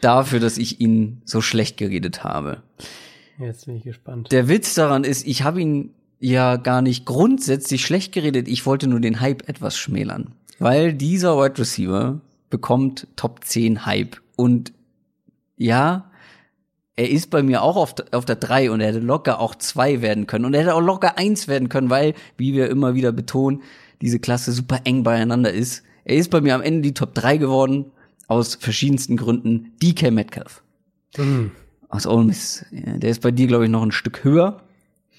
dafür, dass ich ihn so schlecht geredet habe. Jetzt bin ich gespannt. Der Witz daran ist, ich habe ihn ja gar nicht grundsätzlich schlecht geredet, ich wollte nur den Hype etwas schmälern. Weil dieser Wide Receiver bekommt Top 10 Hype. Und ja, er ist bei mir auch auf, auf der 3 und er hätte locker auch 2 werden können. Und er hätte auch locker 1 werden können, weil, wie wir immer wieder betonen, diese Klasse super eng beieinander ist. Er ist bei mir am Ende die Top 3 geworden, aus verschiedensten Gründen. DK Metcalf. Mhm. Aus Ole Miss. Der ist bei dir, glaube ich, noch ein Stück höher.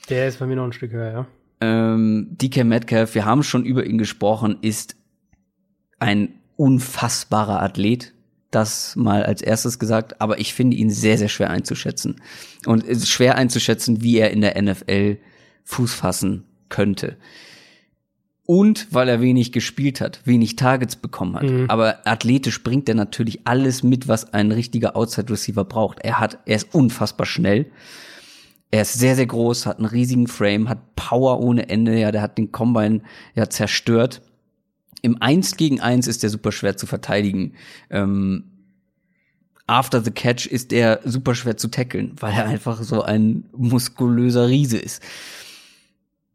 Der ist bei mir noch ein Stück höher, ja. Ähm, DK Metcalf, wir haben schon über ihn gesprochen, ist ein unfassbarer Athlet. Das mal als erstes gesagt, aber ich finde ihn sehr, sehr schwer einzuschätzen. Und es ist schwer einzuschätzen, wie er in der NFL Fuß fassen könnte. Und weil er wenig gespielt hat, wenig Targets bekommen hat. Mhm. Aber athletisch bringt er natürlich alles mit, was ein richtiger Outside Receiver braucht. Er hat, er ist unfassbar schnell. Er ist sehr, sehr groß, hat einen riesigen Frame, hat Power ohne Ende, ja, der hat den Combine ja zerstört. Im Eins gegen Eins ist der super schwer zu verteidigen. Ähm, after the catch ist er super schwer zu tackeln, weil er einfach so ein muskulöser Riese ist.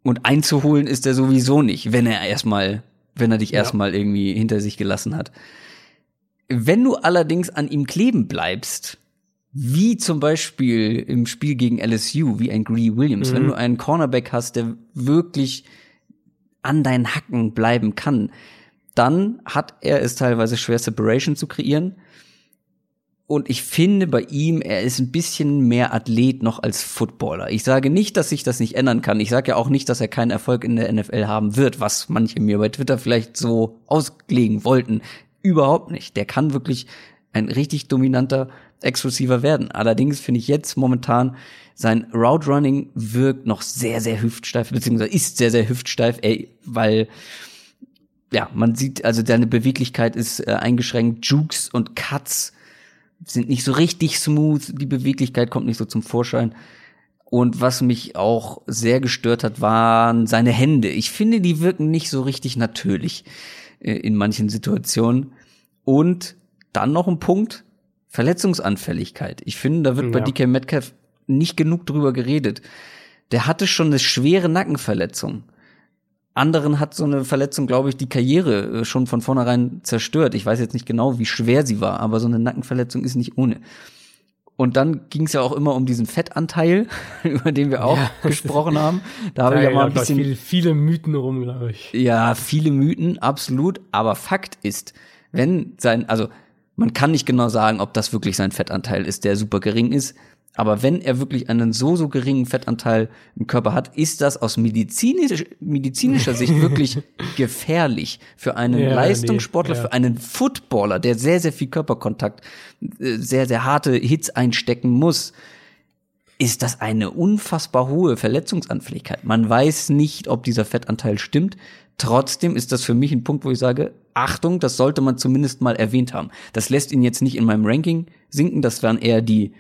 Und einzuholen ist er sowieso nicht, wenn er erstmal, wenn er dich Ja. erstmal irgendwie hinter sich gelassen hat. Wenn du allerdings an ihm kleben bleibst, wie zum Beispiel im Spiel gegen LSU, wie ein Greedy Williams, Mhm. wenn du einen Cornerback hast, der wirklich an deinen Hacken bleiben kann, dann hat er es teilweise schwer, Separation zu kreieren. Und ich finde bei ihm, er ist ein bisschen mehr Athlet noch als Footballer. Ich sage nicht, dass sich das nicht ändern kann. Ich sage ja auch nicht, dass er keinen Erfolg in der NFL haben wird, was manche mir bei Twitter vielleicht so auslegen wollten. Überhaupt nicht. Der kann wirklich ein richtig dominanter Ex-Receiver werden. Allerdings finde ich jetzt momentan sein Route Running wirkt noch sehr, sehr hüftsteif, beziehungsweise ist sehr, sehr hüftsteif, ey, weil ja, man sieht, also deine Beweglichkeit ist äh, eingeschränkt. Jukes und Cuts sind nicht so richtig smooth. Die Beweglichkeit kommt nicht so zum Vorschein. Und was mich auch sehr gestört hat, waren seine Hände. Ich finde, die wirken nicht so richtig natürlich äh, in manchen Situationen. Und dann noch ein Punkt, Verletzungsanfälligkeit. Ich finde, da wird bei Ja. DK Metcalf nicht genug drüber geredet. Der hatte schon eine schwere Nackenverletzung. Anderen hat so eine Verletzung, glaube ich, die Karriere äh, schon von vornherein zerstört. Ich weiß jetzt nicht genau, wie schwer sie war, aber so eine Nackenverletzung ist nicht ohne. Und dann ging es ja auch immer um diesen Fettanteil, über den wir auch Ja. gesprochen haben. Da habe ich ja mal ein bisschen viele, viele Mythen rum, glaube ich. ja, viele Mythen, absolut. Aber Fakt ist, wenn sein, also man kann nicht genau sagen, ob das wirklich sein Fettanteil ist, der super gering ist. Aber wenn er wirklich einen so, so geringen Fettanteil im Körper hat, ist das aus medizinisch, medizinischer Sicht wirklich gefährlich für einen Ja, Leistungssportler, nee, ja. für einen Footballer, der sehr, sehr viel Körperkontakt, äh, sehr, sehr harte Hits einstecken muss ist das eine unfassbar hohe Verletzungsanfälligkeit. Man weiß nicht, ob dieser Fettanteil stimmt. Trotzdem ist das für mich ein Punkt, wo ich sage, Achtung, das sollte man zumindest mal erwähnt haben. Das lässt ihn jetzt nicht in meinem Ranking sinken, das wären eher die,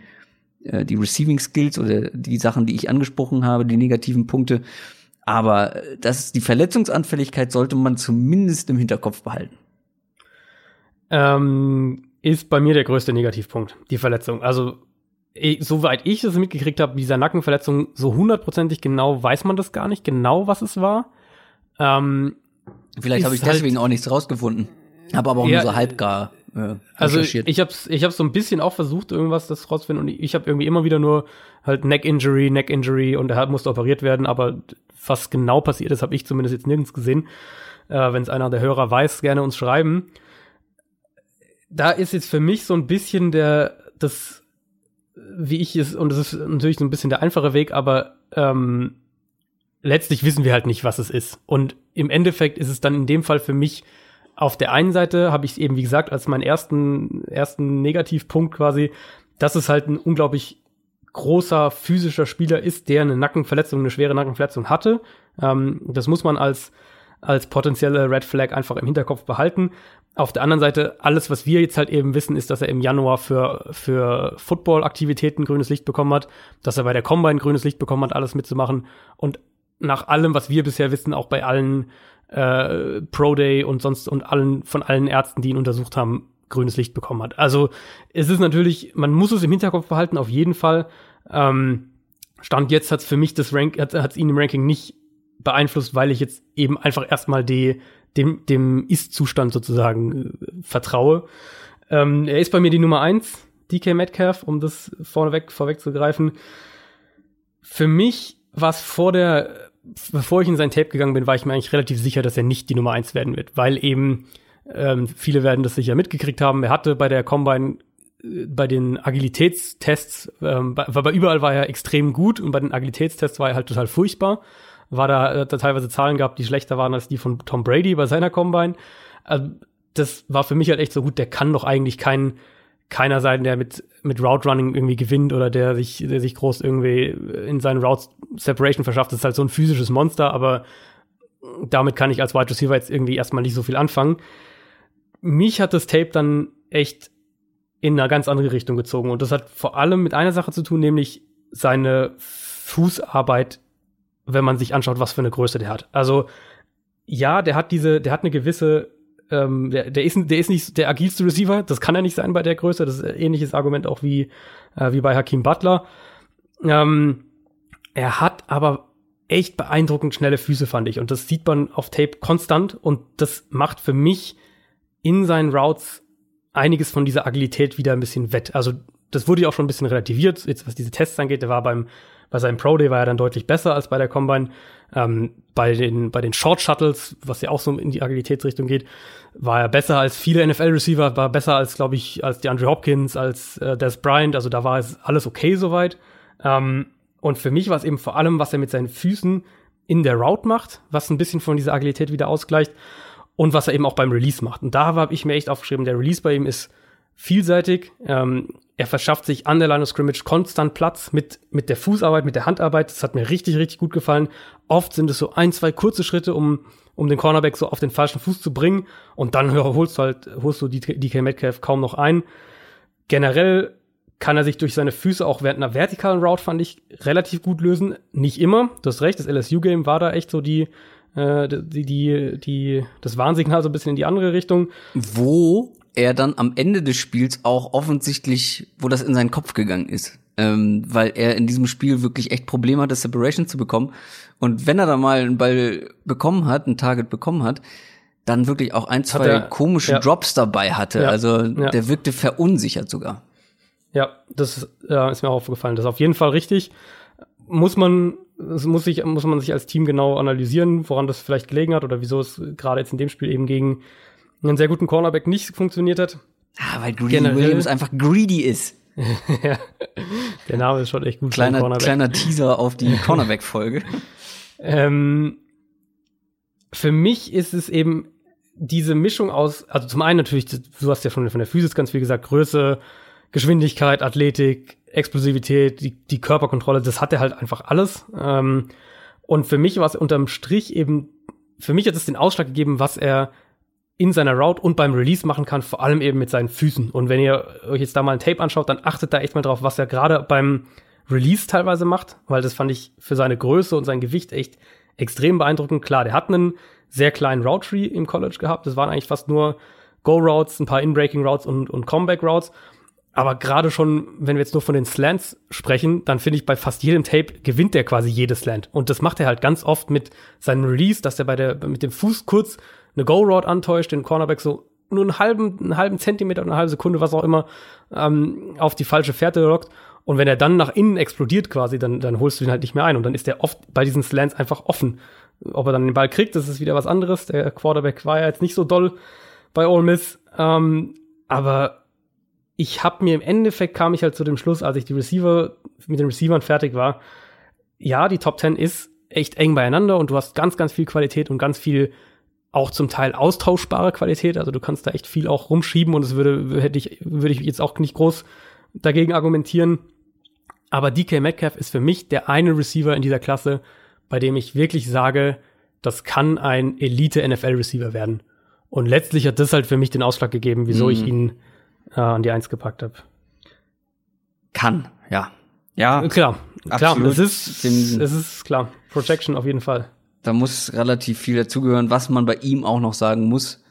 äh, die Receiving Skills oder die Sachen, die ich angesprochen habe, die negativen Punkte. Aber äh, das die Verletzungsanfälligkeit sollte man zumindest im Hinterkopf behalten. Ähm, ist bei mir der größte Negativpunkt, die Verletzung. Also, eh, soweit ich es mitgekriegt habe, dieser Nackenverletzung, so hundertprozentig genau weiß man das gar nicht, genau was es war. Ähm, Vielleicht habe ich halt- deswegen auch nichts rausgefunden. Habe aber auch Ja, nur so halbgar äh, Also ich hab's, ich hab's so ein bisschen auch versucht, irgendwas das rauszufinden und ich, habe irgendwie immer wieder nur halt Neck Injury, Neck Injury und er musste operiert werden, aber was genau passiert ist, habe ich zumindest jetzt nirgends gesehen. Äh, Wenn es einer der Hörer weiß, gerne uns schreiben. Da ist jetzt für mich so ein bisschen der, das, wie ich es, und das ist natürlich so ein bisschen der einfache Weg, aber ähm, letztlich wissen wir halt nicht, was es ist. Und im Endeffekt ist es dann in dem Fall für mich auf der einen Seite habe ich es eben, wie gesagt, als meinen ersten, ersten Negativpunkt quasi, dass es halt ein unglaublich großer physischer Spieler ist, der eine Nackenverletzung, eine schwere Nackenverletzung hatte. Ähm, das muss man als, als potenzielle Red Flag einfach im Hinterkopf behalten. Auf der anderen Seite, alles, was wir jetzt halt eben wissen, ist, dass er im Januar für, für Football-Aktivitäten grünes Licht bekommen hat, dass er bei der Combine grünes Licht bekommen hat, alles mitzumachen. Und nach allem, was wir bisher wissen, auch bei allen äh, Pro Day und sonst und allen von allen Ärzten, die ihn untersucht haben, grünes Licht bekommen hat. Also es ist natürlich, man muss es im Hinterkopf behalten, auf jeden Fall. Ähm, Stand jetzt hat es für mich das Rank, hat es ihn im Ranking nicht beeinflusst, weil ich jetzt eben einfach erstmal die, dem, dem Ist-Zustand sozusagen äh, vertraue. Ähm, er ist bei mir die Nummer eins, DK Metcalf, um das vorneweg vorwegzugreifen. Für mich war vor der, bevor ich in sein Tape gegangen bin, war ich mir eigentlich relativ sicher, dass er nicht die Nummer eins werden wird, weil eben ähm, viele werden das sicher mitgekriegt haben. Er hatte bei der Combine äh, bei den Agilitätstests, ähm, bei, bei überall war er extrem gut und bei den Agilitätstests war er halt total furchtbar war da, da teilweise Zahlen gehabt, die schlechter waren als die von Tom Brady bei seiner Combine. Also, das war für mich halt echt so gut, der kann doch eigentlich kein, keiner sein, der mit, mit Route Running irgendwie gewinnt oder der sich, der sich groß irgendwie in seinen Routes Separation verschafft. Das ist halt so ein physisches Monster, aber damit kann ich als Wide Receiver jetzt irgendwie erstmal nicht so viel anfangen. Mich hat das Tape dann echt in eine ganz andere Richtung gezogen. Und das hat vor allem mit einer Sache zu tun, nämlich seine Fußarbeit wenn man sich anschaut, was für eine Größe der hat. Also ja, der hat diese, der hat eine gewisse, ähm, der, der ist, der ist nicht der agilste Receiver, das kann er nicht sein bei der Größe. Das ist ein ähnliches Argument auch wie äh, wie bei Hakim Butler. Ähm, er hat aber echt beeindruckend schnelle Füße, fand ich. Und das sieht man auf Tape konstant. Und das macht für mich in seinen Routes einiges von dieser Agilität wieder ein bisschen wett. Also das wurde ja auch schon ein bisschen relativiert, jetzt was diese Tests angeht. Der war beim bei seinem Pro Day war er dann deutlich besser als bei der Combine. Ähm, bei den, bei den Short Shuttles, was ja auch so in die Agilitätsrichtung geht, war er besser als viele NFL-Receiver, war besser als, glaube ich, als die Andrew Hopkins, als äh, Des Bryant. Also da war es alles okay soweit. Ähm, und für mich war es eben vor allem, was er mit seinen Füßen in der Route macht, was ein bisschen von dieser Agilität wieder ausgleicht und was er eben auch beim Release macht. Und da habe ich mir echt aufgeschrieben, der Release bei ihm ist vielseitig. Ähm, er verschafft sich an der Line of Scrimmage konstant Platz mit, mit der Fußarbeit, mit der Handarbeit. Das hat mir richtig, richtig gut gefallen. Oft sind es so ein, zwei kurze Schritte, um, um den Cornerback so auf den falschen Fuß zu bringen. Und dann holst du halt, holst du DK Metcalf kaum noch ein. Generell kann er sich durch seine Füße auch während einer vertikalen Route, fand ich, relativ gut lösen. Nicht immer, du hast recht, das LSU-Game war da echt so die, äh, die, die, die, das Warnsignal so ein bisschen in die andere Richtung. Wo er dann am Ende des Spiels auch offensichtlich, wo das in seinen Kopf gegangen ist. Ähm, weil er in diesem Spiel wirklich echt Probleme hatte, Separation zu bekommen. Und wenn er da mal einen Ball bekommen hat, ein Target bekommen hat, dann wirklich auch ein, zwei er, komische ja. Drops dabei hatte. Ja, also ja. der wirkte verunsichert sogar. Ja, das äh, ist mir auch aufgefallen. Das ist auf jeden Fall richtig. Muss man, muss, sich, muss man sich als Team genau analysieren, woran das vielleicht gelegen hat oder wieso es gerade jetzt in dem Spiel eben gegen einen sehr guten Cornerback nicht funktioniert hat. Ah, weil Greedy Generell. Williams einfach greedy ist. ja, der Name ist schon echt gut. Kleiner, kleiner Teaser auf die Cornerback-Folge. ähm, für mich ist es eben diese Mischung aus, also zum einen natürlich, du hast ja schon von der Physis ganz viel gesagt, Größe, Geschwindigkeit, Athletik, Explosivität, die, die Körperkontrolle, das hat er halt einfach alles. Ähm, und für mich war es unterm Strich eben, für mich hat es den Ausschlag gegeben, was er in seiner Route und beim Release machen kann, vor allem eben mit seinen Füßen. Und wenn ihr euch jetzt da mal ein Tape anschaut, dann achtet da echt mal drauf, was er gerade beim Release teilweise macht, weil das fand ich für seine Größe und sein Gewicht echt extrem beeindruckend. Klar, der hat einen sehr kleinen Route Tree im College gehabt. Das waren eigentlich fast nur Go Routes, ein paar In-Breaking Routes und, und Comeback Routes. Aber gerade schon, wenn wir jetzt nur von den Slants sprechen, dann finde ich, bei fast jedem Tape gewinnt der quasi jedes Slant. Und das macht er halt ganz oft mit seinem Release, dass er bei der, mit dem Fuß kurz eine Go-Route antäuscht, den Cornerback so nur einen halben, einen halben Zentimeter eine halbe Sekunde, was auch immer, ähm, auf die falsche Fährte lockt. Und wenn er dann nach innen explodiert quasi, dann, dann holst du ihn halt nicht mehr ein. Und dann ist er oft bei diesen Slants einfach offen. Ob er dann den Ball kriegt, das ist wieder was anderes. Der Quarterback war ja jetzt nicht so doll bei Ole Miss. Ähm, aber ich habe mir im Endeffekt kam ich halt zu dem Schluss, als ich die Receiver mit den Receivern fertig war. Ja, die Top 10 ist echt eng beieinander und du hast ganz, ganz viel Qualität und ganz viel auch zum Teil austauschbare Qualität. Also du kannst da echt viel auch rumschieben und es würde, hätte ich, würde ich jetzt auch nicht groß dagegen argumentieren. Aber DK Metcalf ist für mich der eine Receiver in dieser Klasse, bei dem ich wirklich sage, das kann ein Elite-NFL-Receiver werden. Und letztlich hat das halt für mich den Ausschlag gegeben, wieso Mhm. ich ihn äh, an die Eins gepackt habe. Kann, ja. Ja, Klar, klar, Absolut. es ist, es ist klar. Projection auf jeden Fall. Da muss relativ viel dazugehören. Was man bei ihm auch noch sagen muss,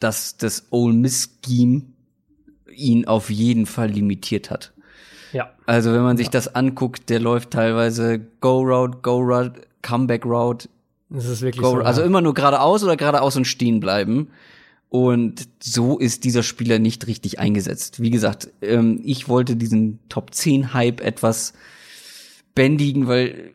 dass das Ole Miss Scheme ihn auf jeden Fall limitiert hat. Ja, Also wenn man sich das anguckt, der läuft teilweise Go Route, Go Route, Comeback Route, es ist wirklich Go, so. also ja. immer nur geradeaus oder geradeaus und stehen bleiben. Und so ist dieser Spieler nicht richtig eingesetzt. Wie gesagt, ähm, ich wollte diesen Top 10 Hype etwas bändigen, weil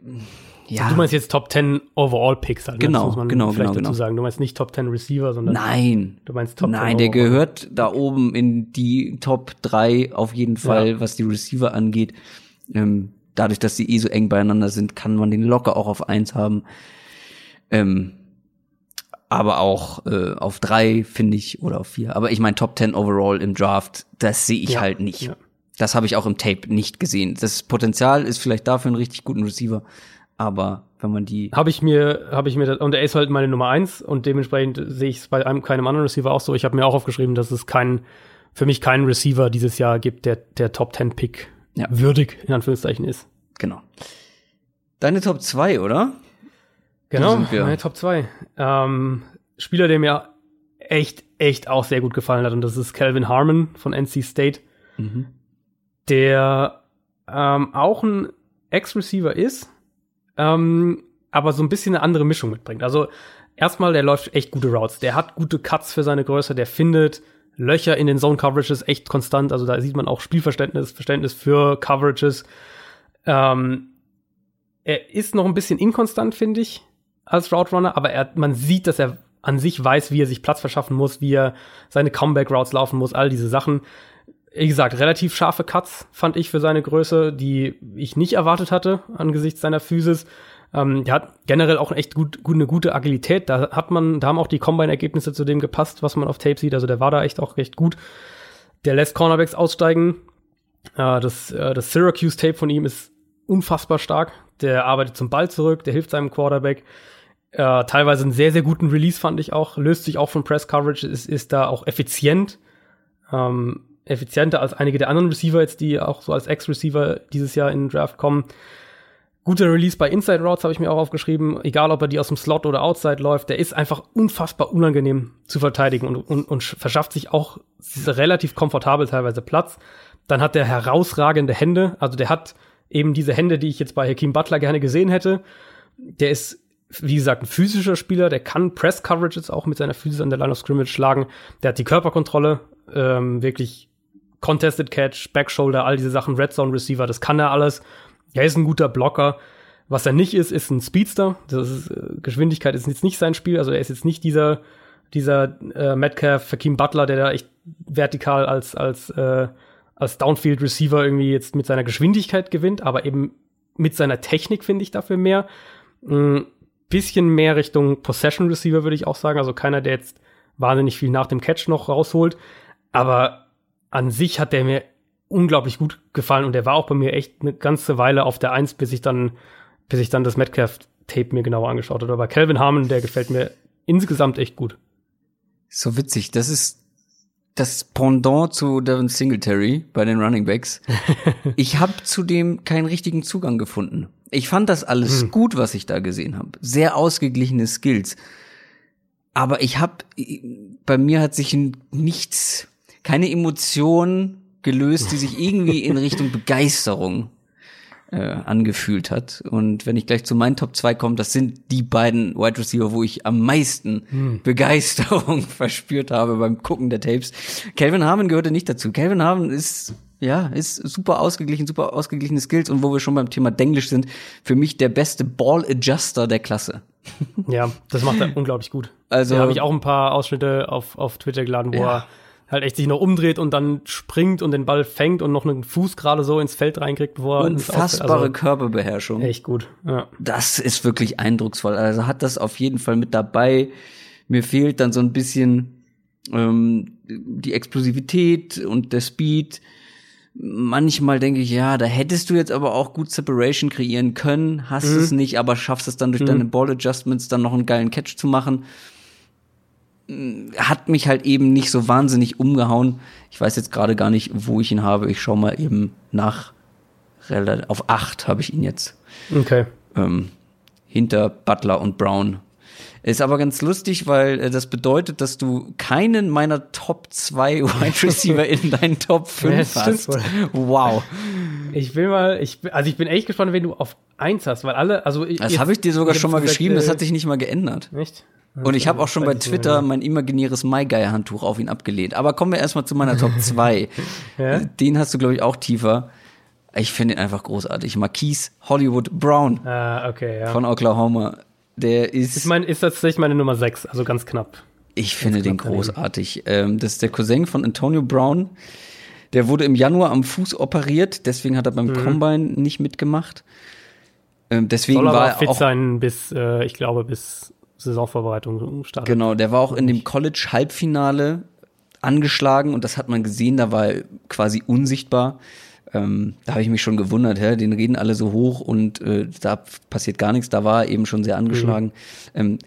ja, Du meinst jetzt Top 10 Overall Picks halt, ne? Genau, das muss man genau, vielleicht genau, dazu genau. sagen. Du meinst nicht Top 10 Receiver, sondern nein, du meinst Top 10 nein, der overall. gehört da oben in die Top 3 auf jeden Fall, Ja. was die Receiver angeht. Ähm, dadurch, dass die eh so eng beieinander sind, kann man den locker auch auf 1 haben. Ähm, aber auch äh, auf drei finde ich oder auf vier. Aber ich meine Top 10 overall im Draft, das sehe ich Ja, halt nicht. Das habe ich auch im Tape nicht gesehen. Das Potenzial ist vielleicht dafür einen richtig guten Receiver, aber wenn man die Habe ich mir, habe ich mir, das- und er ist halt meine Nummer eins und dementsprechend sehe ich es bei einem, keinem anderen Receiver auch so. Ich habe mir auch aufgeschrieben, dass es keinen, für mich keinen Receiver dieses Jahr gibt, der der Top 10 Pick Ja. würdig in Anführungszeichen ist. genau. Deine Top 2, oder? Genau, meine Top 2. Ähm, Spieler, der mir echt, echt auch sehr gut gefallen hat und das ist Calvin Harmon von NC State. der ähm, auch ein Ex-Receiver ist, ähm, aber so ein bisschen eine andere Mischung mitbringt. Also erstmal, der läuft echt gute Routes. Der hat gute Cuts für seine Größe, der findet Löcher in den Zone-Coverages echt konstant. Also da sieht man auch Spielverständnis, Verständnis für Coverages. Ähm, er ist noch ein bisschen inkonstant, finde ich, als Route Runner, aber er, man sieht, dass er an sich weiß, wie er sich Platz verschaffen muss, wie er seine Comeback-Routes laufen muss, all diese Sachen wie gesagt, relativ scharfe Cuts fand ich für seine Größe, die ich nicht erwartet hatte angesichts seiner Physis. Ähm, der hat generell auch echt gut, gut, eine gute Agilität. Da hat man, da haben auch die Combine-Ergebnisse zu dem gepasst, was man auf Tape sieht. Also der war da echt auch recht gut. Der lässt Cornerbacks aussteigen. Äh, das, äh, das Syracuse-Tape von ihm ist unfassbar stark. Der arbeitet zum Ball zurück, der hilft seinem Quarterback. Äh, teilweise einen sehr, sehr guten Release fand ich auch. Löst sich auch von Press-Coverage, ist, ist da auch effizient. Ähm, effizienter als einige der anderen Receiver jetzt, die auch so als Ex-Receiver dieses Jahr in den Draft kommen. Guter Release bei Inside Routes habe ich mir auch aufgeschrieben, egal ob er die aus dem Slot oder Outside läuft, der ist einfach unfassbar unangenehm zu verteidigen und, und, und verschafft sich auch relativ komfortabel teilweise Platz. Dann hat der herausragende Hände, also der hat eben diese Hände, die ich jetzt bei Hakeem Butler gerne gesehen hätte. Der ist, wie gesagt, ein physischer Spieler, der kann Press-Coverages auch mit seiner Physis an der Line of Scrimmage schlagen. Der hat die Körperkontrolle, ähm, wirklich Contested Catch, Backshoulder, all diese Sachen, Red Zone Receiver, das kann er alles. Er ist ein guter Blocker. Was er nicht ist, ist ein Speedster. Das ist, äh, Geschwindigkeit ist jetzt nicht sein Spiel. Also er ist jetzt nicht dieser, dieser äh, Metcalf, Hakeem Butler, der da echt vertikal als, als, äh, als Downfield Receiver irgendwie jetzt mit seiner Geschwindigkeit gewinnt, aber eben mit seiner Technik finde ich dafür mehr. Ein bisschen mehr Richtung Possession Receiver würde ich auch sagen. Also keiner, der jetzt wahnsinnig viel nach dem Catch noch rausholt. Aber an sich hat der mir unglaublich gut gefallen und der war auch bei mir echt eine ganze Weile auf der Eins, bis ich dann, bis ich dann das Metcalf-Tape mir genauer angeschaut habe. Aber Calvin Harmon, der gefällt mir insgesamt echt gut. So witzig. Das ist das Pendant zu Devin Singletary bei den Running Backs. ich habe zudem keinen richtigen Zugang gefunden. Ich fand das alles gut, was ich da gesehen habe. Sehr ausgeglichene Skills. Aber ich habe, bei mir hat sich nichts, keine Emotion gelöst, die sich irgendwie in Richtung Begeisterung äh, angefühlt hat. Und wenn ich gleich zu meinen Top 2 komme, das sind die beiden Wide Receiver, wo ich am meisten Begeisterung verspürt habe beim Gucken der Tapes. Calvin Harmon gehörte nicht dazu. Calvin Harmon ist ja, ist super ausgeglichen, super ausgeglichene Skills und wo wir schon beim Thema Denglisch sind, für mich der beste Ball Adjuster der Klasse. Ja, das macht er unglaublich gut. Also- da habe ich auch ein paar Ausschnitte auf, auf Twitter geladen, wo Ja. er halt echt sich noch umdreht und dann springt und den Ball fängt und noch einen Fuß gerade so ins Feld reinkriegt, wo er Unfassbare also, Körperbeherrschung. echt gut. Ja. Das ist wirklich eindrucksvoll. Also hat das auf jeden Fall mit dabei. Mir fehlt dann so ein bisschen ähm, die Explosivität und der Speed. Manchmal denke ich, ja, da hättest du jetzt aber auch gut Separation kreieren können, hast mhm. es nicht, aber schaffst es dann durch mhm. deine Ball Adjustments dann noch einen geilen Catch zu machen. Hat mich halt eben nicht so wahnsinnig umgehauen. Ich weiß jetzt gerade gar nicht, wo ich ihn habe. Ich schaue mal eben nach. Auf acht habe ich ihn jetzt. Okay. Ähm, hinter Butler und Brown. Ist aber ganz lustig, weil äh, das bedeutet, dass du keinen meiner Top 2 Wide Receiver in deinen Top 5 ja, hast. Wow. Ich will mal, ich, also ich bin echt gespannt, wenn du auf 1 hast, weil alle, also Das habe ich dir sogar schon mal geschrieben, das hat sich nicht mal geändert. Echt? Und ich habe auch schon bei Twitter mein imaginäres MyGuy-Handtuch auf ihn abgelehnt. Aber kommen wir erstmal zu meiner Top 2. ja? Den hast du, glaube ich, auch tiefer. Ich finde ihn einfach großartig. Marquise Hollywood Brown ah, okay, ja. von Oklahoma. Der ist. Ich meine, ist tatsächlich meine Nummer 6, also ganz knapp. Ich finde den großartig. Ähm, das ist der Cousin von Antonio Brown. Der wurde im Januar am Fuß operiert, deswegen hat er beim mhm. Combine nicht mitgemacht. Ähm, deswegen Soll aber war er fit auch, sein bis, äh, ich glaube, bis Saisonvorbereitung startet. Genau, der war auch in dem College-Halbfinale angeschlagen und das hat man gesehen, da war er quasi unsichtbar. Ähm, da habe ich mich schon gewundert, hä? den reden alle so hoch und äh, da passiert gar nichts. Da war er eben schon sehr angeschlagen. Mhm. Ähm,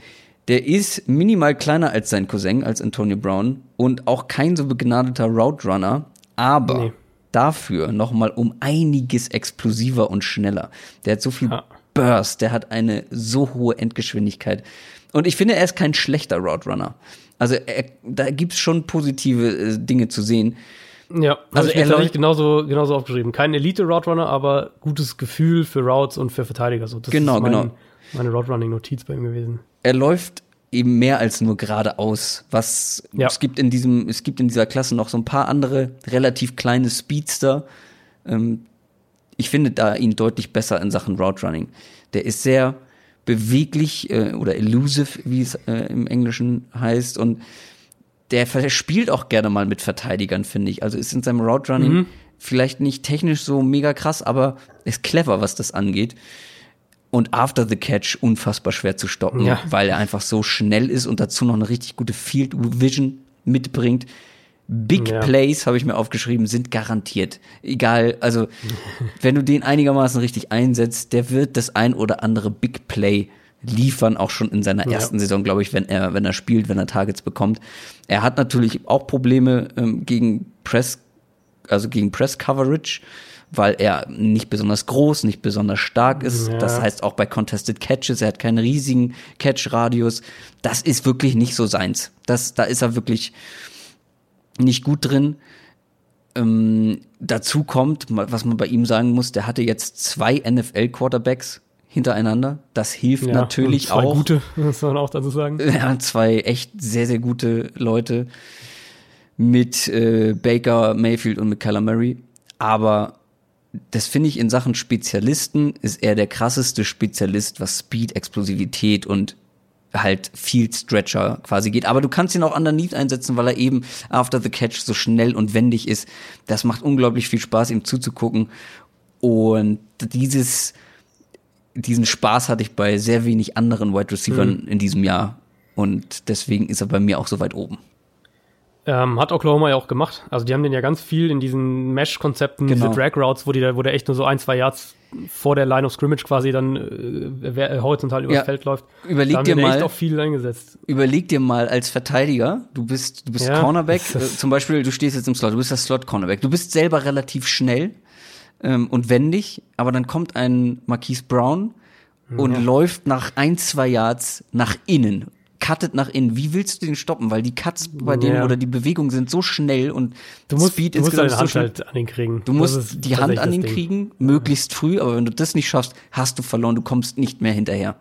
der ist minimal kleiner als sein Cousin, als Antonio Brown und auch kein so begnadeter Route Runner, aber nee. dafür noch mal um einiges explosiver und schneller. Der hat so viel ja. Burst, der hat eine so hohe Endgeschwindigkeit. Und ich finde, er ist kein schlechter Route Runner. Also er, da gibt's schon positive äh, Dinge zu sehen. Ja, also er habe ich genauso, genauso aufgeschrieben. Kein Elite-Route-Runner, aber gutes Gefühl für Routes und für Verteidiger. So, das genau, ist mein, genau. meine Route-Running-Notiz bei ihm gewesen. Er läuft eben mehr als nur geradeaus. Was ja. es gibt in diesem, es gibt in dieser Klasse noch so ein paar andere relativ kleine Speedster. Ähm, ich finde da ihn deutlich besser in Sachen Route Running. Der ist sehr beweglich äh, oder elusive, wie es äh, im Englischen heißt und der spielt auch gerne mal mit Verteidigern, finde ich. Also ist in seinem Route Running mhm. vielleicht nicht technisch so mega krass, aber ist clever, was das angeht. Und after the catch unfassbar schwer zu stoppen, ja. weil er einfach so schnell ist und dazu noch eine richtig gute Field Vision mitbringt. Big ja. Plays, habe ich mir aufgeschrieben, sind garantiert. Egal, also wenn du den einigermaßen richtig einsetzt, der wird das ein oder andere Big Play liefern, auch schon in seiner ersten ja. Saison, glaube ich, wenn er, wenn er spielt, wenn er Targets bekommt. Er hat natürlich auch Probleme ähm, gegen Press, also gegen Press Coverage, weil er nicht besonders groß, nicht besonders stark ist. Ja. Das heißt auch bei Contested Catches, er hat keinen riesigen Catch-Radius. Das ist wirklich nicht so seins. Das, da ist er wirklich nicht gut drin. Ähm, dazu kommt, was man bei ihm sagen muss, der hatte jetzt zwei NFL-Quarterbacks hintereinander. Das hilft ja, natürlich zwei auch. Zwei gute, muss man auch dazu sagen. Ja, zwei echt sehr, sehr gute Leute mit äh, Baker, Mayfield und mit Kyler Murray. Aber das finde ich in Sachen Spezialisten ist er der krasseste Spezialist, was Speed, Explosivität und halt Field Stretcher quasi geht. Aber du kannst ihn auch underneath einsetzen, weil er eben after the catch so schnell und wendig ist. Das macht unglaublich viel Spaß, ihm zuzugucken. Und dieses, diesen Spaß hatte ich bei sehr wenig anderen Wide Receivers mhm. in diesem Jahr. Und deswegen ist er bei mir auch so weit oben. Ähm, hat Oklahoma ja auch gemacht. Also die haben den ja ganz viel in diesen Mesh-Konzepten, genau. diese Drag-Routes, wo, die, wo der echt nur so ein, zwei Yards vor der Line of Scrimmage quasi dann äh, äh horizontal übers ja. Feld läuft. Überleg dir mal, echt auch viel eingesetzt. Überleg dir mal als Verteidiger, du bist, du bist ja, Cornerback, äh, zum Beispiel, du stehst jetzt im Slot, du bist das Slot-Cornerback, du bist selber relativ schnell ähm, und wendig, aber dann kommt ein Marquise Brown und ja. läuft nach ein, zwei Yards nach innen, cuttet nach innen. Wie willst du den stoppen? Weil die Cuts bei denen oder die Bewegungen sind so schnell und du musst, Speed du musst deine Hand so halt an den kriegen. Du musst die Hand an den kriegen, möglichst früh, aber wenn du das nicht schaffst, hast du verloren, du kommst nicht mehr hinterher.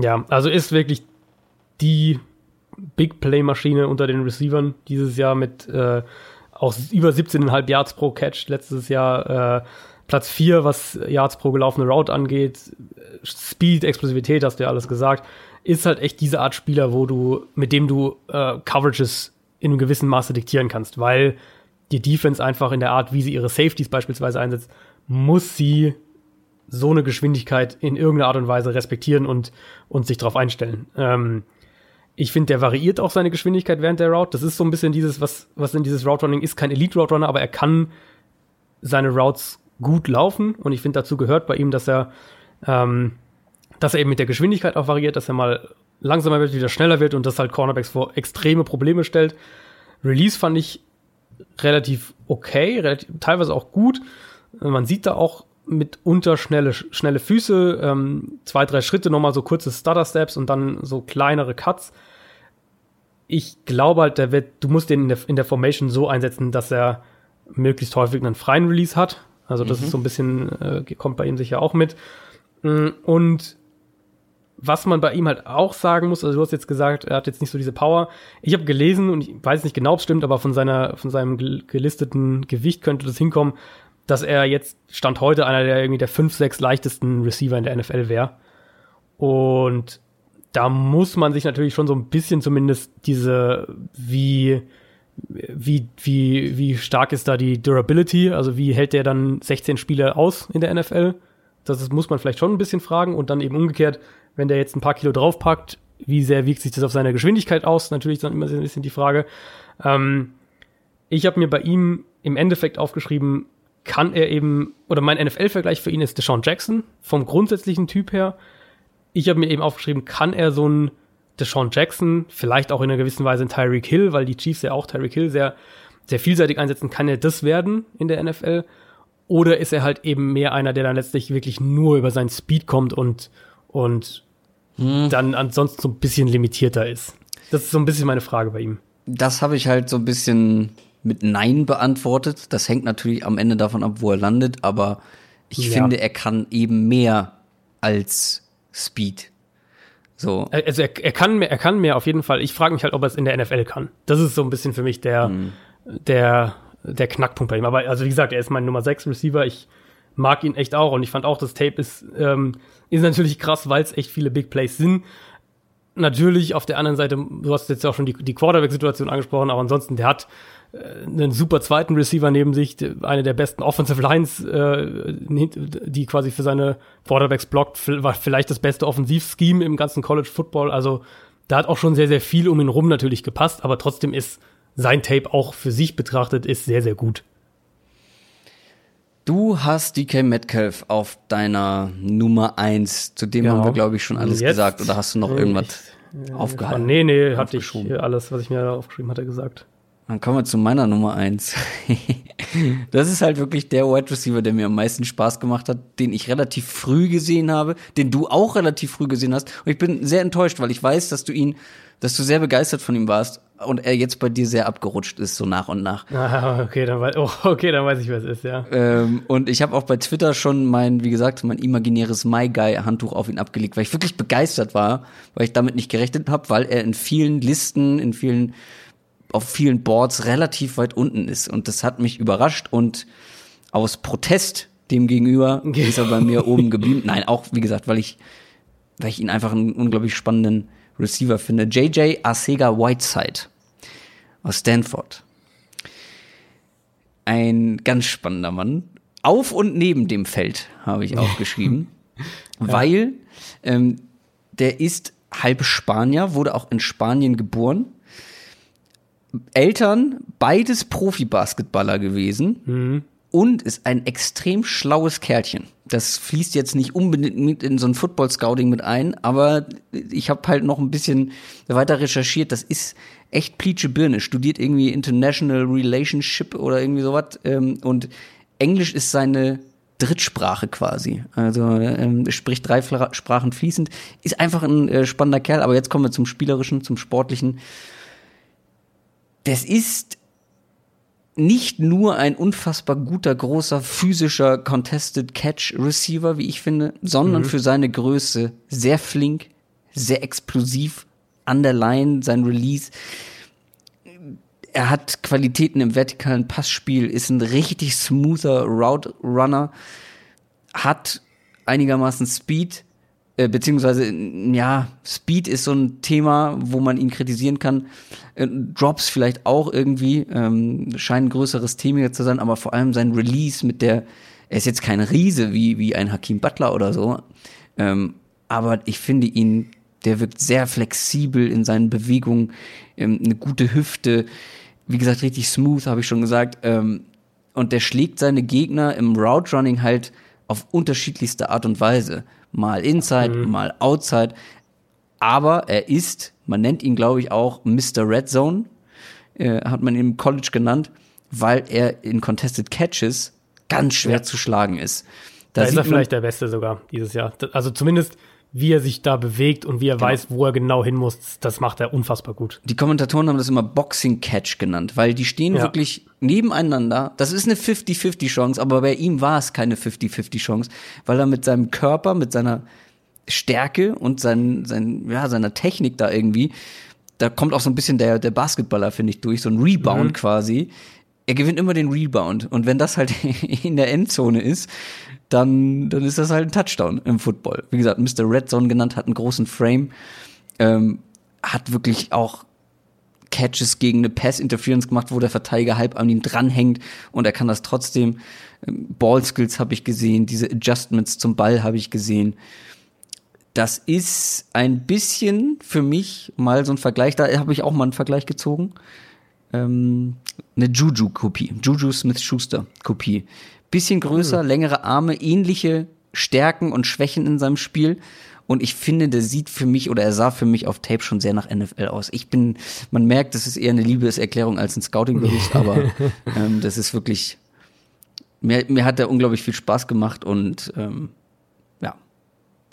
Ja, also ist wirklich die Big Play Maschine unter den Receivern dieses Jahr mit äh, auch über 17,5 Yards pro Catch letztes Jahr. Äh, Platz 4, was Yards pro gelaufene Route angeht. Speed, Explosivität, hast du ja alles gesagt. Ist halt echt diese Art Spieler, wo du, mit dem du äh, Coverages in einem gewissen Maße diktieren kannst, weil die Defense einfach in der Art, wie sie ihre Safeties beispielsweise einsetzt, muss sie so eine Geschwindigkeit in irgendeiner Art und Weise respektieren und, und sich darauf einstellen. Ähm, ich finde, der variiert auch seine Geschwindigkeit während der Route. Das ist so ein bisschen dieses, was, was in dieses Route Running ist, kein Elite Route Runner, aber er kann seine Routes gut laufen und ich finde, dazu gehört bei ihm, dass er, ähm, dass er eben mit der Geschwindigkeit auch variiert, dass er mal langsamer wird, wieder schneller wird und das halt Cornerbacks vor extreme Probleme stellt. Release fand ich relativ okay, relativ, teilweise auch gut. Man sieht da auch mitunter schnelle, schnelle Füße, ähm, zwei, drei Schritte, nochmal so kurze Stutter-Steps und dann so kleinere Cuts. Ich glaube halt, der wird, du musst den in der, in der Formation so einsetzen, dass er möglichst häufig einen freien Release hat. Also das mhm. ist so ein bisschen, äh, kommt bei ihm sicher auch mit. Mm, und was man bei ihm halt auch sagen muss, also du hast jetzt gesagt, er hat jetzt nicht so diese Power. Ich habe gelesen und ich weiß nicht genau, ob es stimmt, aber von seiner, von seinem gelisteten Gewicht könnte das hinkommen, dass er jetzt Stand heute einer der irgendwie der fünf, sechs leichtesten Receiver in der NFL wäre. Und da muss man sich natürlich schon so ein bisschen zumindest diese, wie, wie, wie, wie stark ist da die Durability? Also wie hält der dann 16 Spiele aus in der NFL? Das muss man vielleicht schon ein bisschen fragen und dann eben umgekehrt, wenn der jetzt ein paar Kilo draufpackt, wie sehr wiegt sich das auf seine Geschwindigkeit aus? Natürlich dann immer so ein bisschen die Frage. Ähm, ich habe mir bei ihm im Endeffekt aufgeschrieben, kann er eben, oder mein NFL-Vergleich für ihn ist Deshaun Jackson, vom grundsätzlichen Typ her. Ich habe mir eben aufgeschrieben, kann er so ein Deshaun Jackson, vielleicht auch in einer gewissen Weise ein Tyreek Hill, weil die Chiefs ja auch Tyreek Hill sehr, sehr vielseitig einsetzen, kann er das werden in der NFL? Oder ist er halt eben mehr einer, der dann letztlich wirklich nur über seinen Speed kommt und, und hm. dann ansonsten so ein bisschen limitierter ist? Das ist so ein bisschen meine Frage bei ihm. Das habe ich halt so ein bisschen mit Nein beantwortet. Das hängt natürlich am Ende davon ab, wo er landet, aber ich ja. finde, er kann eben mehr als Speed. So. Also er, er kann mehr, er kann mehr auf jeden Fall. Ich frage mich halt, ob er es in der NFL kann. Das ist so ein bisschen für mich der, mhm. der, der Knackpunkt bei ihm. Aber also wie gesagt, er ist mein Nummer 6 Receiver. Ich mag ihn echt auch und ich fand auch, das Tape ist, ähm, ist natürlich krass, weil es echt viele Big Plays sind. Natürlich auf der anderen Seite, du hast jetzt auch schon die, die Quarterback-Situation angesprochen, aber ansonsten, der hat äh, einen super zweiten Receiver neben sich, eine der besten Offensive Lines, äh, die quasi für seine Quarterbacks blockt, war vielleicht das beste Offensivscheme im ganzen College Football. Also da hat auch schon sehr, sehr viel um ihn rum natürlich gepasst, aber trotzdem ist sein Tape auch für sich betrachtet ist sehr, sehr gut. Du hast DK Metcalf auf deiner Nummer eins. Zu dem genau. haben wir, glaube ich, schon alles Jetzt, gesagt. Oder hast du noch irgendwas ich, aufgehalten? Nee, nee, hatte ich alles, was ich mir da aufgeschrieben hatte, gesagt. Dann kommen wir zu meiner Nummer eins. das ist halt wirklich der Wide Receiver, der mir am meisten Spaß gemacht hat, den ich relativ früh gesehen habe, den du auch relativ früh gesehen hast. Und ich bin sehr enttäuscht, weil ich weiß, dass du ihn, dass du sehr begeistert von ihm warst und er jetzt bei dir sehr abgerutscht ist, so nach und nach. Ah, okay, dann weiß, oh, okay, dann weiß ich, es ist, ja. Ähm, und ich habe auch bei Twitter schon mein, wie gesagt, mein imaginäres My Guy Handtuch auf ihn abgelegt, weil ich wirklich begeistert war, weil ich damit nicht gerechnet habe, weil er in vielen Listen, in vielen auf vielen Boards relativ weit unten ist. Und das hat mich überrascht und aus Protest dem gegenüber ist er bei mir oben geblieben. Nein, auch wie gesagt, weil ich, weil ich ihn einfach einen unglaublich spannenden Receiver finde. JJ Arcega Whiteside aus Stanford. Ein ganz spannender Mann. Auf und neben dem Feld habe ich aufgeschrieben, ja. weil ähm, der ist halb Spanier, wurde auch in Spanien geboren Eltern, beides Profi-Basketballer gewesen mhm. Und ist ein extrem schlaues Kerlchen. Das fließt jetzt nicht unbedingt in so ein Football-Scouting mit ein, aber ich habe halt noch ein bisschen weiter recherchiert. Das ist echt pleatsche Birne. Studiert irgendwie International Relationship oder irgendwie sowas. Ähm, und Englisch ist seine Drittsprache quasi. Also ähm, spricht drei Sprachen fließend. Ist einfach ein äh, spannender Kerl. Aber jetzt kommen wir zum Spielerischen, zum Sportlichen das ist nicht nur ein unfassbar guter, großer, physischer Contested Catch Receiver, wie ich finde, sondern mhm. für seine Größe sehr flink, sehr explosiv an der Line, sein Release. Er hat Qualitäten im vertikalen Passspiel, ist ein richtig smoother Route Runner, hat einigermaßen Speed, beziehungsweise, ja, Speed ist so ein Thema, wo man ihn kritisieren kann. Äh, Drops vielleicht auch irgendwie, ähm, scheint ein größeres Thema zu sein, aber vor allem sein Release mit der, er ist jetzt kein Riese wie, wie ein Hakim Butler oder so, ähm, aber ich finde ihn, der wirkt sehr flexibel in seinen Bewegungen, ähm, eine gute Hüfte, wie gesagt, richtig smooth, habe ich schon gesagt, ähm, und der schlägt seine Gegner im Route Running halt auf unterschiedlichste Art und Weise. Mal Inside, mhm. mal Outside. Aber er ist, man nennt ihn, glaube ich, auch Mr. Red Zone, äh, hat man im College genannt, weil er in Contested Catches ganz schwer ja. zu schlagen ist. Da, da ist er vielleicht der Beste sogar dieses Jahr. Also zumindest wie er sich da bewegt und wie er genau. weiß, wo er genau hin muss, das macht er unfassbar gut. Die Kommentatoren haben das immer Boxing Catch genannt, weil die stehen ja. wirklich nebeneinander. Das ist eine 50-50 Chance, aber bei ihm war es keine 50-50 Chance, weil er mit seinem Körper, mit seiner Stärke und sein, sein, ja, seiner Technik da irgendwie, da kommt auch so ein bisschen der, der Basketballer, finde ich, durch, so ein Rebound mhm. quasi. Er gewinnt immer den Rebound. Und wenn das halt in der Endzone ist, dann, dann ist das halt ein Touchdown im Football. Wie gesagt, Mr. Red Zone genannt, hat einen großen Frame, ähm, hat wirklich auch Catches gegen eine Pass-Interference gemacht, wo der Verteidiger halb an ihm dranhängt und er kann das trotzdem. Ähm, Ball-Skills habe ich gesehen, diese Adjustments zum Ball habe ich gesehen. Das ist ein bisschen für mich mal so ein Vergleich, da habe ich auch mal einen Vergleich gezogen. Ähm, eine Juju-Kopie, Juju Smith-Schuster-Kopie. Bisschen größer, mhm. längere Arme, ähnliche Stärken und Schwächen in seinem Spiel. Und ich finde, der sieht für mich oder er sah für mich auf Tape schon sehr nach NFL aus. Ich bin, man merkt, das ist eher eine Liebeserklärung als ein Scouting-Bericht, aber ähm, das ist wirklich, mir, mir hat er unglaublich viel Spaß gemacht und ähm, ja,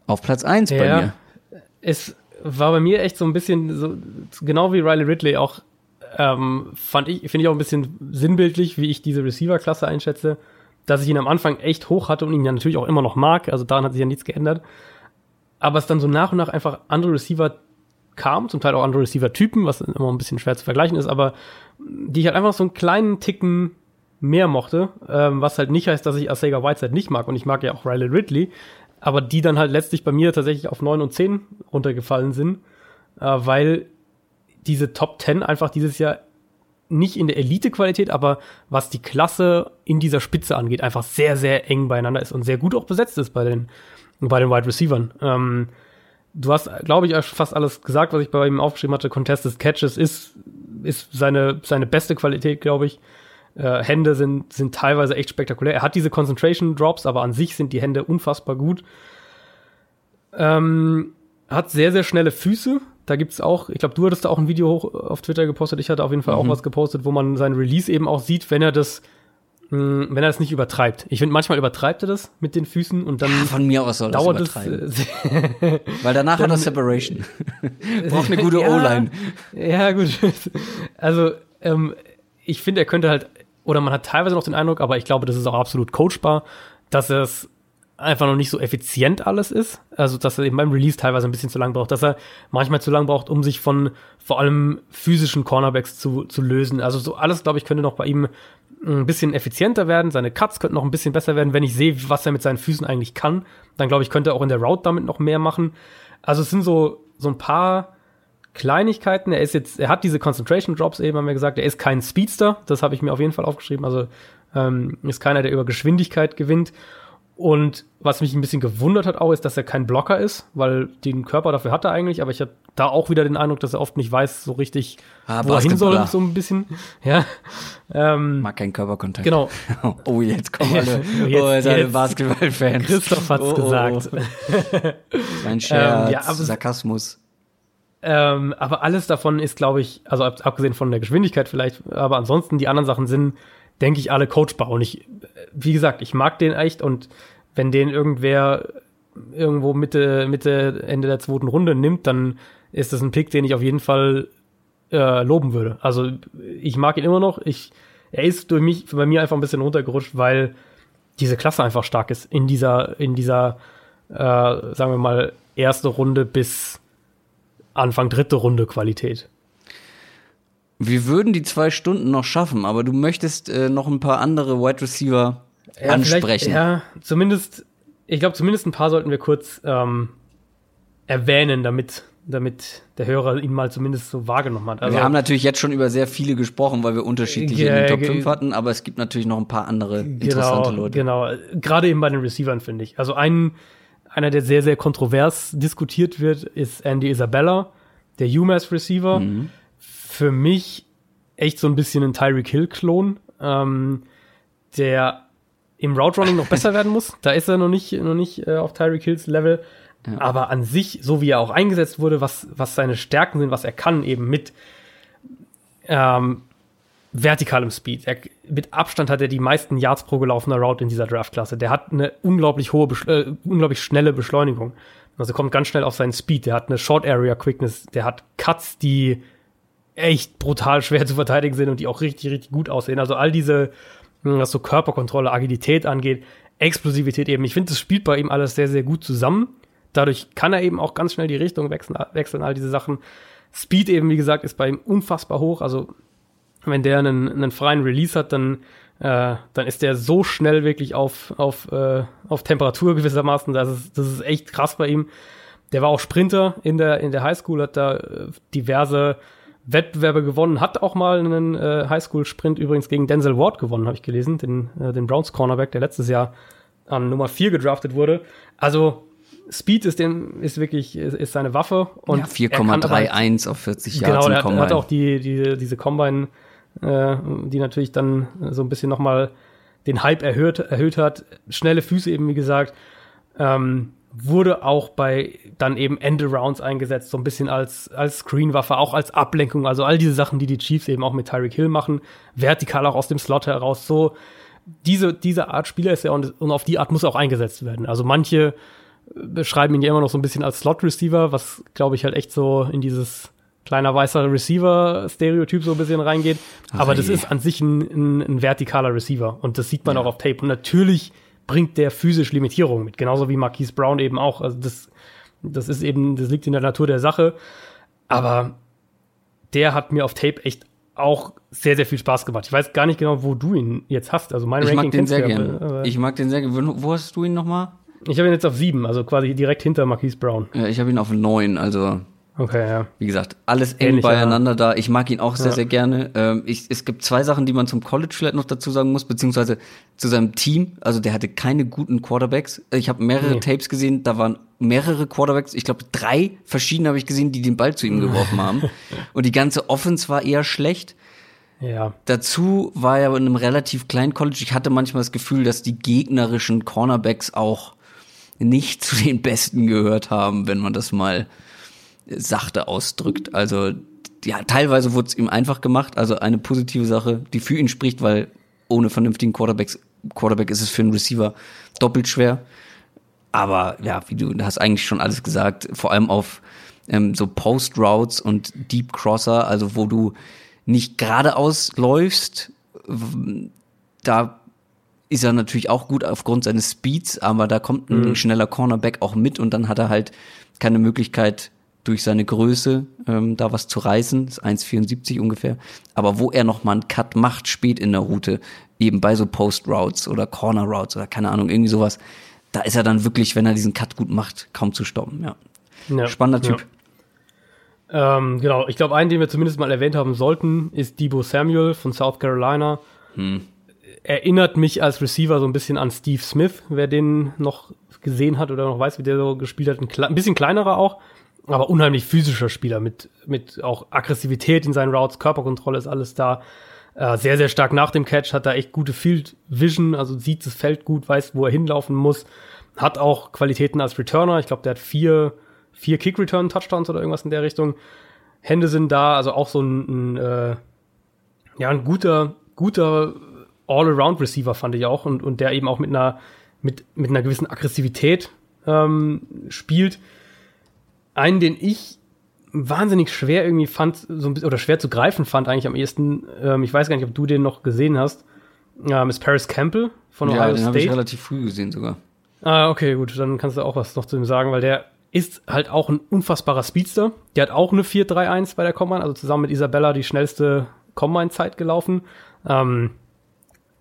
auf Platz eins ja, bei mir. Es war bei mir echt so ein bisschen so, genau wie Riley Ridley auch, ähm, fand ich, finde ich auch ein bisschen sinnbildlich, wie ich diese Receiver-Klasse einschätze dass ich ihn am Anfang echt hoch hatte und ihn ja natürlich auch immer noch mag. Also daran hat sich ja nichts geändert. Aber es dann so nach und nach einfach andere Receiver kam, zum Teil auch andere Receiver-Typen, was immer ein bisschen schwer zu vergleichen ist, aber die ich halt einfach so einen kleinen Ticken mehr mochte, ähm, was halt nicht heißt, dass ich Asega Whiteside nicht mag und ich mag ja auch Riley Ridley, aber die dann halt letztlich bei mir tatsächlich auf 9 und 10 runtergefallen sind, äh, weil diese Top 10 einfach dieses Jahr nicht in der Elite-Qualität, aber was die Klasse in dieser Spitze angeht, einfach sehr, sehr eng beieinander ist und sehr gut auch besetzt ist bei den, bei den Wide Receivern. Ähm, du hast, glaube ich, fast alles gesagt, was ich bei ihm aufgeschrieben hatte. Contested Catches ist, ist seine, seine beste Qualität, glaube ich. Äh, Hände sind, sind teilweise echt spektakulär. Er hat diese Concentration Drops, aber an sich sind die Hände unfassbar gut. Ähm, hat sehr, sehr schnelle Füße. Da gibt's auch, ich glaube, du hattest da auch ein Video hoch auf Twitter gepostet. Ich hatte auf jeden Fall mhm. auch was gepostet, wo man sein Release eben auch sieht, wenn er das, mh, hm, wenn er das nicht übertreibt. Ich finde, manchmal übertreibt er das mit den Füßen und dann. Ja, von mir aus soll dauert das übertreiben. Es, Weil danach dann, hat er Separation. Braucht eine gute ja, O-Line. Ja, gut. Also, ähm, ich finde, er könnte halt, oder man hat teilweise noch den Eindruck, aber ich glaube, das ist auch absolut coachbar, dass er es einfach noch nicht so effizient alles ist. Also, dass er eben beim Release teilweise ein bisschen zu lang braucht, dass er manchmal zu lang braucht, um sich von vor allem physischen Cornerbacks zu, zu lösen. Also, so alles, glaube ich, könnte noch bei ihm ein bisschen effizienter werden. Seine Cuts könnten noch ein bisschen besser werden. Wenn ich sehe, was er mit seinen Füßen eigentlich kann, dann glaube ich, könnte er auch in der Route damit noch mehr machen. Also, es sind so, so ein paar Kleinigkeiten. Er ist jetzt, er hat diese Concentration Drops eben, haben wir gesagt. Er ist kein Speedster. Das habe ich mir auf jeden Fall aufgeschrieben. Also, ähm, ist keiner, der über Geschwindigkeit gewinnt. Und was mich ein bisschen gewundert hat auch, ist, dass er kein Blocker ist, weil den Körper dafür hat er eigentlich, aber ich habe da auch wieder den Eindruck, dass er oft nicht weiß so richtig, ah, wo er hin soll, so ein bisschen. Ja. Ähm, Mag keinen Körperkontakt. Genau. oh, jetzt kommen alle. jetzt, oh, jetzt alle Basketballfans. Christoph hat's oh, oh. gesagt. Mein Scherz, ähm, ja, aber, Sarkasmus. Ähm, aber alles davon ist, glaube ich, also abgesehen von der Geschwindigkeit vielleicht, aber ansonsten die anderen Sachen sind denke ich, alle coachbar. Und ich, wie gesagt, ich mag den echt und wenn den irgendwer irgendwo Mitte, Mitte, Ende der zweiten Runde nimmt, dann ist das ein Pick, den ich auf jeden Fall äh, loben würde. Also ich mag ihn immer noch. Ich, er ist durch mich, bei mir einfach ein bisschen runtergerutscht, weil diese Klasse einfach stark ist in dieser, in dieser, äh, sagen wir mal, erste Runde bis Anfang dritte Runde Qualität. Wir würden die zwei Stunden noch schaffen, aber du möchtest äh, noch ein paar andere Wide Receiver ja, ansprechen. Ja, zumindest, ich glaube, zumindest ein paar sollten wir kurz ähm, erwähnen, damit, damit der Hörer ihn mal zumindest so wahrgenommen hat. Also, wir haben natürlich jetzt schon über sehr viele gesprochen, weil wir unterschiedliche in den Top 5 hatten, aber es gibt natürlich noch ein paar andere genau, interessante Leute. Genau, gerade eben bei den Receivern, finde ich. Also ein, einer, der sehr, sehr kontrovers diskutiert wird, ist Andy Isabella, der UMass Receiver. Mhm für mich echt so ein bisschen ein Tyreek Hill-Klon. Ähm, der im Route Running noch besser werden muss. Da ist er noch nicht, noch nicht äh, auf Tyreek Hills Level. Ja. Aber an sich, so wie er auch eingesetzt wurde, was, was seine Stärken sind, was er kann, eben mit ähm, vertikalem Speed. Er, mit Abstand hat er die meisten Yards pro gelaufener Route in dieser Draftklasse. Der hat eine unglaublich hohe, äh, unglaublich schnelle Beschleunigung. Also kommt ganz schnell auf seinen Speed. Der hat eine Short Area Quickness. Der hat Cuts, die echt brutal schwer zu verteidigen sind und die auch richtig, richtig gut aussehen. Also all diese, hm, was so Körperkontrolle, Agilität angeht, Explosivität eben. Ich finde, das spielt bei ihm alles sehr, sehr gut zusammen. Dadurch kann er eben auch ganz schnell die Richtung wechseln, wechseln all diese Sachen. Speed eben, wie gesagt, ist bei ihm unfassbar hoch. Also wenn der einen, einen freien Release hat, dann, äh, dann ist der so schnell wirklich auf, auf, äh, auf Temperatur gewissermaßen. Das ist, das ist echt krass bei ihm. Der war auch Sprinter in der, in der Highschool, hat da äh, diverse Wettbewerbe gewonnen, hat auch mal einen äh, Highschool-Sprint übrigens gegen Denzel Ward gewonnen, habe ich gelesen, den, äh, den Browns Cornerback, der letztes Jahr an Nummer 4 gedraftet wurde. Also Speed ist, dem, ist wirklich ist, ist seine Waffe. Und ja, 4,31 auf 40 Jahre. Genau, er hat, hat, auch die, die, diese Combine, äh, die natürlich dann so ein bisschen nochmal den Hype erhöht, erhöht hat. Schnelle Füße eben, wie gesagt. Ähm, wurde auch bei dann eben End-Rounds eingesetzt, so ein bisschen als, als Screenwaffe, auch als Ablenkung. Also all diese Sachen, die die Chiefs eben auch mit Tyreek Hill machen. Vertikal auch aus dem Slot heraus. So, diese, diese Art Spieler ist er und, und auf die Art muss er auch eingesetzt werden. Also manche beschreiben ihn ja immer noch so ein bisschen als Slot-Receiver, was, glaube ich, halt echt so in dieses kleiner weißer Receiver-Stereotyp so ein bisschen reingeht. Aber das ist an sich ein, ein, ein, vertikaler Receiver und das sieht man ja. auch auf Tape. Und natürlich bringt der physisch Limitierungen mit, genauso wie Marquise Brown eben auch. Also das, das ist eben, das liegt in der Natur der Sache. Aber der hat mir auf Tape echt auch sehr, sehr viel Spaß gemacht. Ich weiß gar nicht genau, wo du ihn jetzt hast. Also mein ich Ranking mag den sehr gerne. Ich mag den sehr gerne. Wo hast du ihn nochmal? Ich habe ihn jetzt auf sieben, also quasi direkt hinter Marquise Brown. Ja, ich habe ihn auf neun, also. Okay, ja. Wie gesagt, alles eng Ähnlich, beieinander ja. da. Ich mag ihn auch sehr, ja. sehr gerne. Ähm, ich, es gibt zwei Sachen, die man zum College vielleicht noch dazu sagen muss, beziehungsweise zu seinem Team. Also der hatte keine guten Quarterbacks. Ich habe mehrere nee. Tapes gesehen, da waren mehrere Quarterbacks. Ich glaube, drei verschiedene habe ich gesehen, die den Ball zu ihm geworfen haben. Und die ganze Offense war eher schlecht. Ja. Dazu war er in einem relativ kleinen College. Ich hatte manchmal das Gefühl, dass die gegnerischen Cornerbacks auch nicht zu den Besten gehört haben, wenn man das mal sachte ausdrückt. Also ja, teilweise wurde es ihm einfach gemacht. Also eine positive Sache, die für ihn spricht, weil ohne vernünftigen Quarterbacks, Quarterback ist es für einen Receiver doppelt schwer. Aber ja, wie du hast eigentlich schon alles gesagt, vor allem auf ähm, so Post Routes und Deep Crosser, also wo du nicht geradeaus läufst, da ist er natürlich auch gut aufgrund seines Speeds, aber da kommt ein mhm. schneller Cornerback auch mit und dann hat er halt keine Möglichkeit durch seine Größe ähm, da was zu reißen, ist 1,74 ungefähr. Aber wo er noch mal einen Cut macht, spät in der Route, eben bei so Post Routes oder Corner Routes oder keine Ahnung, irgendwie sowas, da ist er dann wirklich, wenn er diesen Cut gut macht, kaum zu stoppen. Ja, ja spannender Typ. Ja. Ähm, genau, ich glaube, einen, den wir zumindest mal erwähnt haben sollten, ist Debo Samuel von South Carolina. Hm erinnert mich als Receiver so ein bisschen an Steve Smith, wer den noch gesehen hat oder noch weiß, wie der so gespielt hat. Ein, ein bisschen kleinerer auch, aber unheimlich physischer Spieler mit, mit auch Aggressivität in seinen Routes, Körperkontrolle ist alles da. Äh, sehr, sehr stark nach dem Catch, hat da echt gute Field Vision, also sieht das Feld gut, weiß, wo er hinlaufen muss. Hat auch Qualitäten als Returner. Ich glaube, der hat vier, vier Kick-Return-Touchdowns oder irgendwas in der Richtung. Hände sind da, also auch so ein, ein äh, ja, ein guter, guter All-Around-Receiver, fand ich auch, und, und der eben auch mit einer, mit, mit einer gewissen Aggressivität ähm, spielt. Einen, den ich wahnsinnig schwer irgendwie fand, so ein bisschen, oder schwer zu greifen fand, eigentlich am ehesten, ähm, ich weiß gar nicht, ob du den noch gesehen hast, ähm, ist Paris Campbell von Ohio ja, den State. habe ich relativ früh gesehen sogar. Ah, okay, gut, dann kannst du auch was noch zu ihm sagen, weil der ist halt auch ein unfassbarer Speedster. Der hat auch eine 4-3-1 bei der Combine, also zusammen mit Isabella die schnellste Combine-Zeit gelaufen. Ähm,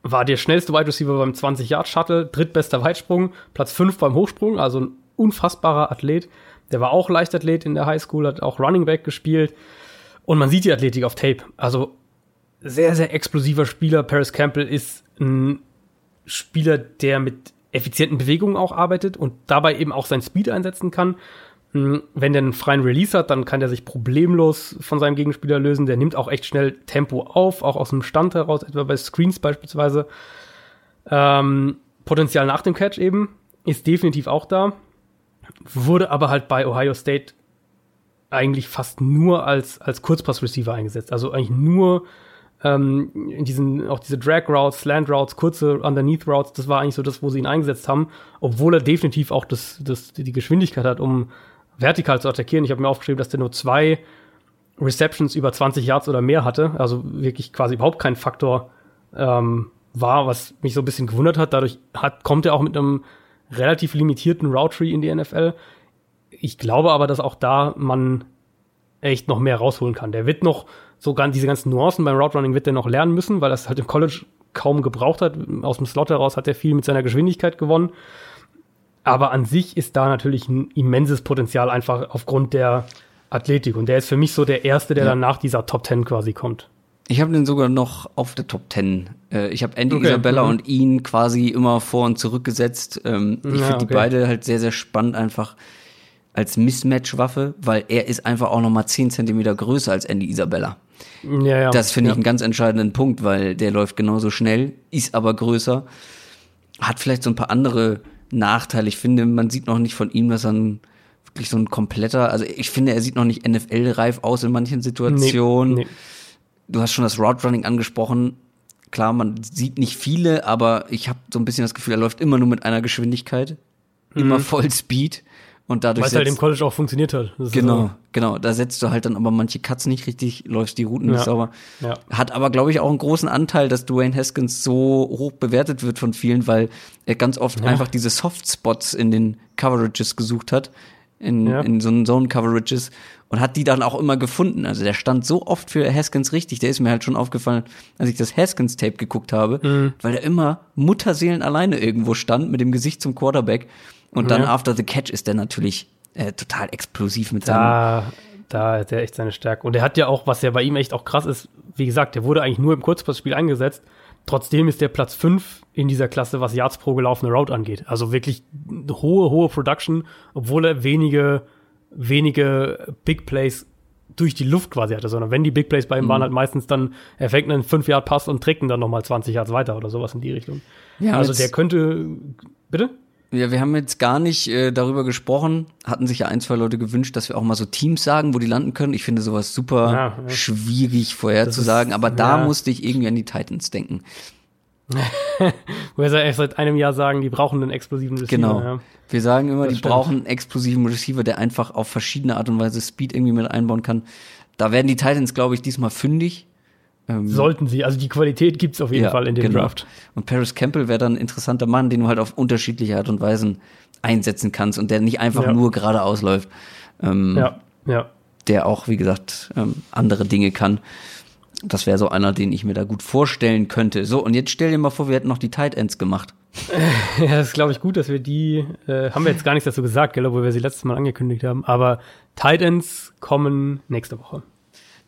war der schnellste Wide Receiver beim 20-Yard-Shuttle, drittbester Weitsprung, Platz 5 beim Hochsprung, also ein unfassbarer Athlet. Der war auch Leichtathlet in der Highschool, hat auch Running Back gespielt. Und man sieht die Athletik auf Tape. Also sehr, sehr explosiver Spieler. Paris Campbell ist ein Spieler, der mit effizienten Bewegungen auch arbeitet und dabei eben auch sein Speed einsetzen kann. Hm, wenn der einen freien Release hat, dann kann der sich problemlos von seinem Gegenspieler lösen. Der nimmt auch echt schnell Tempo auf, auch aus dem Stand heraus, etwa bei Screens beispielsweise. Ähm, Potenzial nach dem Catch eben ist definitiv auch da. Wurde aber halt bei Ohio State eigentlich fast nur als, als Kurzpass-Receiver eingesetzt. Also eigentlich nur ähm, in diesen, auch diese Drag Routes, Slant Routes, kurze Underneath Routes, das war eigentlich so das, wo sie ihn eingesetzt haben, obwohl er definitiv auch das, das, die Geschwindigkeit hat, um vertikal zu attackieren. Ich habe mir aufgeschrieben, dass der nur zwei Receptions über 20 Yards oder mehr hatte, also wirklich quasi überhaupt kein Faktor ähm, war, was mich so ein bisschen gewundert hat. Dadurch hat, kommt er auch mit einem relativ limitierten Route Tree in die NFL. Ich glaube aber, dass auch da man echt noch mehr rausholen kann. Der wird noch so ganz, diese ganzen Nuancen beim Route Running wird er noch lernen müssen, weil das halt im College kaum gebraucht hat. Aus dem Slot heraus hat er viel mit seiner Geschwindigkeit gewonnen. Aber an sich ist da natürlich ein immenses Potenzial einfach aufgrund der Athletik. Und der ist für mich so der Erste, der ja. dann nach dieser Top Ten quasi kommt. Ich habe den sogar noch auf der Top Ten. Äh, ich habe Andy okay. Isabella mhm. und ihn quasi immer vor und zurück gesetzt. Ähm, ich ja, finde okay. die beide halt sehr, sehr spannend einfach als Mismatch-Waffe, weil er ist einfach auch noch mal 10 Zentimeter größer als Andy Isabella. Ja, ja. Das finde ich ja. einen ganz entscheidenden Punkt, weil der läuft genauso schnell, ist aber größer, hat vielleicht so ein paar andere Nachteile. Ich finde, man sieht noch nicht von ihm, dass er ein, wirklich so ein kompletter, also ich finde, er sieht noch nicht NFL-reif aus in manchen Situationen. Nee, nee. Du hast schon das Route Running angesprochen. Klar, man sieht nicht viele, aber ich habe so ein bisschen das Gefühl, er läuft immer nur mit einer Geschwindigkeit, mhm. immer voll Speed. Und dadurch Weil es halt im College auch funktioniert hat. Das genau, genau. Da setzt du halt dann aber manche Cuts nicht richtig, läufst die Routen nicht sauber. Ja. Hat aber, glaube ich, auch einen großen Anteil, dass Dwayne Haskins so hoch bewertet wird von vielen, weil er ganz oft ja. einfach diese Softspots in den Coverages gesucht hat, in, ja. in so Zone-Coverages und hat die dann auch immer gefunden. Also der stand so oft für Haskins richtig, der ist mir halt schon aufgefallen, als ich das Haskins-Tape geguckt habe, mhm. weil er immer Mutterseelen alleine irgendwo stand mit dem Gesicht zum Quarterback und dann ja. after the catch ist der natürlich äh, total explosiv mit seinem. Da, da hat er echt seine Stärke. Und er hat ja auch, was ja bei ihm echt auch krass ist, wie gesagt, der wurde eigentlich nur im Kurzpassspiel eingesetzt. Trotzdem ist der Platz 5 in dieser Klasse, was Yards pro gelaufene Route angeht. Also wirklich hohe, hohe Production, obwohl er wenige, wenige Big Plays durch die Luft quasi hatte, sondern wenn die Big Plays bei ihm mhm. waren, halt meistens dann, er fängt einen 5-Yard-Pass und trägt ihn dann nochmal 20 Yards weiter oder sowas in die Richtung. Ja, also der könnte, bitte? Ja, wir haben jetzt gar nicht äh, darüber gesprochen. Hatten sich ja ein, zwei Leute gewünscht, dass wir auch mal so Teams sagen, wo die landen können. Ich finde sowas super ja, ja. schwierig vorherzusagen, aber da ja. musste ich irgendwie an die Titans denken. wo wir seit einem Jahr sagen, die brauchen einen explosiven Receiver. Genau. Wir sagen immer, das die stimmt. brauchen einen explosiven Receiver, der einfach auf verschiedene Art und Weise Speed irgendwie mit einbauen kann. Da werden die Titans, glaube ich, diesmal fündig. Ähm, Sollten sie. Also die Qualität gibt's auf jeden ja, Fall in dem genau. Draft. Und Paris Campbell wäre dann ein interessanter Mann, den du halt auf unterschiedliche Art und Weisen einsetzen kannst und der nicht einfach ja. nur geradeaus läuft. Ähm, ja, ja. Der auch, wie gesagt, ähm, andere Dinge kann. Das wäre so einer, den ich mir da gut vorstellen könnte. So, und jetzt stell dir mal vor, wir hätten noch die Tight Ends gemacht. ja, das ist, glaube ich, gut, dass wir die, äh, haben wir jetzt gar nichts dazu gesagt, gell, obwohl wir sie letztes Mal angekündigt haben. Aber Tight Ends kommen nächste Woche.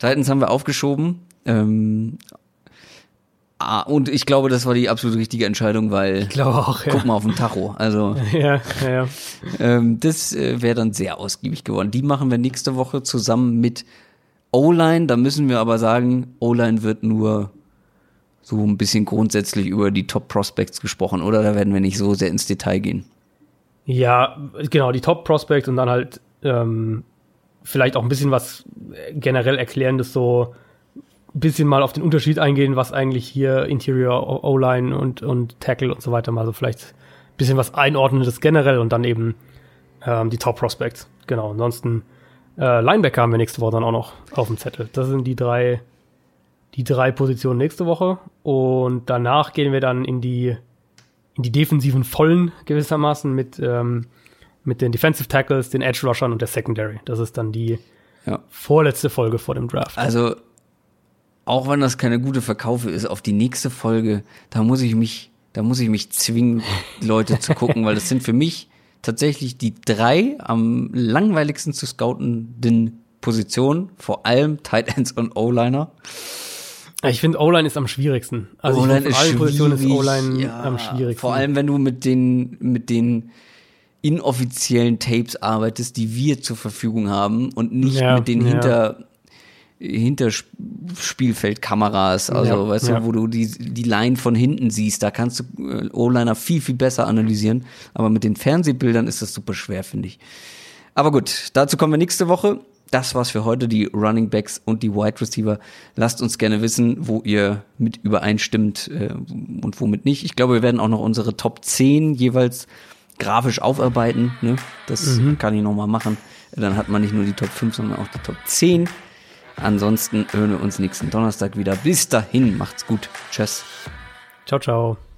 Titans haben wir aufgeschoben. Ähm, ah, und ich glaube, das war die absolut richtige Entscheidung, weil ich glaube auch, ja. guck mal auf den Tacho. Also ja, ja, ja. Ähm, das äh, wäre dann sehr ausgiebig geworden. Die machen wir nächste Woche zusammen mit O-Line. Da müssen wir aber sagen, O-Line wird nur so ein bisschen grundsätzlich über die Top Prospects gesprochen, oder? Da werden wir nicht so sehr ins Detail gehen. Ja, genau, die Top Prospects und dann halt ähm, vielleicht auch ein bisschen was generell erklärendes so bisschen mal auf den Unterschied eingehen, was eigentlich hier Interior O-Line und, und Tackle und so weiter mal so vielleicht ein bisschen was Einordnendes generell und dann eben ähm, die Top Prospects. Genau. Ansonsten äh, Linebacker haben wir nächste Woche dann auch noch auf dem Zettel. Das sind die drei, die drei Positionen nächste Woche. Und danach gehen wir dann in die, in die defensiven Vollen gewissermaßen mit, ähm, mit den Defensive Tackles, den Edge Rushern und der Secondary. Das ist dann die ja. vorletzte Folge vor dem Draft. Also auch wenn das keine gute Verkaufe ist, auf die nächste Folge, da muss ich mich, da muss ich mich zwingen, Leute zu gucken, weil das sind für mich tatsächlich die drei am langweiligsten zu scoutenden Positionen, vor allem Tight Ends und O-Liner. Ich finde O-Line ist am schwierigsten. Also O-Line ist allen Positionen ist O-Line ja, am schwierigsten. Vor allem, wenn du mit den mit den inoffiziellen Tapes arbeitest, die wir zur Verfügung haben und nicht ja, mit den ja. hinter Hinterspielfeldkameras, also Ja, weißt ja. du, wo du die, die Line von hinten siehst, da kannst du äh, O-Liner viel, viel besser analysieren. Aber mit den Fernsehbildern ist das super schwer, finde ich. Aber gut, dazu kommen wir nächste Woche. Das war's für heute, die Running Backs und die Wide Receiver. Lasst uns gerne wissen, wo ihr mit übereinstimmt äh, und womit nicht. Ich glaube, wir werden auch noch unsere Top 10 jeweils grafisch aufarbeiten. Ne? Das kann ich noch mal machen. Dann hat man nicht nur die Top 5, sondern auch die Top 10. Ansonsten hören wir uns nächsten Donnerstag wieder. Bis dahin, macht's gut. Tschüss. Ciao, ciao.